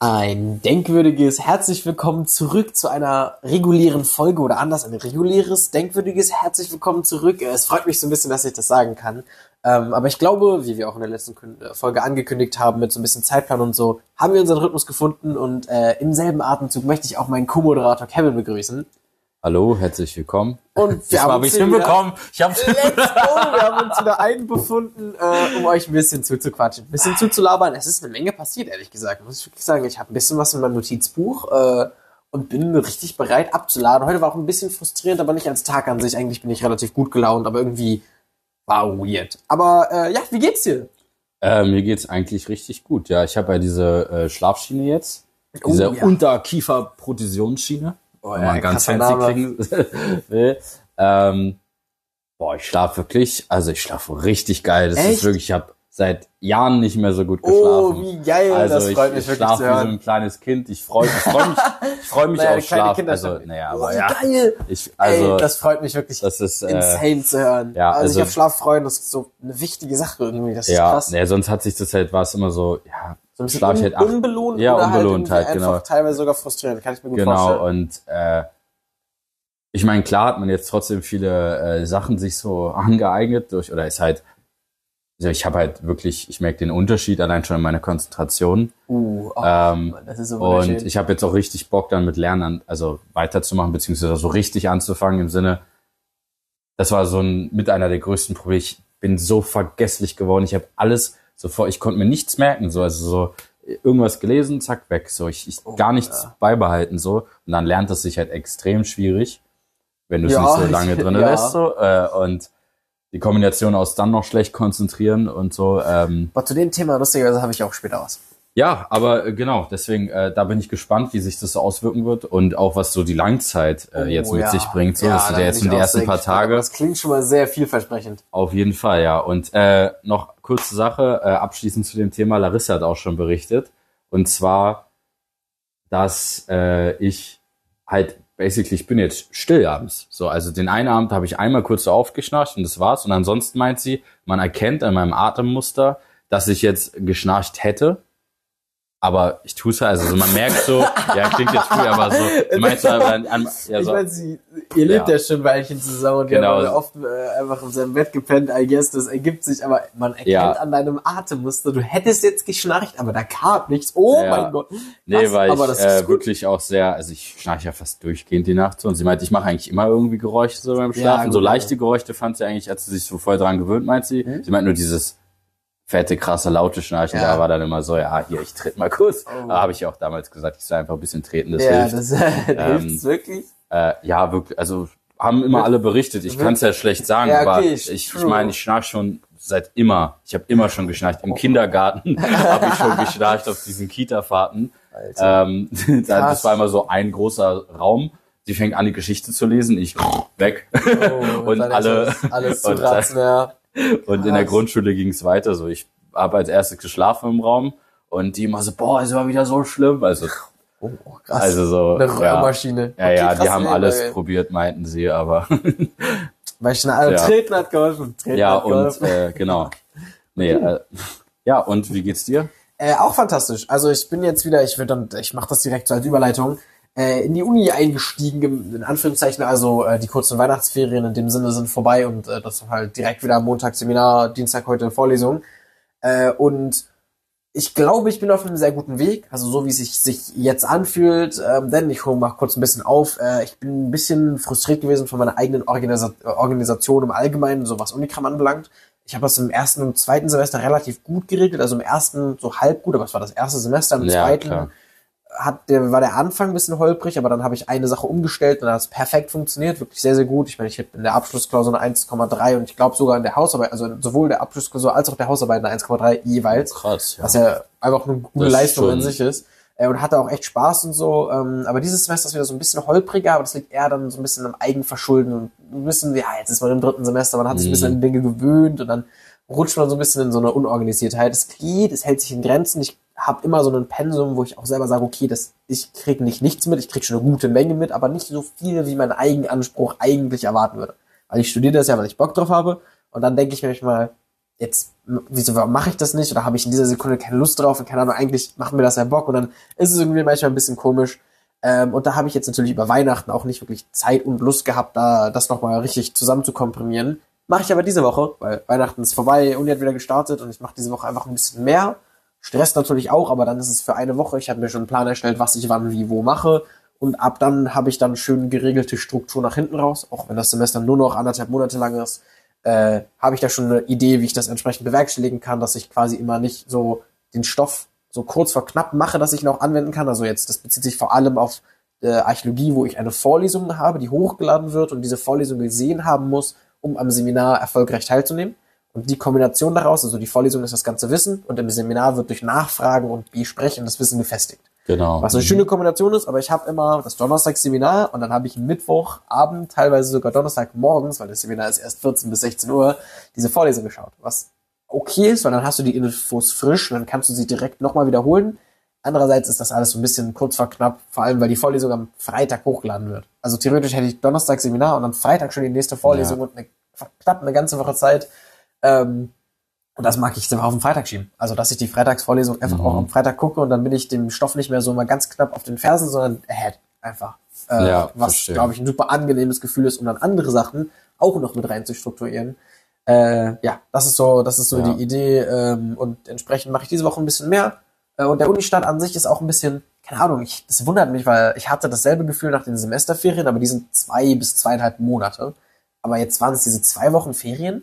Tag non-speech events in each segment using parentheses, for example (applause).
Ein denkwürdiges herzlich willkommen zurück zu einer regulären Folge oder anders ein reguläres denkwürdiges herzlich willkommen zurück. Es freut mich so ein bisschen, dass ich das sagen kann. Ähm, aber ich glaube, wie wir auch in der letzten äh, Folge angekündigt haben, mit so ein bisschen Zeitplan und so, haben wir unseren Rhythmus gefunden und äh, im selben Atemzug möchte ich auch meinen Co-Moderator Kevin begrüßen. Hallo, herzlich willkommen. Und (laughs) wir haben hier hinbekommen. Ich habe Let's go! Wir haben uns (laughs) wieder einbefunden, äh, um euch ein bisschen zuzuquatschen, ein bisschen zuzulabern. Es ist eine Menge passiert, ehrlich gesagt. Muss ich wirklich sagen. Ich habe ein bisschen was in meinem Notizbuch äh, und bin richtig bereit abzuladen. Heute war auch ein bisschen frustrierend, aber nicht als Tag an sich. Eigentlich bin ich relativ gut gelaunt, aber irgendwie war weird. Aber äh, ja, wie geht's dir? äh, mir geht's eigentlich richtig gut. Ja, ich habe ja diese äh, Schlafschiene jetzt, Oh, diese ja. Unterkiefer-Protesionsschiene, Oh, wenn man ganz krasser fancy Name. klingen (laughs) will. Ähm, boah, ich schlafe wirklich, also ich schlafe richtig geil. Das Echt? ist wirklich, ich habe seit Jahren nicht mehr so gut Oh, geschlafen. wie geil! also das freut ich, mich ich wirklich schlafe wie so ein kleines Kind. Ich freue freu mich, (laughs) ich freu mich Naja, auf Schlaf. Kinder Also, naja, Oh, aber wie ja, geil! ich, also, Ey, das, das freut mich wirklich ist, äh, insane zu hören. ja, also, ich also- habe Schlaffreuen, das ist so eine wichtige Sache irgendwie. Das ist ja, krass. nee, sonst hat sich das halt, war es immer so, ja, So ein bisschen halt un acht, unbelohnt Ja, oder unbelohnt halt, halt, irgendwie genau. einfach teilweise sogar frustrierend, kann ich mir gut Genau, vorstellen. und äh, ich meine, klar hat man jetzt trotzdem viele äh, Sachen sich so angeeignet durch, oder ist halt, also ich habe halt wirklich, ich merke den Unterschied allein schon in meiner Konzentration. Uh, oh, Ähm, das ist so und ich habe jetzt auch richtig Bock dann mit Lernen, also weiterzumachen, beziehungsweise so richtig anzufangen im Sinne, das war so ein, mit einer der größten Probleme. Ich bin so vergesslich geworden. Ich habe alles sofort, ich konnte mir nichts merken, so, also so irgendwas gelesen, zack, weg. So, ich, ich Oh, gar nichts ja. beibehalten, so. Und dann lernt es sich halt extrem schwierig, wenn du es Ja, nicht so (laughs) lange drin ja. lässt, so. Äh, und die Kombination aus dann noch schlecht konzentrieren und so, ähm, Aber zu dem Thema, lustigerweise, habe ich auch später was. ja, aber äh, genau, deswegen, äh, da bin ich gespannt, wie sich das so auswirken wird und auch was so die Langzeit äh, jetzt Oh, mit ja. sich bringt. So, Ja, das sind ja jetzt in die ersten paar. Tage. Das klingt schon mal sehr vielversprechend. Auf jeden Fall, ja. Und äh, noch kurze Sache, äh, abschließend zu dem Thema, Larissa hat auch schon berichtet. Und zwar, dass äh, ich halt basically, ich bin jetzt still abends. So, also den einen Abend habe ich einmal kurz so aufgeschnarcht und das war's. Und ansonsten meint sie, man erkennt an meinem Atemmuster, dass ich jetzt geschnarcht hätte. Aber ich tue es halt, also so, man merkt so, (laughs) ja, klingt jetzt früh, aber so, du meinst so, an, an, ja, ich so, meine, sie, ihr lebt ja. Ja. schon ein Weilchen zusammen und Genau. ihr habt oft äh, einfach in seinem Bett gepennt, I guess, das ergibt sich, aber man erkennt Ja. an deinem Atemmuster, du hättest jetzt geschnarcht, aber da kam nichts. Oh Ja. mein Gott. Nee, Krass, weil aber ich äh, wirklich auch sehr, also ich schnarche ja fast durchgehend die Nacht so und sie meint, ich mache eigentlich immer irgendwie Geräusche so beim Schlafen. so leichte Geräusche fand sie eigentlich, als sie sich so voll dran gewöhnt, meint sie. Sie meint nur dieses fette, krasse, laute Schnarchen, Ja. da war dann immer so, ja, hier, ich tritt mal kurz. Oh. Da habe ich ja auch damals gesagt, ich soll einfach ein bisschen treten, das ja, hilft. das (laughs) äh, Ähm, hilft's wirklich. Äh, ja, wirklich, also haben immer alle berichtet. Ich kann es ja schlecht sagen, Ja, aber okay, ich, ich true. meine, ich schnarch schon seit immer. Ich habe immer schon geschnarcht. Im Kindergarten (laughs) habe ich schon geschnarcht auf diesen Kita-Fahrten. Ähm, (laughs) das war immer so ein großer Raum. Sie fängt an, die Geschichte zu lesen, ich weg. Oh, und alle- alles zu und- ratzen, ja. Und in der. Grundschule ging es weiter. So, ich habe als erstes geschlafen im Raum und die immer so, boah, es war wieder so schlimm. Also, Oh, krass. also so, Eine ja, Röhrmaschine. ja, ja, Okay, die krass, haben nee, alles weil- probiert, meinten sie, aber (laughs) Weil ich also Ja. Treten hat geholfen. Treten ja hat und geholfen. äh, genau. (laughs) Nee, äh, ja und wie geht's dir? Äh, auch fantastisch. Also ich bin jetzt wieder, ich will dann, ich mache das direkt so als Überleitung, äh, in die Uni eingestiegen, in Anführungszeichen, also äh, die kurzen Weihnachtsferien in dem Sinne sind vorbei und äh, das war halt direkt wieder Montag Seminar, Dienstag heute Vorlesung. Äh, und ich glaube, ich bin auf einem sehr guten Weg, also so wie es sich, sich jetzt anfühlt, ähm, denn ich hole mal kurz ein bisschen auf. Äh, ich bin ein bisschen frustriert gewesen von meiner eigenen Organisa Organisation im Allgemeinen, so was Unikram anbelangt. Ich habe das im ersten und zweiten Semester relativ gut geregelt, also im ersten so halb gut, aber es war das erste Semester, im Ja, zweiten klar. Hat der, war der Anfang ein bisschen holprig, aber dann habe ich eine Sache umgestellt und dann hat es perfekt funktioniert, wirklich sehr, sehr gut. Ich meine, ich habe in der Abschlussklausur eine 1,3 und ich glaube sogar in der Hausarbeit, also sowohl der Abschlussklausur als auch der Hausarbeit eine 1,3 jeweils Krass, ja. was ja einfach eine gute Das ist Leistung an sich ist. Äh, und hatte auch echt Spaß und so. Ähm, aber dieses Semester ist wieder so ein bisschen holpriger, aber das liegt eher dann so ein bisschen am Eigenverschulden und ein bisschen, ja, jetzt ist man im dritten Semester, man hat sich ein bisschen Mhm. an Dinge gewöhnt und dann rutscht man so ein bisschen in so eine Unorganisiertheit. Es geht, es hält sich in Grenzen. Ich habe immer so ein Pensum, wo ich auch selber sage, okay, das, ich krieg nicht nichts mit, ich krieg schon eine gute Menge mit, aber nicht so viel, wie mein Eigenanspruch eigentlich erwarten würde. Weil ich studiere das ja, weil ich Bock drauf habe. Und dann denke ich mir manchmal, jetzt, wieso mache ich das nicht? Oder habe ich in dieser Sekunde keine Lust drauf? Und keine Ahnung, eigentlich macht mir das ja Bock. Und dann ist es irgendwie manchmal ein bisschen komisch. Ähm, und da habe ich jetzt natürlich über Weihnachten auch nicht wirklich Zeit und Lust gehabt, da das nochmal richtig zusammen zu komprimieren. Mache ich aber diese Woche, weil Weihnachten ist vorbei, Uni hat wieder gestartet und ich mache diese Woche einfach ein bisschen mehr. Stress natürlich auch, aber dann ist es für eine Woche. Ich habe mir schon einen Plan erstellt, was ich wann, wie, wo mache. Und ab dann habe ich dann schön geregelte Struktur nach hinten raus, auch wenn das Semester nur noch anderthalb Monate lang ist äh, habe ich da schon eine Idee, wie ich das entsprechend bewerkstelligen kann, dass ich quasi immer nicht so den Stoff so kurz vor knapp mache, dass ich ihn auch anwenden kann. Also jetzt, das bezieht sich vor allem auf äh, Archäologie, wo ich eine Vorlesung habe, die hochgeladen wird und diese Vorlesung gesehen haben muss, um am Seminar erfolgreich teilzunehmen. Und die Kombination daraus, also die Vorlesung ist das ganze Wissen und im Seminar wird durch Nachfragen und Besprechen das Wissen gefestigt. Genau. Was eine schöne Kombination ist, aber ich habe immer das Donnerstagsseminar und dann habe ich Mittwochabend, teilweise sogar Donnerstagmorgens, weil das Seminar ist erst 14 bis 16 Uhr, diese Vorlesung geschaut. Was okay ist, weil dann hast du die Infos frisch und dann kannst du sie direkt nochmal wiederholen. Andererseits ist das alles so ein bisschen kurz vor knapp, vor allem weil die Vorlesung am Freitag hochgeladen wird. Also theoretisch hätte ich Donnerstag Seminar und am Freitag schon die nächste Vorlesung ja. und eine, knapp eine ganze Woche Zeit. Ähm, und das mag ich auf den Freitag schieben. Also, dass ich die Freitagsvorlesung einfach mhm. auch am Freitag gucke und dann bin ich dem Stoff nicht mehr so mal ganz knapp auf den Fersen, sondern ahead. Einfach. Äh, ja, was, glaube ich, ein super angenehmes Gefühl ist, um dann andere Sachen auch noch mit rein zu strukturieren. Äh, ja, das ist so, das ist so ja. die Idee. Ähm, und entsprechend mache ich diese Woche ein bisschen mehr. Äh, und der Unistand an sich ist auch ein bisschen, keine Ahnung, ich, das wundert mich, weil ich hatte dasselbe Gefühl nach den Semesterferien, aber die sind zwei bis zweieinhalb Monate. Aber jetzt waren es diese zwei Wochen Ferien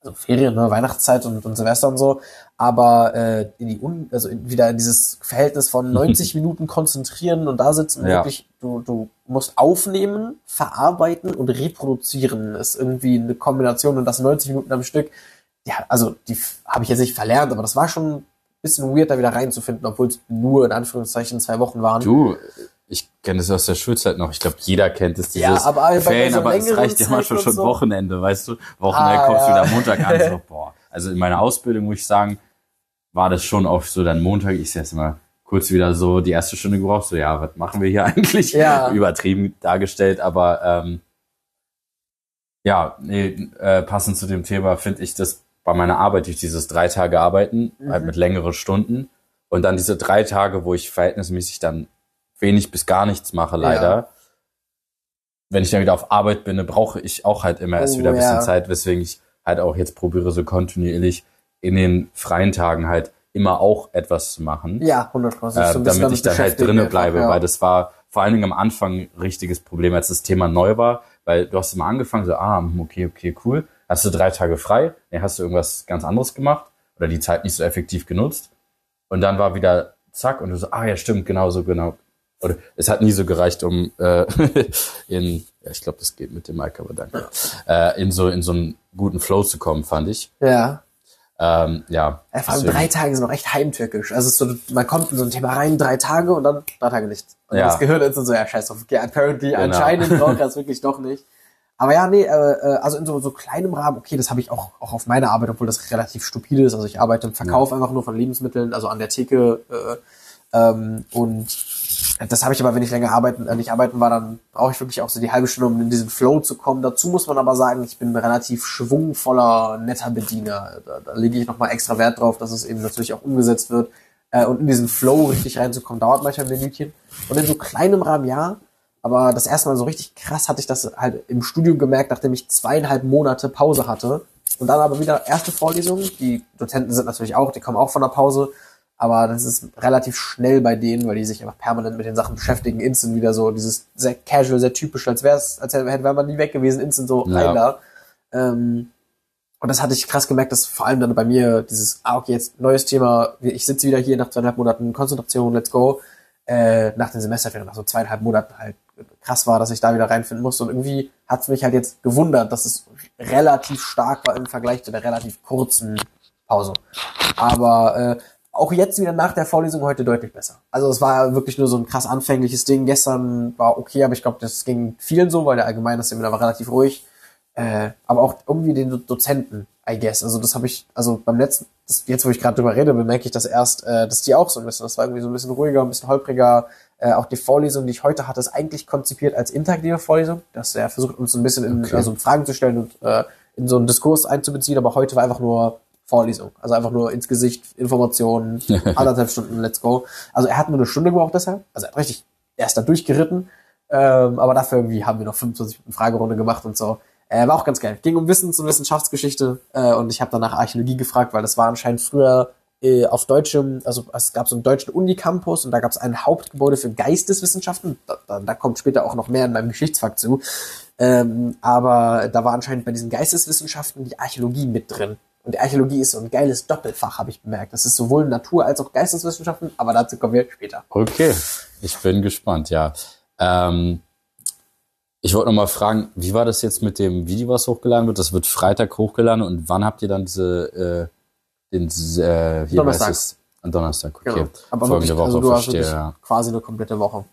also Ferien, ne, Weihnachtszeit und, und Silvester und so, aber äh, in die Un also in, wieder in dieses Verhältnis von (laughs) 90 Minuten konzentrieren und da sitzen ja. wirklich, du, du musst aufnehmen, verarbeiten und reproduzieren ist irgendwie eine Kombination und das 90 Minuten am Stück. Ja, also die habe ich jetzt nicht verlernt, aber das war schon ein bisschen weird, da wieder reinzufinden, obwohl es nur in Anführungszeichen zwei Wochen waren. Du, ich kenne das aus der Schulzeit noch. Ich glaube, jeder kennt es, dieses ja, aber Ferien, aber es reicht ja mal schon, schon so. Wochenende, weißt du? Wochenende ah, kommst du ja. wieder Montag an, so, (laughs) boah. Also in meiner Ausbildung, muss ich sagen, war das schon oft so dann Montag, ich sehe jetzt mal kurz wieder so die erste Stunde gebraucht, so, ja, was machen wir hier (laughs) eigentlich? Ja. Übertrieben dargestellt, aber ähm, ja, nee, äh, passend zu dem Thema finde ich das bei meiner Arbeit durch dieses drei Tage Arbeiten, mhm. halt mit längeren Stunden und dann diese drei Tage, wo ich verhältnismäßig dann wenig bis gar nichts mache, leider. Ja. Wenn ich dann wieder auf Arbeit bin, brauche ich auch halt immer erst oh, wieder ein bisschen ja. Zeit, weswegen ich halt auch jetzt probiere, so kontinuierlich in den freien Tagen halt immer auch etwas zu machen. Ja, 100 Prozent. Äh, damit ich dann halt drinnen bleibe, ja. weil das war vor allen Dingen am Anfang ein richtiges Problem, als das Thema neu war, weil du hast immer angefangen, so, ah, okay, okay, cool. Hast du drei Tage frei? Nee, hast du irgendwas ganz anderes gemacht oder die Zeit nicht so effektiv genutzt? Und dann war wieder zack und du so, ah ja, stimmt, genau so, genau, oder es hat nie so gereicht, um äh, (laughs) in, ja, ich glaube, das geht mit dem Mike, aber danke, äh, in so in so einen guten Flow zu kommen, fand ich. Ja. Ähm, ja. ja vor allem drei Tage sind noch echt heimtückisch. Also so, man kommt in so ein Thema rein, drei Tage und dann drei Tage nichts. Und ja. das Gehirn ist dann so, ja, scheiß drauf. Okay, apparently, genau. anscheinend (laughs) braucht es wirklich doch nicht. Aber ja, nee, äh, äh, also in so, so kleinem Rahmen, okay, das habe ich auch, auch auf meiner Arbeit, obwohl das relativ stupide ist. Also ich arbeite im Verkauf ja. einfach nur von Lebensmitteln, also an der Theke äh, ähm, und das habe ich aber, wenn ich länger arbeiten, äh, nicht arbeiten war, dann brauche ich wirklich auch so die halbe Stunde, um in diesen Flow zu kommen. Dazu muss man aber sagen, ich bin ein relativ schwungvoller, netter Bediener. Da, da lege ich nochmal extra Wert drauf, dass es eben natürlich auch umgesetzt wird. Äh, und in diesen Flow richtig reinzukommen, dauert manchmal ein Minütchen. Und in so kleinem Rahmen ja. Aber das erste Mal so richtig krass hatte ich das halt im Studium gemerkt, nachdem ich zweieinhalb Monate Pause hatte. Und dann aber wieder erste Vorlesung. Die Dozenten sind natürlich auch, die kommen auch von der Pause. Aber das ist relativ schnell bei denen, weil die sich einfach permanent mit den Sachen beschäftigen. Instant wieder so dieses sehr casual, sehr typisch, als wäre es, als hätte man nie weg gewesen, instant so ja. rein da. Ähm, und das hatte ich krass gemerkt, dass vor allem dann bei mir dieses, ah, okay, jetzt neues Thema, ich sitze wieder hier nach zweieinhalb Monaten Konzentration, let's go, äh, nach den Semesterferien, nach so zweieinhalb Monaten halt krass war, dass ich da wieder reinfinden musste. Und irgendwie hat es mich halt jetzt gewundert, dass es relativ stark war im Vergleich zu der relativ kurzen Pause. Aber äh, auch jetzt wieder nach der Vorlesung heute deutlich besser. Also es war wirklich nur so ein krass anfängliches Ding. Gestern war okay, aber ich glaube, das ging vielen so, weil der allgemeine Seminar war relativ ruhig. Äh, aber auch irgendwie den Dozenten, I guess. Also das habe ich, also beim letzten, das, jetzt wo ich gerade drüber rede, bemerke ich das erst, äh, dass die auch so ein bisschen, das war irgendwie so ein bisschen ruhiger, ein bisschen holpriger. Äh, auch die Vorlesung, die ich heute hatte, ist eigentlich konzipiert als interaktive Vorlesung, dass er versucht, uns so ein bisschen in, okay. also Fragen zu stellen und äh, in so einen Diskurs einzubeziehen, aber heute war einfach nur Vorlesung. Also einfach nur ins Gesicht, Informationen, (laughs) anderthalb Stunden, let's go. Also er hat nur eine Stunde gebraucht deshalb. Also er hat richtig, er ist da durchgeritten. Ähm, aber dafür irgendwie haben wir noch 25 Minuten Fragerunde gemacht und so. Äh, war auch ganz geil. Ging um Wissens- und Wissenschaftsgeschichte äh, und ich habe danach Archäologie gefragt, weil das war anscheinend früher äh, auf deutschem, also es gab so einen deutschen Unicampus und da gab es ein Hauptgebäude für Geisteswissenschaften. Da, da, da kommt später auch noch mehr in meinem Geschichtsfakt zu. Ähm, aber da war anscheinend bei diesen Geisteswissenschaften die Archäologie mit drin. Und die Archäologie ist so ein geiles Doppelfach, habe ich bemerkt. Das ist sowohl Natur- als auch Geisteswissenschaften, aber dazu kommen wir später. Okay, ich bin gespannt, ja. Ähm, ich wollte noch mal fragen, wie war das jetzt mit dem Video, was hochgeladen wird? Das wird Freitag hochgeladen und wann habt ihr dann diese, äh, den, äh, wie Donnerstag. heißt es? Am Donnerstag, okay. Genau. Aber Folgende wirklich, Woche, also du hast verstehe, wirklich ja. quasi eine komplette Woche.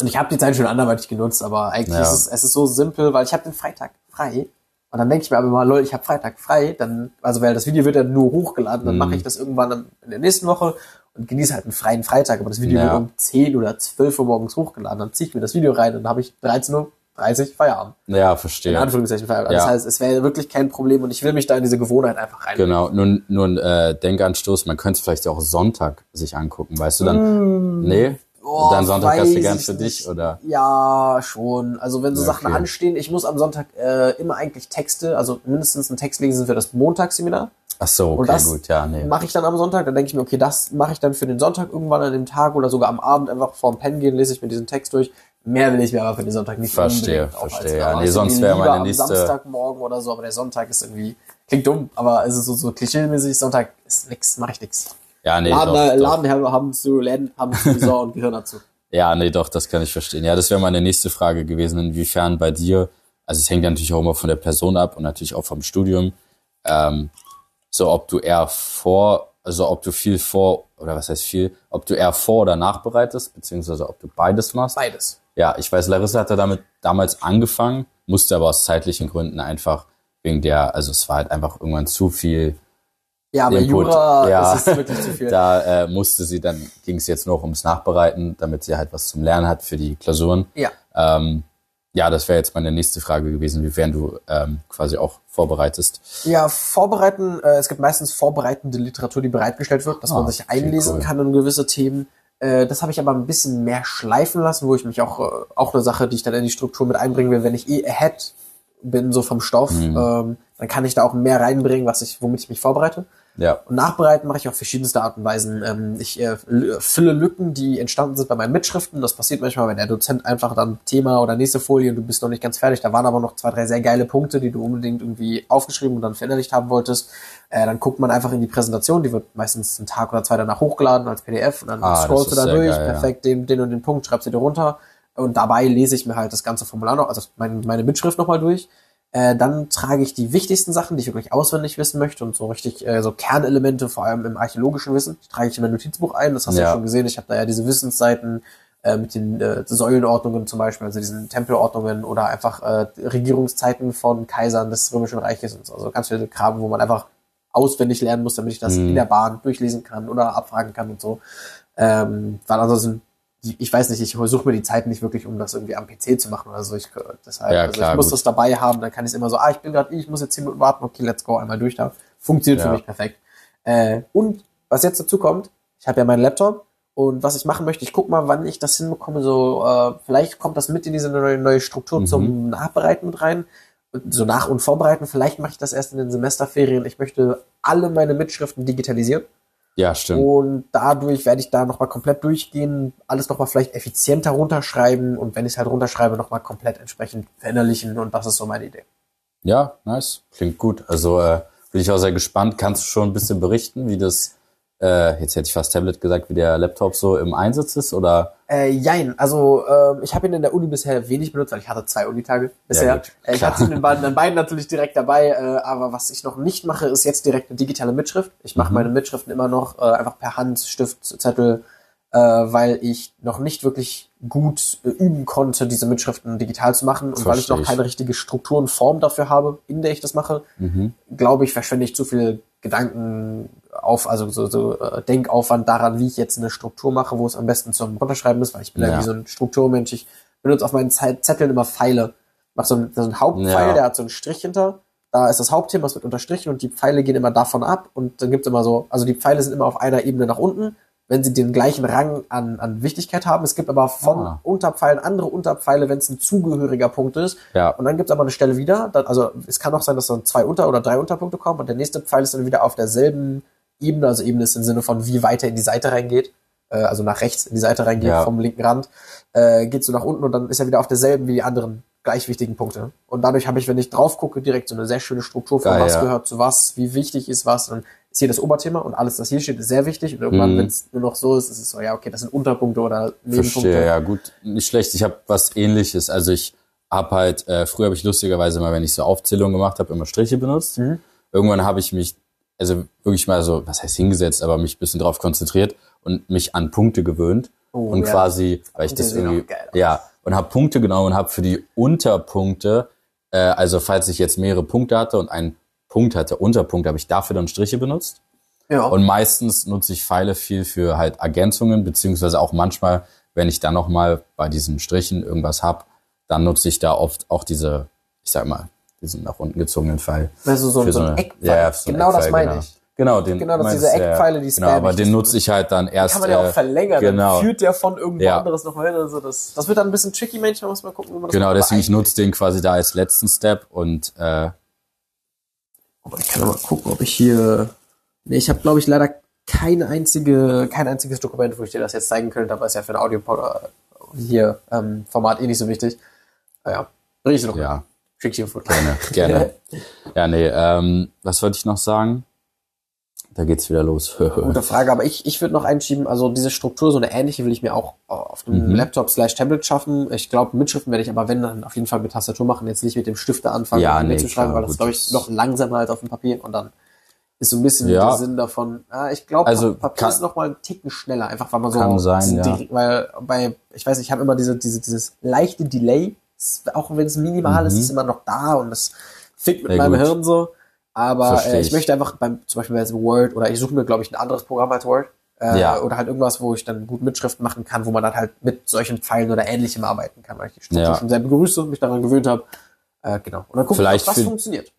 Und ich habe die Zeit schon anderweitig genutzt, aber eigentlich Ja. ist es, es ist so simpel, weil ich habe den Freitag frei. Und dann denke ich mir aber mal, lol, ich habe Freitag frei, dann, also weil das Video wird ja nur hochgeladen, dann Mhm. mache ich das irgendwann in der nächsten Woche und genieße halt einen freien Freitag. Aber das Video Ja. wird um 10 oder 12 Uhr morgens hochgeladen. Dann ziehe ich mir das Video rein und dann habe ich 13.30 Uhr Feierabend. Ja, In verstehe. Anführungszeichen Feierabend. Ja. Das heißt, es wäre wirklich kein Problem und ich will mich da in diese Gewohnheit einfach rein. Genau, nur, nur ein äh, Denkanstoß, man könnte es vielleicht auch Sonntag sich angucken, weißt du dann? Nee? Oh, dann Sonntag hast du gern für dich, oder? Ja, schon. Also wenn so Ja, Sachen okay. anstehen, ich muss am Sonntag äh, immer eigentlich Texte, also mindestens einen Text lesen für das Montagsseminar. Ach so, Und okay, gut, ja, nee. Mache ich dann am Sonntag, dann denke ich mir, okay, das mache ich dann für den Sonntag irgendwann an dem Tag oder sogar am Abend einfach vorm Pennen gehen, lese ich mir diesen Text durch. Mehr will ich mir aber für den Sonntag nicht Verstehe, verstehe, ja. Nee, ich sonst wäre meine am nächste- Samstagmorgen oder so, aber der Sonntag ist irgendwie, klingt dumm, aber es ist so, so klischee-mäßig, Sonntag ist nix, mache ich nix. Ja, nee, Laden, doch, doch. Laden haben zu, Läden haben zu Saison und Gehirn dazu. Ja, nee, doch, das kann ich verstehen. Ja, das wäre meine nächste Frage gewesen, inwiefern bei dir, also es hängt ja natürlich auch immer von der Person ab und natürlich auch vom Studium, ähm, so ob du eher vor, also ob du viel vor, oder was heißt viel, ob du eher vor oder nachbereitest, beziehungsweise ob du beides machst. Beides. Ja, ich weiß, Larissa hatte damit damals angefangen, musste aber aus zeitlichen Gründen einfach wegen der, also es war halt einfach irgendwann zu viel Ja, aber Input. Jura Ja. ist wirklich zu viel. (laughs) Da äh, musste sie dann, ging es jetzt noch ums Nachbereiten, damit sie halt was zum Lernen hat für die Klausuren. Ja. Ähm, ja, das wäre jetzt meine nächste Frage gewesen, wiefern du ähm, quasi auch vorbereitest. Ja, vorbereiten, äh, es gibt meistens vorbereitende Literatur, die bereitgestellt wird, dass Ah, man sich okay, einlesen cool. kann in gewisse Themen. Äh, das habe ich aber ein bisschen mehr schleifen lassen, wo ich mich auch, äh, auch eine Sache, die ich dann in die Struktur mit einbringen will, wenn ich eh ahead bin, so vom Stoff, Mhm. ähm, dann kann ich da auch mehr reinbringen, was ich, womit ich mich vorbereite. Ja, Und nachbereiten mache ich auf verschiedenste Art und Weisen. Ähm, ich äh, fülle Lücken, die entstanden sind bei meinen Mitschriften. Das passiert manchmal, wenn der Dozent einfach dann Thema oder nächste Folie und du bist noch nicht ganz fertig. Da waren aber noch zwei, drei sehr geile Punkte, die du unbedingt irgendwie aufgeschrieben und dann verinnerlicht haben wolltest. Äh, dann guckt man einfach in die Präsentation, die wird meistens einen Tag oder zwei danach hochgeladen als PDF und dann Ah, scrollst du da durch, geil, ja. perfekt den, den und den Punkt, schreibst du dir runter. Und dabei lese ich mir halt das ganze Formular noch, also meine, meine Mitschrift nochmal durch. Äh, dann trage ich die wichtigsten Sachen, die ich wirklich auswendig wissen möchte und so richtig äh, so Kernelemente, vor allem im archäologischen Wissen, die trage ich in mein Notizbuch ein. Das hast du Ja. ja schon gesehen. Ich habe da ja diese Wissensseiten äh, mit den äh, Säulenordnungen zum Beispiel, also diesen Tempelordnungen oder einfach äh, Regierungszeiten von Kaisern des Römischen Reiches und so. Also ganz viele Kram, wo man einfach auswendig lernen muss, damit ich das Mhm. in der Bahn durchlesen kann oder abfragen kann und so. Ähm, weil ansonsten, ich weiß nicht, ich suche mir die Zeit nicht wirklich, um das irgendwie am PC zu machen oder so. Ich, deshalb, Ja, also klar, ich muss gut. das dabei haben, dann kann ich es immer so, ah, ich bin gerade, ich muss jetzt zehn Minuten warten, okay, let's go, einmal durch da. Funktioniert Ja. für mich perfekt. Äh, und was jetzt dazu kommt, ich habe ja meinen Laptop und was ich machen möchte, ich guck mal, wann ich das hinbekomme, so, äh, vielleicht kommt das mit in diese neue, neue Struktur Mhm. zum Nachbereiten mit rein. So nach- und vorbereiten, vielleicht mache ich das erst in den Semesterferien. Ich möchte alle meine Mitschriften digitalisieren. Ja, stimmt. Und dadurch werde ich da nochmal komplett durchgehen, alles nochmal vielleicht effizienter runterschreiben und wenn ich es halt runterschreibe, nochmal komplett entsprechend verinnerlichen und das ist so meine Idee. Ja, nice. Klingt gut. Also äh, bin ich auch sehr gespannt. Kannst du schon ein bisschen berichten, wie das, äh, jetzt hätte ich fast Tablet gesagt, wie der Laptop so im Einsatz ist? Oder Äh, jein, also ähm, ich habe ihn in der Uni bisher wenig benutzt, weil ich hatte zwei Unitage bisher. gut, äh, ich hatte ihn in beiden, in beiden natürlich direkt dabei, äh, aber was ich noch nicht mache, ist jetzt direkt eine digitale Mitschrift. Ich mache Mhm. meine Mitschriften immer noch äh, einfach per Hand, Stift, Zettel, äh, weil ich noch nicht wirklich gut äh, üben konnte, diese Mitschriften digital zu machen und weil ich noch keine richtige Struktur und Form dafür habe, in der ich das mache, mhm. glaube ich, verschwende ich zu viel Gedanken auf, also so, so äh, Denkaufwand daran, wie ich jetzt eine Struktur mache, wo es am besten zum Runterschreiben ist, weil ich bin ja, Ja. wie so ein Strukturmensch. Ich benutze auf meinen Ze- Zetteln immer Pfeile. Mach so einen, so einen Hauptpfeil, Ja. der hat so einen Strich hinter da ist das Hauptthema, es wird unterstrichen und die Pfeile gehen immer davon ab und dann gibt's immer so, also die Pfeile sind immer auf einer Ebene nach unten, wenn sie den gleichen Rang an, an Wichtigkeit haben. Es gibt aber von Ah. Unterpfeilen andere Unterpfeile, wenn es ein zugehöriger Punkt ist. Ja. Und dann gibt's aber eine Stelle wieder, dann, also es kann auch sein, dass dann zwei Unter- oder drei Unterpunkte kommen und der nächste Pfeil ist dann wieder auf derselben Ebene, also Ebene ist im Sinne von wie weiter in die Seite reingeht, äh, also nach rechts in die Seite reingeht Ja. vom linken Rand, äh, geht so nach unten und dann ist er wieder auf derselben wie die anderen gleich wichtigen Punkte. Und dadurch habe ich, wenn ich drauf gucke, direkt so eine sehr schöne Struktur von Geil, was ja. gehört zu was, wie wichtig ist was. Dann ist hier das Oberthema und alles, was hier steht, ist sehr wichtig. Und irgendwann, Mhm. wenn es nur noch so ist, ist es so, ja, okay, das sind Unterpunkte oder Nebenpunkte. Verstehe, ja gut, nicht schlecht. Ich habe was ähnliches. Also ich hab halt, äh, früher habe ich lustigerweise mal, wenn ich so Aufzählungen gemacht habe, immer Striche benutzt. Mhm. Irgendwann habe ich mich, also wirklich mal so, was heißt hingesetzt, aber mich ein bisschen drauf konzentriert und mich an Punkte gewöhnt. Oh, und ja. quasi, weil ich das irgendwie, ja, und habe Punkte genommen und habe für die Unterpunkte, äh, also falls ich jetzt mehrere Punkte hatte und einen Punkt hatte, Unterpunkt, habe ich dafür dann Striche benutzt. Ja. Und meistens nutze ich Pfeile viel für halt Ergänzungen, beziehungsweise auch manchmal, wenn ich dann nochmal bei diesen Strichen irgendwas hab, dann nutze ich da oft auch diese, ich sag mal, diesen nach unten gezogenen Pfeil. Also so, Für so ein eine- Eckpfeil. Ja, so genau das Eckpfeil, meine genau. ich. Genau, den Genau, das diese. Eckpfeile, die Genau, spam aber ich. den nutze ich halt dann erst. Kann man ja auch äh, verlängern. genau. Dann führt der von irgendwo Ja. anderes noch hin. Also das, das wird dann ein bisschen tricky, manchmal muss man gucken, wie man das Genau, deswegen ich Aber nutze den quasi da als letzten Step und äh, Aber ich kann mal gucken, ob ich hier. Nee, ich habe, glaube ich, leider keine einzige, kein einziges Dokument, wo ich dir das jetzt zeigen könnte, aber ist ja für ein Audio hier ähm, Format eh nicht so wichtig. Naja, riech noch. ja, Schick dir ein Foto. gerne, (laughs) gerne. ja, nee, ähm, was wollte ich noch sagen? Da geht's wieder los. (laughs) Gute Frage, aber ich, ich würde noch einschieben, also diese Struktur, so eine ähnliche will ich mir auch auf dem Mhm. Laptop slash Tablet schaffen. Ich glaube, Mitschriften werde ich aber wenn, dann auf jeden Fall mit Tastatur machen, jetzt nicht mit dem Stifte anfangen, Ja, nee, mitzuschreiben, klar, weil das glaube ich noch langsamer als auf dem Papier und dann ist so ein bisschen Ja. der Sinn davon. Ah, ich glaube, Also, Papier kann- ist noch mal einen Ticken schneller, einfach weil man so, Kann sein, ja. weil bei, ich weiß, ich habe immer diese, diese, dieses leichte Delay, auch wenn es minimal ist, Mhm. ist immer noch da und das fickt mit Ja, meinem gut. Hirn so. Aber äh, ich ich. möchte einfach beim, zum Beispiel bei Word oder ich suche mir, glaube ich, ein anderes Programm als Word. Äh, Ja. Oder halt irgendwas, wo ich dann gut Mitschriften machen kann, wo man dann halt mit solchen Pfeilen oder ähnlichem arbeiten kann, weil ich die Struktur Ja. schon sehr begrüße und mich daran gewöhnt habe. Äh, genau. Und dann gucken, Vielleicht was funktioniert.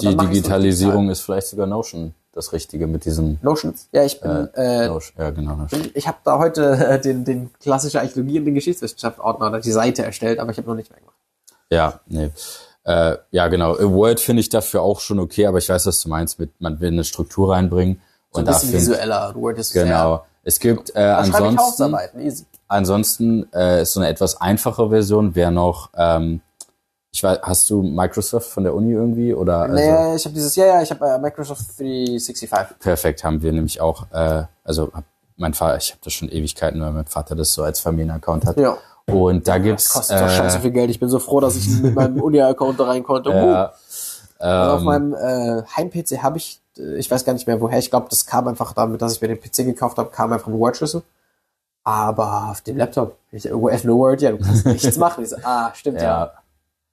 Und Die Digitalisierung ist vielleicht sogar Notion das Richtige mit diesem digital. Notions. Ja, ich bin, äh, Notion. Ja, genau. Notion. ich habe da heute äh, den, den klassische Archäologie und den Geschichtswissenschaft Ordner oder die Seite erstellt, aber ich habe noch nicht mehr gemacht. Ja, nee. Äh, ja, genau. Äh, Word finde ich dafür auch schon okay, aber ich weiß, was du meinst mit, man will eine Struktur reinbringen. So ein und bisschen dafür, visueller. Word ist genau. Es gibt äh, ansonsten, ansonsten äh, ist so eine etwas einfache Version, wäre noch, ähm, ich weiß, hast du Microsoft von der Uni irgendwie oder? Also, nee, ich habe dieses, ja, ja, ich habe äh, Microsoft 365. Perfekt, haben wir nämlich auch, äh, also mein Vater, ich habe das schon Ewigkeiten, weil mein Vater das so als Familienaccount hat. Ja. Und da Das gibt's kostet doch scheiße äh, viel Geld. Ich bin so froh, dass ich (laughs) mit meinem Uni-Account da rein konnte. Uh. äh, Also auf ähm, meinem äh, Heim-PC habe ich, äh, ich weiß gar nicht mehr woher, ich glaube, das kam einfach damit, dass ich mir den PC gekauft habe, kam einfach ein Word-Schlüssel. Aber auf dem Laptop, ich F no Word, ja, du kannst (laughs) nichts machen. Ich so, ah, stimmt ja. ja,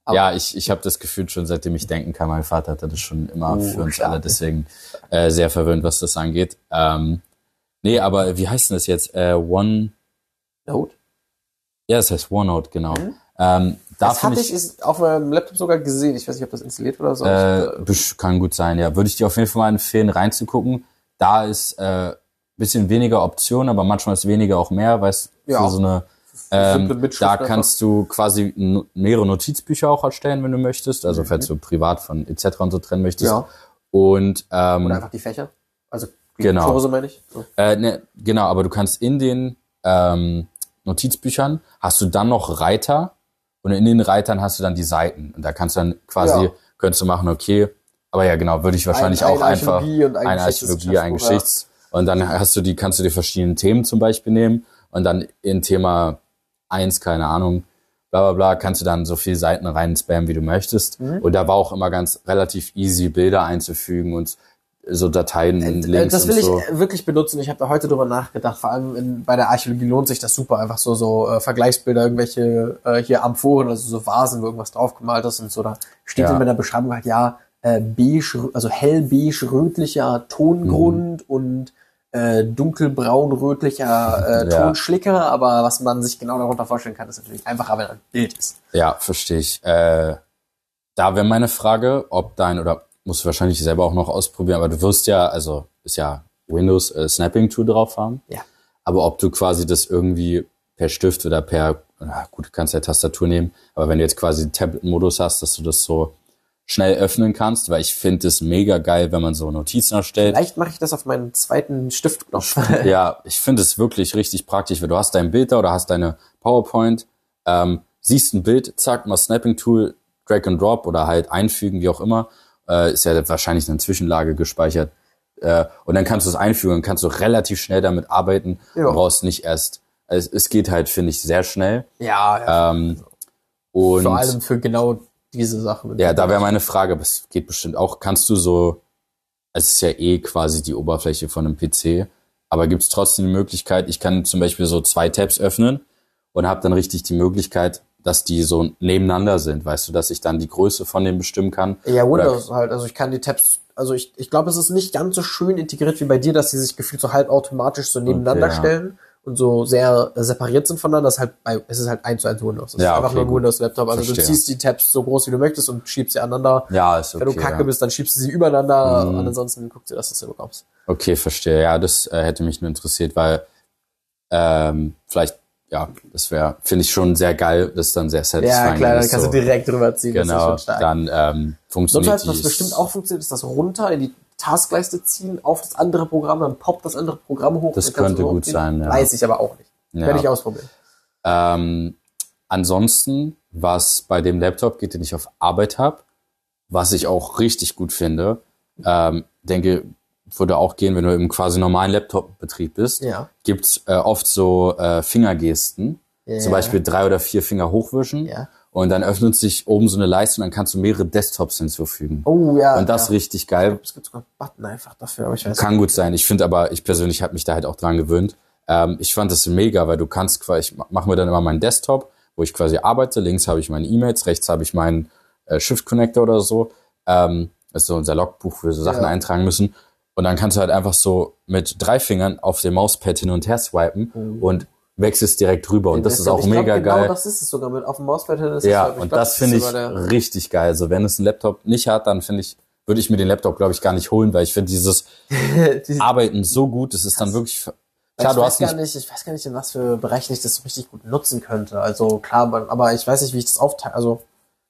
Aber- ja, ich, ich habe das Gefühl schon, seitdem ich denken kann, mein Vater hatte das schon immer Oh, für uns stark. alle, deswegen äh, sehr verwöhnt, was das angeht. Ähm, nee, aber wie heißt denn das jetzt? Äh, One, Note. ja, das heißt OneNote, genau. Ähm, da Mhm. Das hatte ich, ich, auf meinem Laptop sogar gesehen. Ich weiß nicht, ob das installiert oder so. äh, kann gut sein, ja. Würde ich dir auf jeden Fall mal empfehlen, reinzugucken. Da ist äh, bisschen weniger Optionen, aber manchmal ist weniger auch mehr, weil es Ja. für so eine Ähm, da kannst du quasi mehrere Notizbücher auch erstellen, wenn du möchtest. Also Mhm. falls du privat von etc. und so trennen möchtest. Ja. Und ähm, Oder einfach die Fächer. Also die Genau. Kurse meine ich. So. äh, ne, genau, aber du kannst in den ähm, Notizbüchern hast du dann noch Reiter und in den Reitern hast du dann die Seiten. Und da kannst du dann quasi, Ja. könntest du machen, okay, aber ja genau, würde ich wahrscheinlich Ein- auch eine einfach Archäologie und ein eine Archäologie, ein. Geschichts. Und dann hast du die, kannst du dir verschiedene Themen zum Beispiel nehmen und dann in Thema eins, keine Ahnung, bla bla bla, kannst du dann so viele Seiten rein spammen, wie du möchtest. Mhm. Und da war auch immer ganz relativ easy, Bilder einzufügen und so Dateien, Äh, Links das will so. ich wirklich benutzen. Ich habe da heute drüber nachgedacht. Vor allem in, bei der Archäologie lohnt sich das super. Einfach so so äh, Vergleichsbilder, irgendwelche äh, hier Amphoren, also so Vasen, wo irgendwas draufgemalt ist und so. Da steht Ja. in der Beschreibung halt ja äh, beige, also hellbeige rötlicher Tongrund und äh, dunkelbraun rötlicher äh, Ja. Tonschlicker. Aber was man sich genau darunter vorstellen kann, ist natürlich einfacher, wenn ein Bild ist. Ja, verstehe ich. Äh, da wäre meine Frage, ob dein, oder musst du wahrscheinlich selber auch noch ausprobieren, aber du wirst ja, also ist ja Windows äh, Snapping Tool drauf haben. Ja. Aber ob du quasi das irgendwie per Stift oder per, na gut, du kannst ja Tastatur nehmen, aber wenn du jetzt quasi Tablet-Modus hast, dass du das so schnell öffnen kannst, weil ich finde es mega geil, wenn man so Notizen erstellt. Vielleicht mache ich das auf meinen zweiten Stiftknopf. Ja, ich finde es wirklich richtig praktisch, weil du hast dein Bild da oder hast deine PowerPoint, ähm, siehst ein Bild, zack, mal Snapping Tool, Drag and Drop oder halt einfügen, wie auch immer, äh, ist ja wahrscheinlich eine Zwischenlage gespeichert. Äh, und dann kannst du es einfügen und kannst du relativ schnell damit arbeiten Ja. und brauchst nicht erst. Es, es geht halt, finde ich, sehr schnell. ja, ja. Ähm, und vor allem für genau diese Sache. ja, da wäre meine Frage, aber es geht bestimmt auch, kannst du so, es ist ja eh quasi die Oberfläche von einem PC, aber gibt es trotzdem die Möglichkeit, ich kann zum Beispiel so zwei Tabs öffnen und habe dann richtig die Möglichkeit, dass die so nebeneinander sind, weißt du, dass ich dann die Größe von dem bestimmen kann. Ja, Oder- Windows halt. Also ich kann die Tabs, also ich, ich glaube, es ist nicht ganz so schön integriert wie bei dir, dass sie sich gefühlt so halb automatisch so nebeneinander Okay, ja. stellen und so sehr separiert sind voneinander. Das ist halt bei, es ist halt eins zu eins Windows. Es Ja, ist einfach okay, nur ein. Windows-Laptop. Also Verstehe. du ziehst die Tabs so groß wie du möchtest und schiebst sie aneinander. Ja, ist okay. Wenn du kacke ja. bist, dann schiebst du sie übereinander Mhm. und ansonsten guckst du, dass du es bekommst. Okay, verstehe. Ja, das äh, hätte mich nur interessiert, weil ähm, vielleicht, ja, das wäre, finde ich schon sehr geil, das ist dann sehr satisfying. Ja, klar, dann kannst so, du direkt rüberziehen. das ist Genau, dann ähm, funktioniert Sonst was bestimmt auch funktioniert, ist das runter in die Taskleiste ziehen auf das andere Programm, dann poppt das andere Programm hoch. Das könnte gut sein, ja. Weiß ich aber auch nicht. Ja. Werde ich ausprobieren. Ähm, ansonsten, was bei dem Laptop geht, den ich auf Arbeit habe, was ich auch richtig gut finde, ähm, denke, würde auch gehen, wenn du im quasi normalen Laptop-Betrieb bist, Ja. gibt's äh, oft so äh, Fingergesten. Ja. Zum Beispiel drei oder vier Finger hochwischen. Ja. Und dann öffnet sich oben so eine Leiste und dann kannst du mehrere Desktops hinzufügen. Oh ja. und das ja. richtig geil. Es gibt sogar einen Button einfach dafür, aber ich weiß Kann gut sein. Ich finde aber, ich persönlich habe mich da halt auch dran gewöhnt. Ähm, ich fand das mega, weil du kannst quasi, ich mache mir dann immer meinen Desktop, wo ich quasi arbeite. Links habe ich meine E-Mails, rechts habe ich meinen äh, Shift Connector oder so. Ähm, das ist so unser Logbuch, wo wir so Sachen Ja. eintragen müssen. Und dann kannst du halt einfach so mit drei Fingern auf dem Mauspad hin und her swipen Oh. und wechselst direkt rüber. Und das ist auch ich glaub, mega genau geil. das ist es sogar mit auf dem Mauspad. ist es, Ja, und glaub, das ist finde ich richtig geil. Also wenn es ein Laptop nicht hat, dann finde ich, würde ich mir den Laptop, glaube ich, gar nicht holen, weil ich finde dieses (laughs) Die- Arbeiten so gut, es ist dann wirklich, klar, ich du weiß hast gar nicht, ich weiß gar nicht, in was für Bereichen ich das so richtig gut nutzen könnte. Also klar, aber ich weiß nicht, wie ich das aufteile. Also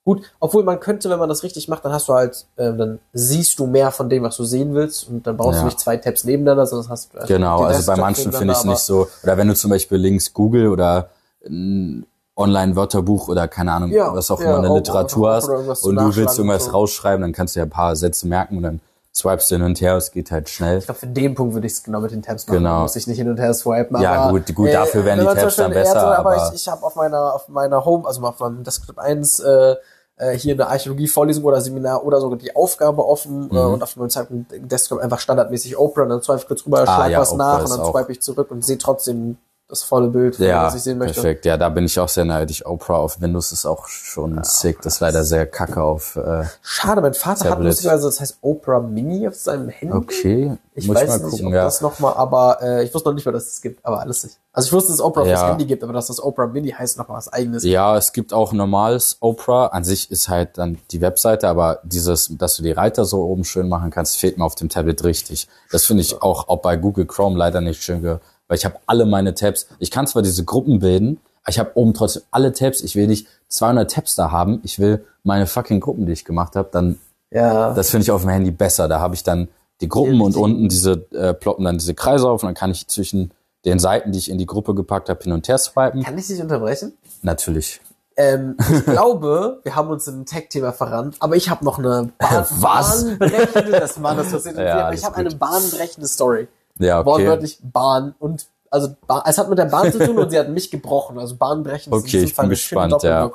gut, obwohl man könnte, wenn man das richtig macht, dann hast du halt, ähm, dann siehst du mehr von dem, was du sehen willst, und dann brauchst Ja. du nicht zwei Tabs nebeneinander, sondern hast du genau, den also bei manchen finde ich es nicht so, oder wenn du zum Beispiel links Google oder ein Online-Wörterbuch oder keine Ahnung, Ja, was auch ja, immer eine auch- Literatur hast und du willst irgendwas so. rausschreiben, dann kannst du ja ein paar Sätze merken und dann swipest du hin und her, es geht halt schnell. Ich glaube, für den Punkt würde ich es genau mit den Tabs machen. Genau. Muss ich nicht hin und her swipen. Ja, gut, gut, dafür wären die Tabs dann besser, So, aber, aber- ich, ich habe auf meiner, auf meiner Home, also auf meinem Desktop 1, äh, äh, hier eine Archäologie-Vorlesung oder Seminar oder sogar die Aufgabe offen Mhm. äh, und auf meinem zweiten Desktop einfach standardmäßig Oprah und dann swipe ich kurz rüber, Ah, schlag ja, was Oprah nach und dann swipe ich zurück und sehe trotzdem das volle Bild, Ja, was ich sehen möchte. perfekt. Ja, da bin ich auch sehr neidisch. Oprah auf Windows ist auch schon sick. Das ist leider sehr kacke auf. Äh, Schade, mein Vater hat Tablet. lustigerweise, das heißt Oprah Mini auf seinem Handy. okay, Ich muss weiß ich mal nicht, gucken. ob Ja, das nochmal, aber äh, ich wusste noch nicht mal, dass es das gibt, aber alles nicht. Also ich wusste, dass es Oprah Ja. fürs Handy gibt, aber dass das Oprah Mini heißt noch was eigenes. ja, es gibt auch normales Oprah. An sich ist halt dann die Webseite, aber dieses, dass du die Reiter so oben schön machen kannst, fehlt mir auf dem Tablet richtig. Das finde ich auch, auch bei Google Chrome leider nicht schön, ge- weil ich habe alle meine Tabs. Ich kann zwar diese Gruppen bilden, aber ich habe oben trotzdem alle Tabs. Ich will nicht 200 Tabs da haben. Ich will meine fucking Gruppen, die ich gemacht habe, dann Ja. Das finde ich auf dem Handy besser. Da habe ich dann die Gruppen Die und unten diese äh, ploppen dann diese Kreise auf und dann kann ich zwischen den Seiten, die ich in die Gruppe gepackt habe, hin und her swipen. Kann ich dich unterbrechen? Natürlich. Ähm, ich (laughs) glaube, wir haben uns im Tech-Thema verrannt, aber ich habe noch eine Bahn (laughs) Was? bahnbrechende, das war das passiert. Ja, aber alles ich habe eine bahnbrechende Story. Ja, okay. Wortwörtlich Bahn und also Bahn, es hat mit der Bahn zu tun und sie hat mich gebrochen. Also bahnbrechend ist in Okay, diesem ich bin gespannt, ja.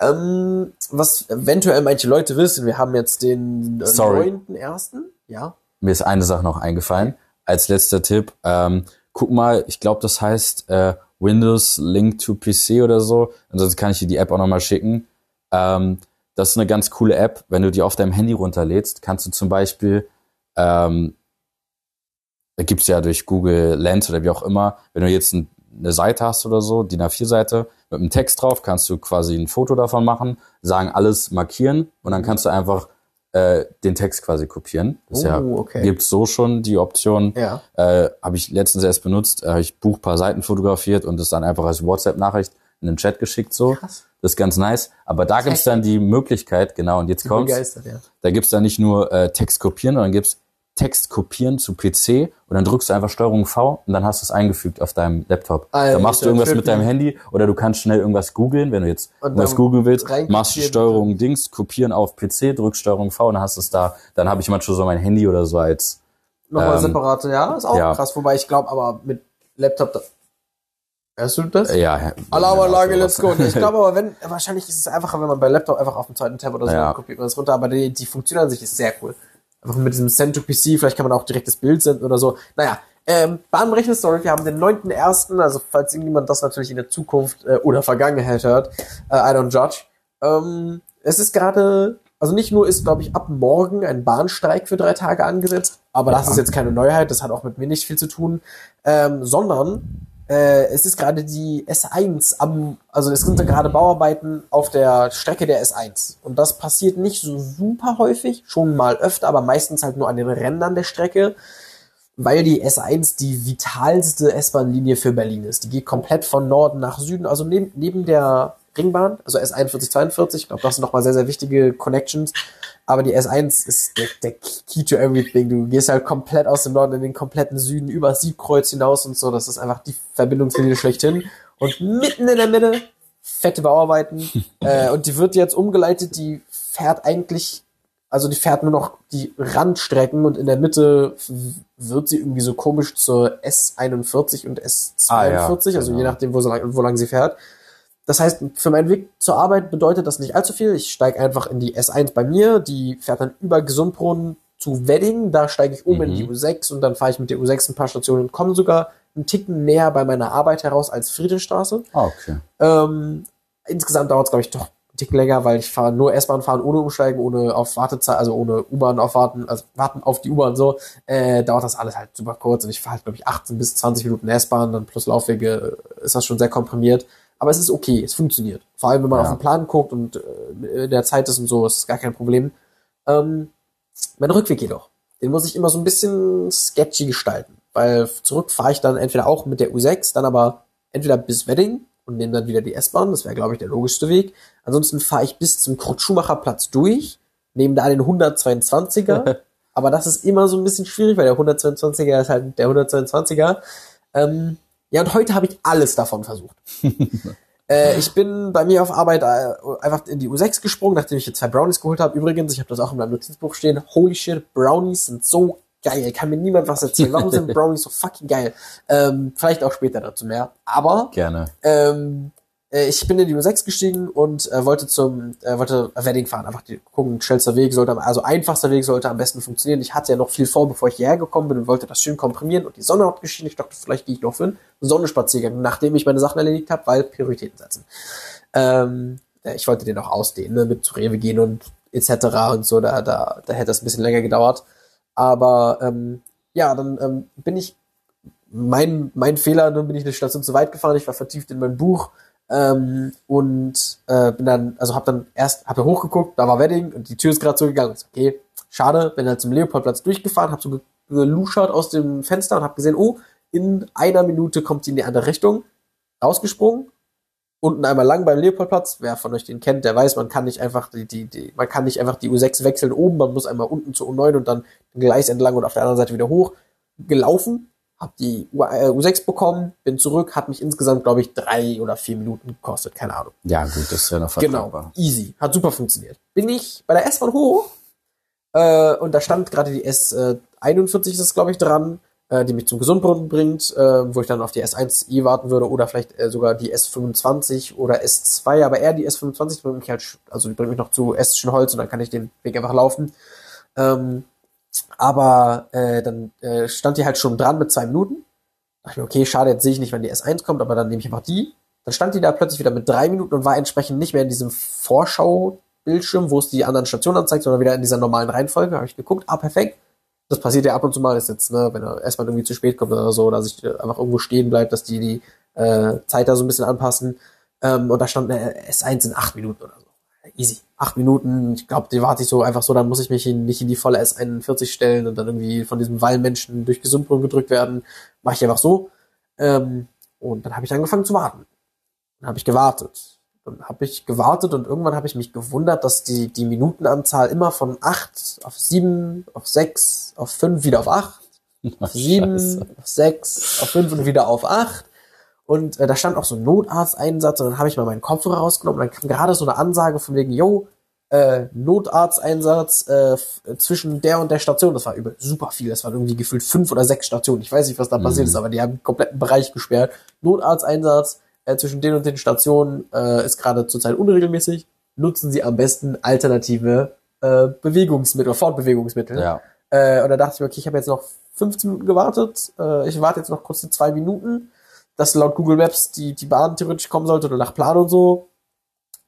Ähm, was eventuell manche Leute wissen, wir haben jetzt den äh, Sorry. 9.1. Ja. Mir ist eine Sache noch eingefallen. Als letzter Tipp, ähm, guck mal, ich glaube, das heißt äh, Windows Link to PC oder so. Ansonsten kann ich dir die App auch nochmal schicken. Ähm, das ist eine ganz coole App. Wenn du die auf deinem Handy runterlädst, kannst du zum Beispiel, ähm, da gibt's ja durch Google Lens oder wie auch immer, wenn du jetzt ein eine Seite hast oder so, DIN A4-Seite, mit einem Text drauf, kannst du quasi ein Foto davon machen, sagen alles markieren und dann kannst du einfach äh, den Text quasi kopieren. Das Oh, ja, okay. gibt's so schon die Option. Ja. Äh, habe ich letztens erst benutzt, äh, habe ich Buch paar Seiten fotografiert und es dann einfach als WhatsApp-Nachricht in den Chat geschickt so. Krass. Das ist ganz nice. Aber da gibt's dann die Möglichkeit, genau, und jetzt Ich bin kommt's, begeistert, ja. da gibt's dann nicht nur äh, Text kopieren, sondern gibt's Text kopieren zu PC und dann drückst du einfach Steuerung V und dann hast du es eingefügt auf deinem Laptop. Alter, dann machst du irgendwas mit deinem Handy oder du kannst schnell irgendwas googeln, wenn du jetzt irgendwas dann googeln willst, machst du Steuerung Dings, kopieren auf PC, drückst Steuerung V und dann hast du es da. Dann habe ich manchmal so mein Handy oder so als Nochmal Ähm, separate, ja, ist auch ja. krass. Wobei ich glaube, aber mit Laptop, da hörst du das? ja. Alarmanlage, let's go. Ich (laughs) glaube aber, wenn, wahrscheinlich ist es einfacher, wenn man bei Laptop einfach auf dem zweiten Tab oder so Ja. kopiert man das runter, aber die, die Funktion an sich ist sehr cool. Einfach mit diesem Send to PC, vielleicht kann man auch direkt das Bild senden oder so. Naja, ähm, bahnbrechende Story, wir haben den 9.1., also falls irgendjemand das natürlich in der Zukunft äh, oder Vergangenheit hört, äh, I don't judge. Ähm, es ist gerade, also nicht nur ist, glaube ich, ab morgen ein Bahnstreik für drei Tage angesetzt, aber das Ja. ist jetzt keine Neuheit, das hat auch mit mir nicht viel zu tun, ähm, sondern äh, es ist gerade die S1 am, also es sind da gerade Bauarbeiten auf der Strecke der S1. Und das passiert nicht so super häufig, schon mal öfter, aber meistens halt nur an den Rändern der Strecke, weil die S1 die vitalste S-Bahn-Linie für Berlin ist. Die geht komplett von Norden nach Süden, also neben, neben der Ringbahn, also S41, 42, ich glaube, das sind nochmal sehr, sehr wichtige Connections. Aber die S1 ist der, der Key to everything. Du gehst halt komplett aus dem Norden in den kompletten Süden, über Siegkreuz hinaus und so. Das ist einfach die Verbindungslinie schlechthin. Und mitten in der Mitte fette Bauarbeiten. (laughs) äh, und die wird jetzt umgeleitet, die fährt eigentlich, also die fährt nur noch die Randstrecken und in der Mitte wird sie irgendwie so komisch zur S41 und S42, Ah, ja, also genau. je nachdem, wo, so lang, wo lang sie fährt. Das heißt, für meinen Weg zur Arbeit bedeutet das nicht allzu viel. Ich steige einfach in die S1 bei mir, die fährt dann über Gesundbrunnen zu Wedding, da steige ich um in Mhm. die U6 und dann fahre ich mit der U6 ein paar Stationen und komme sogar einen Ticken näher bei meiner Arbeit heraus als Friedrichstraße. Ah, okay. Ähm, insgesamt dauert es, glaube ich, doch einen Tick länger, weil ich fahre nur S-Bahn fahren ohne umsteigen, ohne auf Wartezeit, also ohne U-Bahn aufwarten, also warten auf die U-Bahn so, äh, dauert das alles halt super kurz und ich fahre halt, glaube ich, 18 bis 20 Minuten S-Bahn, dann plus Laufwege äh, ist das schon sehr komprimiert. Aber es ist okay, es funktioniert. Vor allem, wenn man Ja. auf den Plan guckt und äh, in der Zeit ist und so, ist gar kein Problem. Ähm, mein Rückweg jedoch, den muss ich immer so ein bisschen sketchy gestalten, weil zurück fahre ich dann entweder auch mit der U6, dann aber entweder bis Wedding und nehme dann wieder die S-Bahn, das wäre, glaube ich, der logischste Weg. Ansonsten fahre ich bis zum Kurt-Schumacher-Platz durch, nehme da den 122er, (laughs) aber das ist immer so ein bisschen schwierig, weil der 122er ist halt der 122er. Ähm, ja, und heute habe ich alles davon versucht. (laughs) Äh, ich bin bei mir auf Arbeit äh, einfach in die U6 gesprungen, nachdem ich jetzt zwei Brownies geholt habe. Übrigens, ich habe das auch in meinem Notizbuch stehen. Holy shit, Brownies sind so geil. Kann mir niemand was erzählen. Warum sind (laughs) Brownies so fucking geil? Ähm, vielleicht auch später dazu mehr. Aber Gerne. ähm, äh, ich bin in die U6 gestiegen und äh, wollte zum äh, wollte Wedding fahren. Einfach die, gucken, schnellster Weg sollte, also einfachster Weg sollte am besten funktionieren. Ich hatte ja noch viel vor, bevor ich hierher gekommen bin und wollte das schön komprimieren und die Sonne hat geschienen. Ich dachte, vielleicht gehe ich noch für einen Sonnenspaziergang, nachdem ich meine Sachen erledigt habe, weil Prioritäten setzen. Ähm, ja, ich wollte den auch ausdehnen, ne, mit zu Rewe gehen und etc. und so. Da, da, da hätte das ein bisschen länger gedauert. Aber ähm, ja, dann ähm, bin ich mein, mein Fehler, dann bin ich eine Station zu weit gefahren, ich war vertieft in mein Buch ähm, und äh, bin dann, also hab dann erst, hab da hochgeguckt, da war Wedding und die Tür ist gerade zugegangen. So, okay, schade, bin halt zum Leopoldplatz durchgefahren, hab so ge- geluschert aus dem Fenster und hab gesehen, oh, in einer Minute kommt die in die andere Richtung, rausgesprungen, unten einmal lang beim Leopoldplatz. Wer von euch den kennt, der weiß, man kann nicht einfach die, die, die, man kann nicht einfach die U6 wechseln oben, man muss einmal unten zu U9 und dann Gleis entlang und auf der anderen Seite wieder hoch. Gelaufen, hab die U, äh, U6 bekommen, bin zurück, hat mich insgesamt, glaube ich, drei oder vier Minuten gekostet, keine Ahnung. Ja, gut, das ist ja noch Genau, vertragbar. easy, hat super funktioniert. Bin ich bei der S-Bahn hoch äh, und da stand gerade die S41 ist es, glaube ich, dran, äh, die mich zum Gesundbrunnen bringt, äh, wo ich dann auf die S1i warten würde oder vielleicht äh, sogar die S25 oder S2, aber eher die S25 die bringt mich halt, also die bringt mich noch zu Eschenholz und dann kann ich den Weg einfach laufen. Ähm, aber äh, dann äh, stand die halt schon dran mit zwei Minuten. Dachte ich mir, okay, schade, jetzt sehe ich nicht, wann die S1 kommt, aber dann nehme ich einfach die. Dann stand die da plötzlich wieder mit drei Minuten und war entsprechend nicht mehr in diesem Vorschau-Bildschirm, wo es die anderen Stationen anzeigt, sondern wieder in dieser normalen Reihenfolge. Habe ich geguckt, ah, perfekt. Das passiert ja ab und zu mal, ist jetzt, ne, wenn er erstmal irgendwie zu spät kommt oder so, oder sich äh, einfach irgendwo stehen bleibt, dass die die äh, Zeit da so ein bisschen anpassen. Ähm, und da stand eine S1 in acht Minuten oder so. Easy. Acht Minuten, ich glaube, die warte ich so einfach so, dann muss ich mich in, nicht in die volle S41 stellen und dann irgendwie von diesem Wallmenschen durch Gesundbrunnen gedrückt werden. Mache ich einfach so. Ähm, und dann habe ich angefangen zu warten. Dann habe ich gewartet. Dann habe ich gewartet und irgendwann habe ich mich gewundert, dass die, die Minutenanzahl immer von acht auf sieben, auf sechs, auf fünf wieder auf acht, (laughs) auf sieben, auf sechs, auf fünf und wieder auf acht. Und äh, da stand auch so ein Notarzteinsatz und dann habe ich mal meinen Kopfhörer rausgenommen und dann kam gerade so eine Ansage von wegen, yo, äh, Notarzteinsatz äh, zwischen der und der Station. Das war über super viel. Das waren irgendwie gefühlt fünf oder sechs Stationen. Ich weiß nicht, was da passiert ist, aber die haben den kompletten Bereich gesperrt. Notarzteinsatz äh, zwischen den und den Stationen äh, ist gerade zurzeit unregelmäßig. Nutzen Sie am besten alternative äh, Bewegungsmittel, Fortbewegungsmittel. Ja. Äh, und da dachte ich mir, okay, ich habe jetzt noch 15 Minuten gewartet. Äh, ich warte jetzt noch kurz die zwei Minuten, dass laut Google Maps die, die Bahn theoretisch kommen sollte oder nach Plan und so.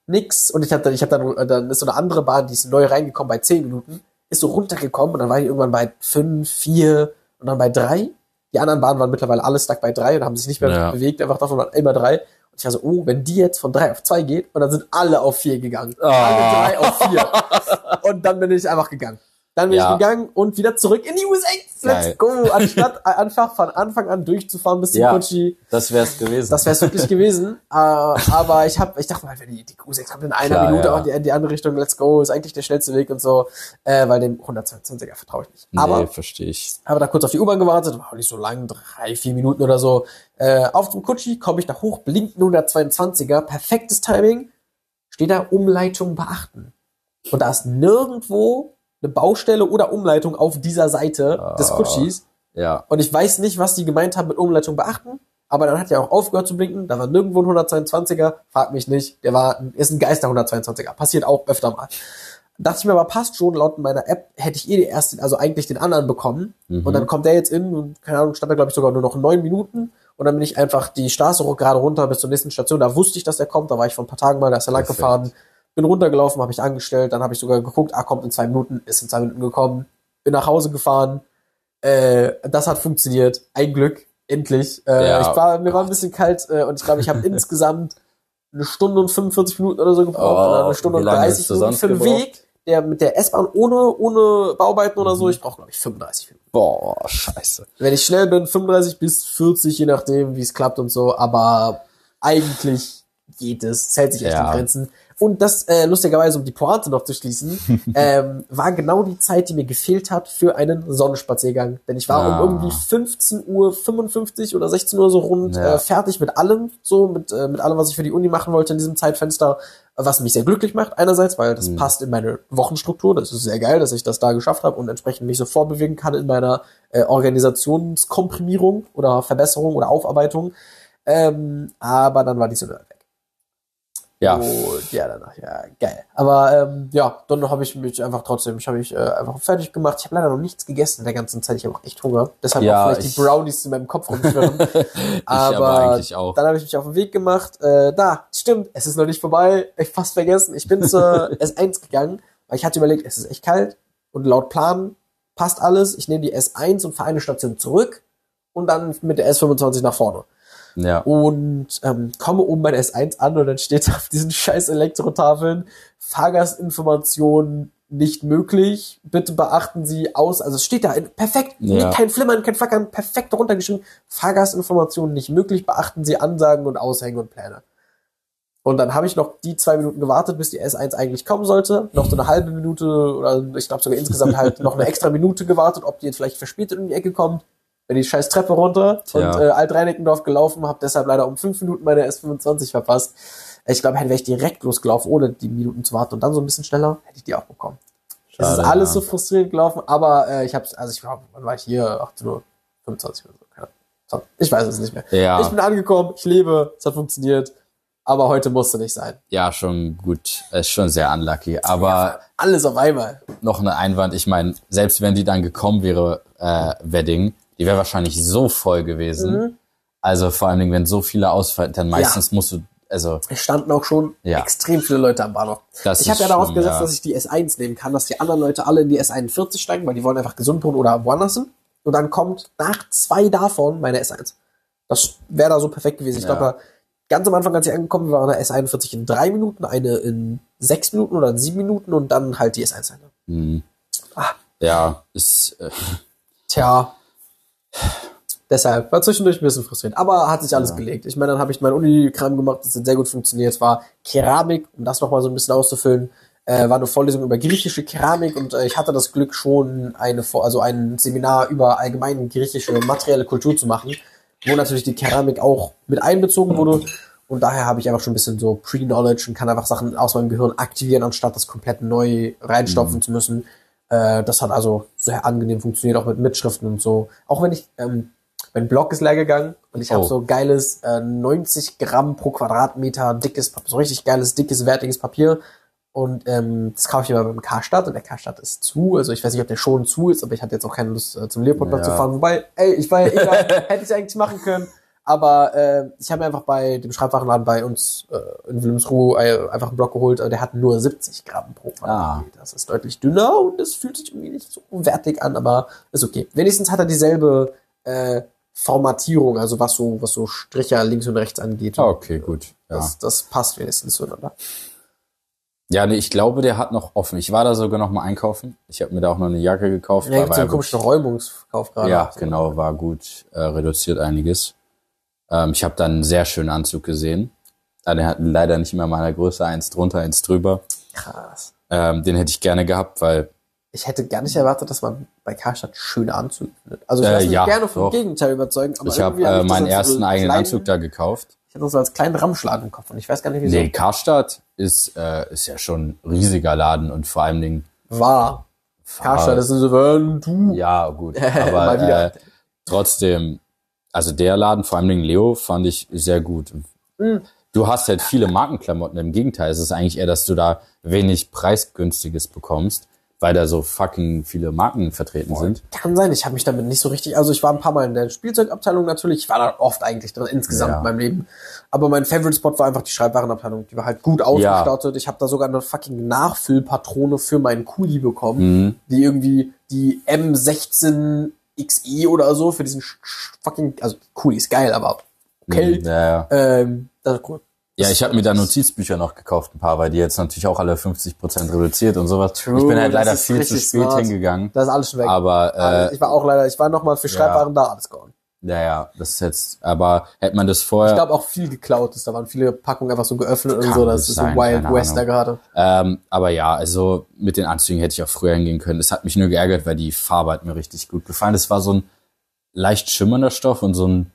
Nix. Und ich habe dann, ich habe dann, äh, dann ist so eine andere Bahn, die ist neu reingekommen bei 10 Minuten, ist so runtergekommen und dann war die irgendwann bei 5, 4 und dann bei 3. Die anderen Bahnen waren mittlerweile alle stuck bei 3 und haben sich nicht mehr Ja. bewegt, einfach davon waren immer 3. Und ich war so, oh, wenn die jetzt von 3 auf 2 geht und dann sind alle auf 4 gegangen. Ah. Alle 3 auf 4. und dann bin ich einfach gegangen. Dann bin Ja. ich gegangen und wieder zurück in die USA. Let's go. Anstatt (laughs) einfach von Anfang an durchzufahren bis zum Ja. Kutschi. Das wär's gewesen. Das wäre es wirklich (laughs) gewesen. Äh, aber ich habe, ich dachte mal, wenn die, die Q6 kommt in einer Klar, Minute ja. in, die, in die andere Richtung, let's go, ist eigentlich der schnellste Weg und so, äh, weil dem 122er vertraue ich nicht. Aber nee, verstehe ich. habe da kurz auf die U-Bahn gewartet, war auch nicht so lang, drei, vier Minuten oder so. Äh, auf zum Kutschi komme ich da hoch, blinkt 122er, perfektes Timing, steht da Umleitung beachten. Und da ist nirgendwo eine Baustelle oder Umleitung auf dieser Seite des Ah. Kutschis. Ja. Und ich weiß nicht, was die gemeint haben mit Umleitung beachten. Aber dann hat er auch aufgehört zu blinken. Da war nirgendwo ein 122er. Frag mich nicht. Der war, ist ein Geister 122er. Passiert auch öfter mal. Dachte ich mir aber, passt schon. Laut meiner App hätte ich eh den ersten, also eigentlich den anderen bekommen. Mhm. Und dann kommt der jetzt in und keine Ahnung, stand da glaube ich sogar nur noch neun Minuten. Und dann bin ich einfach die Straße gerade runter bis zur nächsten Station. Da wusste ich, dass der kommt. Da war ich vor ein paar Tagen mal, da ist er lang gefahren. Bin runtergelaufen, habe ich angestellt. Dann habe ich sogar geguckt, ah, kommt in zwei Minuten. Ist in zwei Minuten gekommen. Bin nach Hause gefahren. Äh, das hat funktioniert. Ein Glück. Endlich. Äh, Ja. ich war, mir war ein bisschen kalt äh, und ich glaube, ich habe (laughs) insgesamt eine Stunde und 45 Minuten oder so gebraucht. Oh, oder eine Stunde und lange 30 hast du Minuten für den gebraucht? Weg. Der mit der S-Bahn ohne, ohne Bauarbeiten oder Mhm. so. Ich brauche, glaube ich, 35 Minuten. Boah, scheiße. Wenn ich schnell bin, 35 bis 40, je nachdem, wie es klappt und so. Aber eigentlich geht es, es hält sich echt Ja. in Grenzen. Und das, äh, lustigerweise, um die Pointe noch zu schließen, (laughs) ähm, war genau die Zeit, die mir gefehlt hat für einen Sonnenspaziergang. Denn ich war Ah. um irgendwie 15 Uhr 55 oder 16 Uhr so rund Ja. äh, fertig mit allem, so mit, äh, mit allem, was ich für die Uni machen wollte in diesem Zeitfenster, was mich sehr glücklich macht einerseits, weil das passt in meine Wochenstruktur, das ist sehr geil, dass ich das da geschafft habe und entsprechend mich so vorbewegen kann in meiner äh, Organisationskomprimierung oder Verbesserung oder Aufarbeitung. Ähm, aber dann war die Sonne. Ja. Und ja, danach, ja, geil. Aber ähm, ja, dann habe ich mich einfach trotzdem, ich habe mich äh, einfach fertig gemacht. Ich habe leider noch nichts gegessen in der ganzen Zeit. Ich habe auch echt Hunger. Deshalb Ja, auch vielleicht ich- die Brownies in meinem Kopf rumschwirren. (laughs) aber eigentlich auch. Dann habe ich mich auf den Weg gemacht. Äh, da, stimmt, es ist noch nicht vorbei. Ich fast vergessen. Ich bin zur (laughs) S1 gegangen, weil ich hatte überlegt, es ist echt kalt und laut Plan passt alles. Ich nehme die S1 und fahre eine Station zurück und dann mit der S25 nach vorne Ja. und ähm, komme oben bei der S1 an und dann steht (laughs) auf diesen scheiß Elektrotafeln Fahrgastinformationen nicht möglich. Bitte beachten Sie aus. Also es steht da in, perfekt, Ja. kein Flimmern, kein Flackern, perfekt runtergeschrieben. Fahrgastinformationen nicht möglich. Beachten Sie Ansagen und Aushänge und Pläne. Und dann habe ich noch die zwei Minuten gewartet, bis die S1 eigentlich kommen sollte. Noch so eine halbe Minute oder ich glaube sogar insgesamt halt noch eine (laughs) extra Minute gewartet, ob die jetzt vielleicht verspätet um die Ecke kommt. Bin die scheiß Treppe runter Tja. und äh, Alt-Reinickendorf gelaufen, habe deshalb leider um fünf Minuten meine S25 verpasst. Ich glaube, hätte ich direkt losgelaufen, ohne die Minuten zu warten und dann so ein bisschen schneller, hätte ich die auch bekommen. es ist Schade, alles ja. so frustrierend gelaufen, aber äh, ich habe also ich war, wann war ich hier? 18 Uhr 25 oder so. keine Ahnung. Ich weiß es nicht mehr. Ja. Ich bin angekommen, ich lebe, es hat funktioniert, aber heute musste nicht sein. Ja, schon gut. Ist schon sehr unlucky. Aber Alles auf einmal. noch ein Einwand. Ich meine, selbst wenn die dann gekommen wäre, äh, Wedding, die wäre wahrscheinlich so voll gewesen. Mhm. Also vor allen Dingen, wenn so viele ausfallen, dann meistens musst du, also Es standen auch schon Ja. extrem viele Leute am Bahnhof. Das ich habe ja darauf schon, gesetzt, ja. dass ich die S1 nehmen kann, dass die anderen Leute alle in die S41 steigen, weil die wollen einfach gesund wohnen oder woanders sind. Und dann kommt nach zwei davon meine S1. Das wäre da so perfekt gewesen. Ich Ja. glaube, ganz am Anfang, als ich angekommen war, war eine S41 in drei Minuten, eine in sechs Minuten oder in sieben Minuten und dann halt die S1. Hm. Ah. Ja, ist, äh, Tja. Deshalb war zwischendurch ein bisschen frustrierend. Aber hat sich alles Ja. gelegt. Ich meine, dann habe ich meinen Uni-Kram gemacht, das hat sehr gut funktioniert. Es war Keramik, um das nochmal so ein bisschen auszufüllen. Äh, war eine Vorlesung über griechische Keramik und äh, ich hatte das Glück schon eine also ein Seminar über allgemein griechische materielle Kultur zu machen, wo natürlich die Keramik auch mit einbezogen wurde. Und daher habe ich einfach schon ein bisschen so Pre-Knowledge und kann einfach Sachen aus meinem Gehirn aktivieren, anstatt das komplett neu reinstopfen zu müssen. Äh, das hat also sehr angenehm funktioniert, auch mit Mitschriften und so. Auch wenn ich, ähm, mein Blog ist leer gegangen und ich habe Oh. so geiles äh, 90 Gramm pro Quadratmeter dickes, so richtig geiles, dickes, wertiges Papier. Und ähm, das kaufe ich immer beim Karstadt und der Karstadt ist zu. Also ich weiß nicht, ob der schon zu ist, aber ich hatte jetzt auch keine Lust äh, zum Leopoldplatz Ja. zu fahren. Wobei, ey, ich war ja egal, (laughs) hätte ich eigentlich machen können. Aber äh, ich habe mir einfach bei dem Schreibwarenladen bei uns äh, in Wilhelmsruhe äh, einfach einen Block geholt, äh, der hat nur 70 Gramm pro Quadratmeter. Das ist deutlich dünner und es fühlt sich irgendwie nicht so wertig an, aber ist okay. Wenigstens hat er dieselbe äh, Formatierung, also was so, was so Stricher links und rechts angeht. ah, okay, gut. Ja. Das, das passt wenigstens zueinander. Ja, nee, ich glaube, der hat noch offen. Ich war da sogar noch mal einkaufen. Ich habe mir da auch noch eine Jacke gekauft. Ja, gibt so ja einen komischen Räumungskauf gerade. Ja, genau, war gut äh, reduziert einiges. Ähm, ich habe dann einen sehr schönen Anzug gesehen. Ah, der hat leider nicht mehr meiner Größe, eins drunter, eins drüber. Krass. Ähm, den hätte ich gerne gehabt, weil Ich hätte gar nicht erwartet, dass man bei Karstadt schöne Anzüge findet. Also ich Äh, lasse mich ja, gerne vom doch. Gegenteil überzeugen, aber ich habe irgendwie hab äh, meinen ersten so eigenen kleinen- Anzug da gekauft. Ich hatte das so als kleinen Ramschladen im Kopf und ich weiß gar nicht, wieso. Nee, Karstadt ist, äh, ist ja schon ein riesiger Laden und vor allem Dingen War. Karstadt ist so, du. Ja, gut. (laughs) Aber äh, trotzdem, also der Laden, vor allem Dingen Leo, fand ich sehr gut. Mhm. Du hast halt viele Markenklamotten. Im Gegenteil, es ist eigentlich eher, dass du da wenig preisgünstiges bekommst, weil da so fucking viele Marken vertreten sind. Kann sein, ich habe mich damit nicht so richtig, also ich war ein paar Mal in der Spielzeugabteilung natürlich, ich war da oft eigentlich drin, insgesamt Ja. in meinem Leben. Aber mein Favorite Spot war einfach die Schreibwarenabteilung. Die war halt gut ausgestattet. Ich habe da sogar eine fucking Nachfüllpatrone für meinen Kuli bekommen, Mhm. die irgendwie die M16XE oder so für diesen fucking, also Kuli ist geil, aber okay. Ja, ja. Ähm, das ist cool. ja ich habe mir da Notizbücher noch gekauft, ein paar, weil die jetzt natürlich auch alle 50% reduziert und sowas. True, ich bin halt leider viel zu spät smart. hingegangen. Das ist alles schon weg. Aber äh, ich war auch leider, ich war noch mal für Schreibwaren da, alles gone. Ja, ja, das ist jetzt, aber hätte man das vorher. Ich glaube auch viel geklaut ist. Da waren viele Packungen einfach so geöffnet und so. Das ist so Wild keine West da Ahnung. gerade. Ähm, aber ja, also mit den Anzügen hätte ich auch früher hingehen können. Es hat mich nur geärgert, weil die Farbe hat mir richtig gut gefallen. Es war so ein leicht schimmernder Stoff und so ein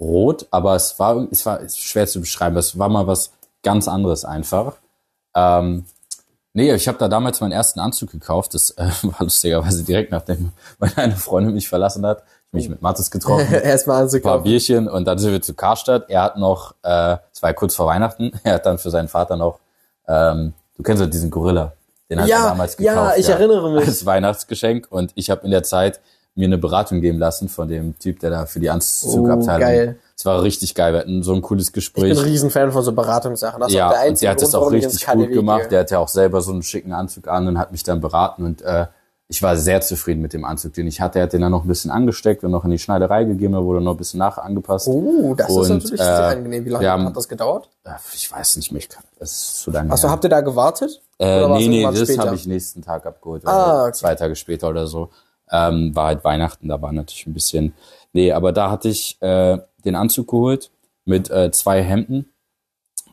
Rot, aber es war, es war ist schwer zu beschreiben. Es war mal was ganz anderes einfach. Ähm, nee, ich habe da damals meinen ersten Anzug gekauft. Das äh, (laughs) war lustigerweise direkt nachdem meine Freundin mich verlassen hat. Ich mich mit Mathis getroffen. (laughs) Erstmal ein paar. Bierchen und dann sind wir zu Karstadt. Er hat noch, äh, es war ja kurz vor Weihnachten, (laughs) er hat dann für seinen Vater noch, ähm, du kennst ja diesen Gorilla, den hat er Ja, damals ja, gekauft. ich erinnere mich. Als Weihnachtsgeschenk und ich habe in der Zeit mir eine Beratung geben lassen von dem Typ, der da für die Anzugabteilung. Oh, geil. Es war richtig geil, wir hatten so ein cooles Ich Gespräch. bin ein Riesenfan von so Beratungssachen. Das Ja, der und der hat das auch ich richtig gut gemacht. Der hat ja auch selber so einen schicken Anzug an und hat mich dann beraten und äh, ich war sehr zufrieden mit dem Anzug, den ich hatte. Er hat den dann noch ein bisschen angesteckt und noch in die Schneiderei gegeben, er wurde noch ein bisschen nach angepasst. Oh, das ist Und, natürlich äh, sehr angenein. Wie lange haben- hat das gedauert? Äh, Ich weiß nicht mehr, das ist zu lange. Achso, her. habt ihr da gewartet? äh, nee, nee, das habe ich nächsten Tag abgeholt. Ah, oder okay. Zwei Tage später oder so. Ähm, war halt Weihnachten, da war natürlich ein bisschen. Nee, aber da hatte ich äh, den Anzug geholt mit äh, zwei Hemden,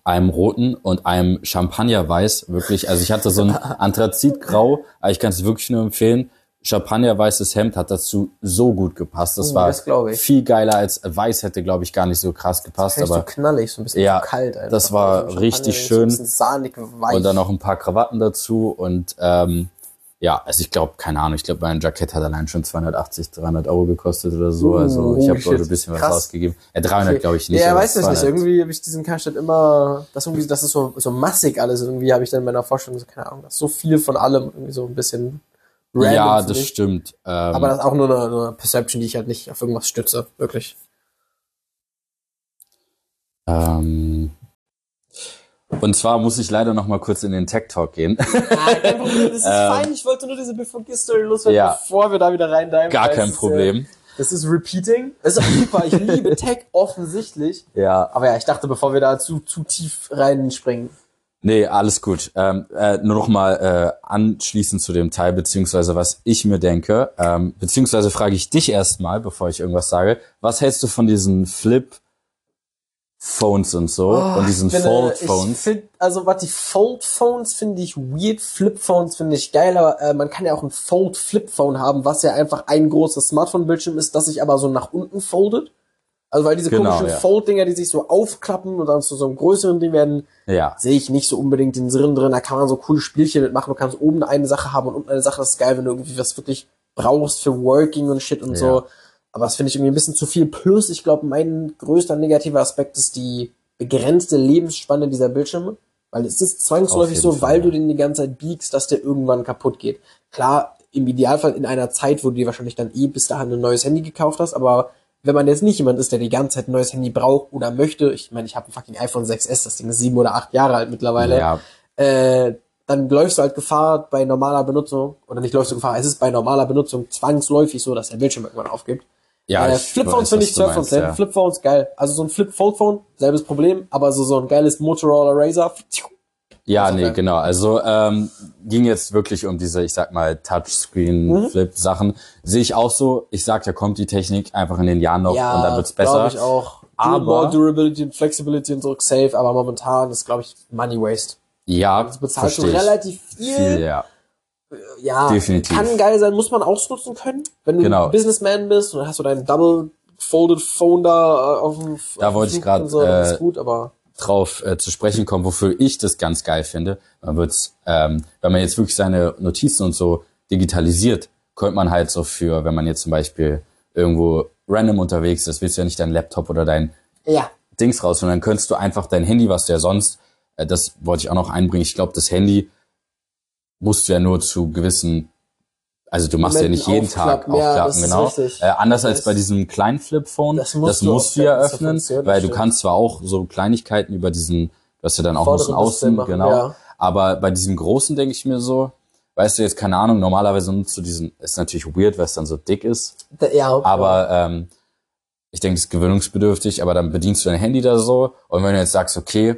einem roten und einem Champagnerweiß. Wirklich, also ich hatte so ein (laughs) Anthrazitgrau, aber ich kann es wirklich nur empfehlen. Champagnerweißes Hemd hat dazu so gut gepasst. Das Oh, war das viel geiler als weiß hätte, glaube ich, gar nicht so krass gepasst. Vielleicht aber so knallig, so ein bisschen Ja, kalt einfach. das war Also richtig schön. So sahnig, und dann noch ein paar Krawatten dazu und ähm, ja, also ich glaube, keine Ahnung, ich glaube, mein Jackett hat allein schon 280, 300 Euro gekostet oder so. Uh, also ich habe dort ein bisschen was Krass. ausgegeben. Ja, 300 Okay. glaube ich nicht. Ja, weiß das nicht. 200. Irgendwie habe ich diesen Karstadt immer, das irgendwie, das ist so, so massig alles. Irgendwie habe ich dann in meiner Vorstellung so, keine Ahnung, das so viel von allem irgendwie so ein bisschen random. Ja, das mich. stimmt. Ähm, Aber das ist auch nur eine, eine Perception, die ich halt nicht auf irgendwas stütze, wirklich. ähm, und zwar muss ich leider noch mal kurz in den Tech Talk gehen. Ah, kein Problem, das ist (laughs) Ähm, fein. Ich wollte nur diese BVG-Story loswerden, ja. bevor wir da wieder rein Gar kein Problem. Das ist Repeating. Das ist auch super. Ich liebe (laughs) Tech offensichtlich. Ja. Aber ja, ich dachte, bevor wir da zu, zu tief reinspringen. Nee, alles gut. Ähm, äh, nur noch mal äh, anschließend zu dem Teil, beziehungsweise was ich mir denke, ähm, beziehungsweise frage ich dich erstmal, bevor ich irgendwas sage, was hältst du von diesen Flip Phones und so und diesen Oh, Ich finde, Fold Phones? find, also was die Fold Phones finde ich weird, Flip Phones finde ich geil, aber äh, man kann ja auch ein Fold Flip Phone haben, was ja einfach ein großes Smartphone-Bildschirm ist, das sich aber so nach unten foldet. Also weil diese Genau, komischen ja. Fold-Dinger, die sich so aufklappen und dann zu so einem größeren Ding werden, Ja. sehe ich nicht so unbedingt den Sinn drin. Da kann man so coole Spielchen mitmachen. Du kannst oben eine Sache haben und unten eine Sache. Das ist geil, wenn du irgendwie was wirklich brauchst für Working und Shit und Ja. so. Aber das finde ich irgendwie ein bisschen zu viel. Plus, ich glaube, mein größter negativer Aspekt ist die begrenzte Lebensspanne dieser Bildschirme. Weil es ist zwangsläufig so, Fall, weil ja. du den die ganze Zeit biegst, dass der irgendwann kaputt geht. Klar, im Idealfall in einer Zeit, wo du dir wahrscheinlich dann eh bis dahin ein neues Handy gekauft hast, aber wenn man jetzt nicht jemand ist, der die ganze Zeit ein neues Handy braucht oder möchte, ich meine, ich habe ein fucking iPhone 6S, das Ding ist sieben oder acht Jahre alt mittlerweile, Ja. äh, dann läufst du halt Gefahr bei normaler Benutzung, oder nicht läufst du Gefahr, es ist bei normaler Benutzung zwangsläufig so, dass der Bildschirm irgendwann aufgibt. Ja, äh, Flipphones finde ich du 12 von meinst, 10. ja. Flipphones geil. Also so ein Flip-Fold-Phone, selbes Problem, aber so, so ein geiles Motorola Razer. Ja, Also, nee, äh, genau. Also ähm, ging jetzt wirklich um diese, ich sag mal, Mhm. Touchscreen-Flip-Sachen. Sehe ich auch so. Ich sag, da kommt die Technik einfach in den Jahren noch und dann wird's besser. ich auch. Aber- More Durability und Flexibility und so safe, aber momentan ist, glaube ich, Money Waste. Ja, Du bezahlst schon verstehe ich. relativ viel. Viel, ja. Ja, Definitiv. kann geil sein, muss man ausnutzen können. Wenn du Genau. ein Businessman bist und dann hast du dein Double Folded Phone da äh, auf dem Da auf wollte ich und so, äh, gut, aber drauf äh, zu sprechen kommen, wofür ich das ganz geil finde. Man wird's, ähm, wenn man jetzt wirklich seine Notizen und so digitalisiert, könnte man halt so für, wenn man jetzt zum Beispiel irgendwo random unterwegs ist, willst du ja nicht deinen Laptop oder dein ja, Dings raus, dann könntest du einfach dein Handy, was du ja sonst, äh, das wollte ich auch noch einbringen, ich glaube, das Handy musst du ja nur zu gewissen, also du machst ja nicht jeden Tag aufklappen, ja, aufklappen, ist genau. Äh, anders als Das- bei diesem kleinen Flip-Phone, Das das musst musst, du du ja öffnen, weil du kannst zwar auch so Kleinigkeiten über diesen, du hast ja dann auch noch so Außen, machen, genau, ja. aber bei diesem großen denke ich mir so, weißt du jetzt, keine Ahnung, normalerweise nutzt du diesen, ist natürlich weird, weil es dann so dick ist, ja, aber ähm, ich denke, es ist gewöhnungsbedürftig, aber dann bedienst du dein Handy da so. Und wenn du jetzt sagst, okay,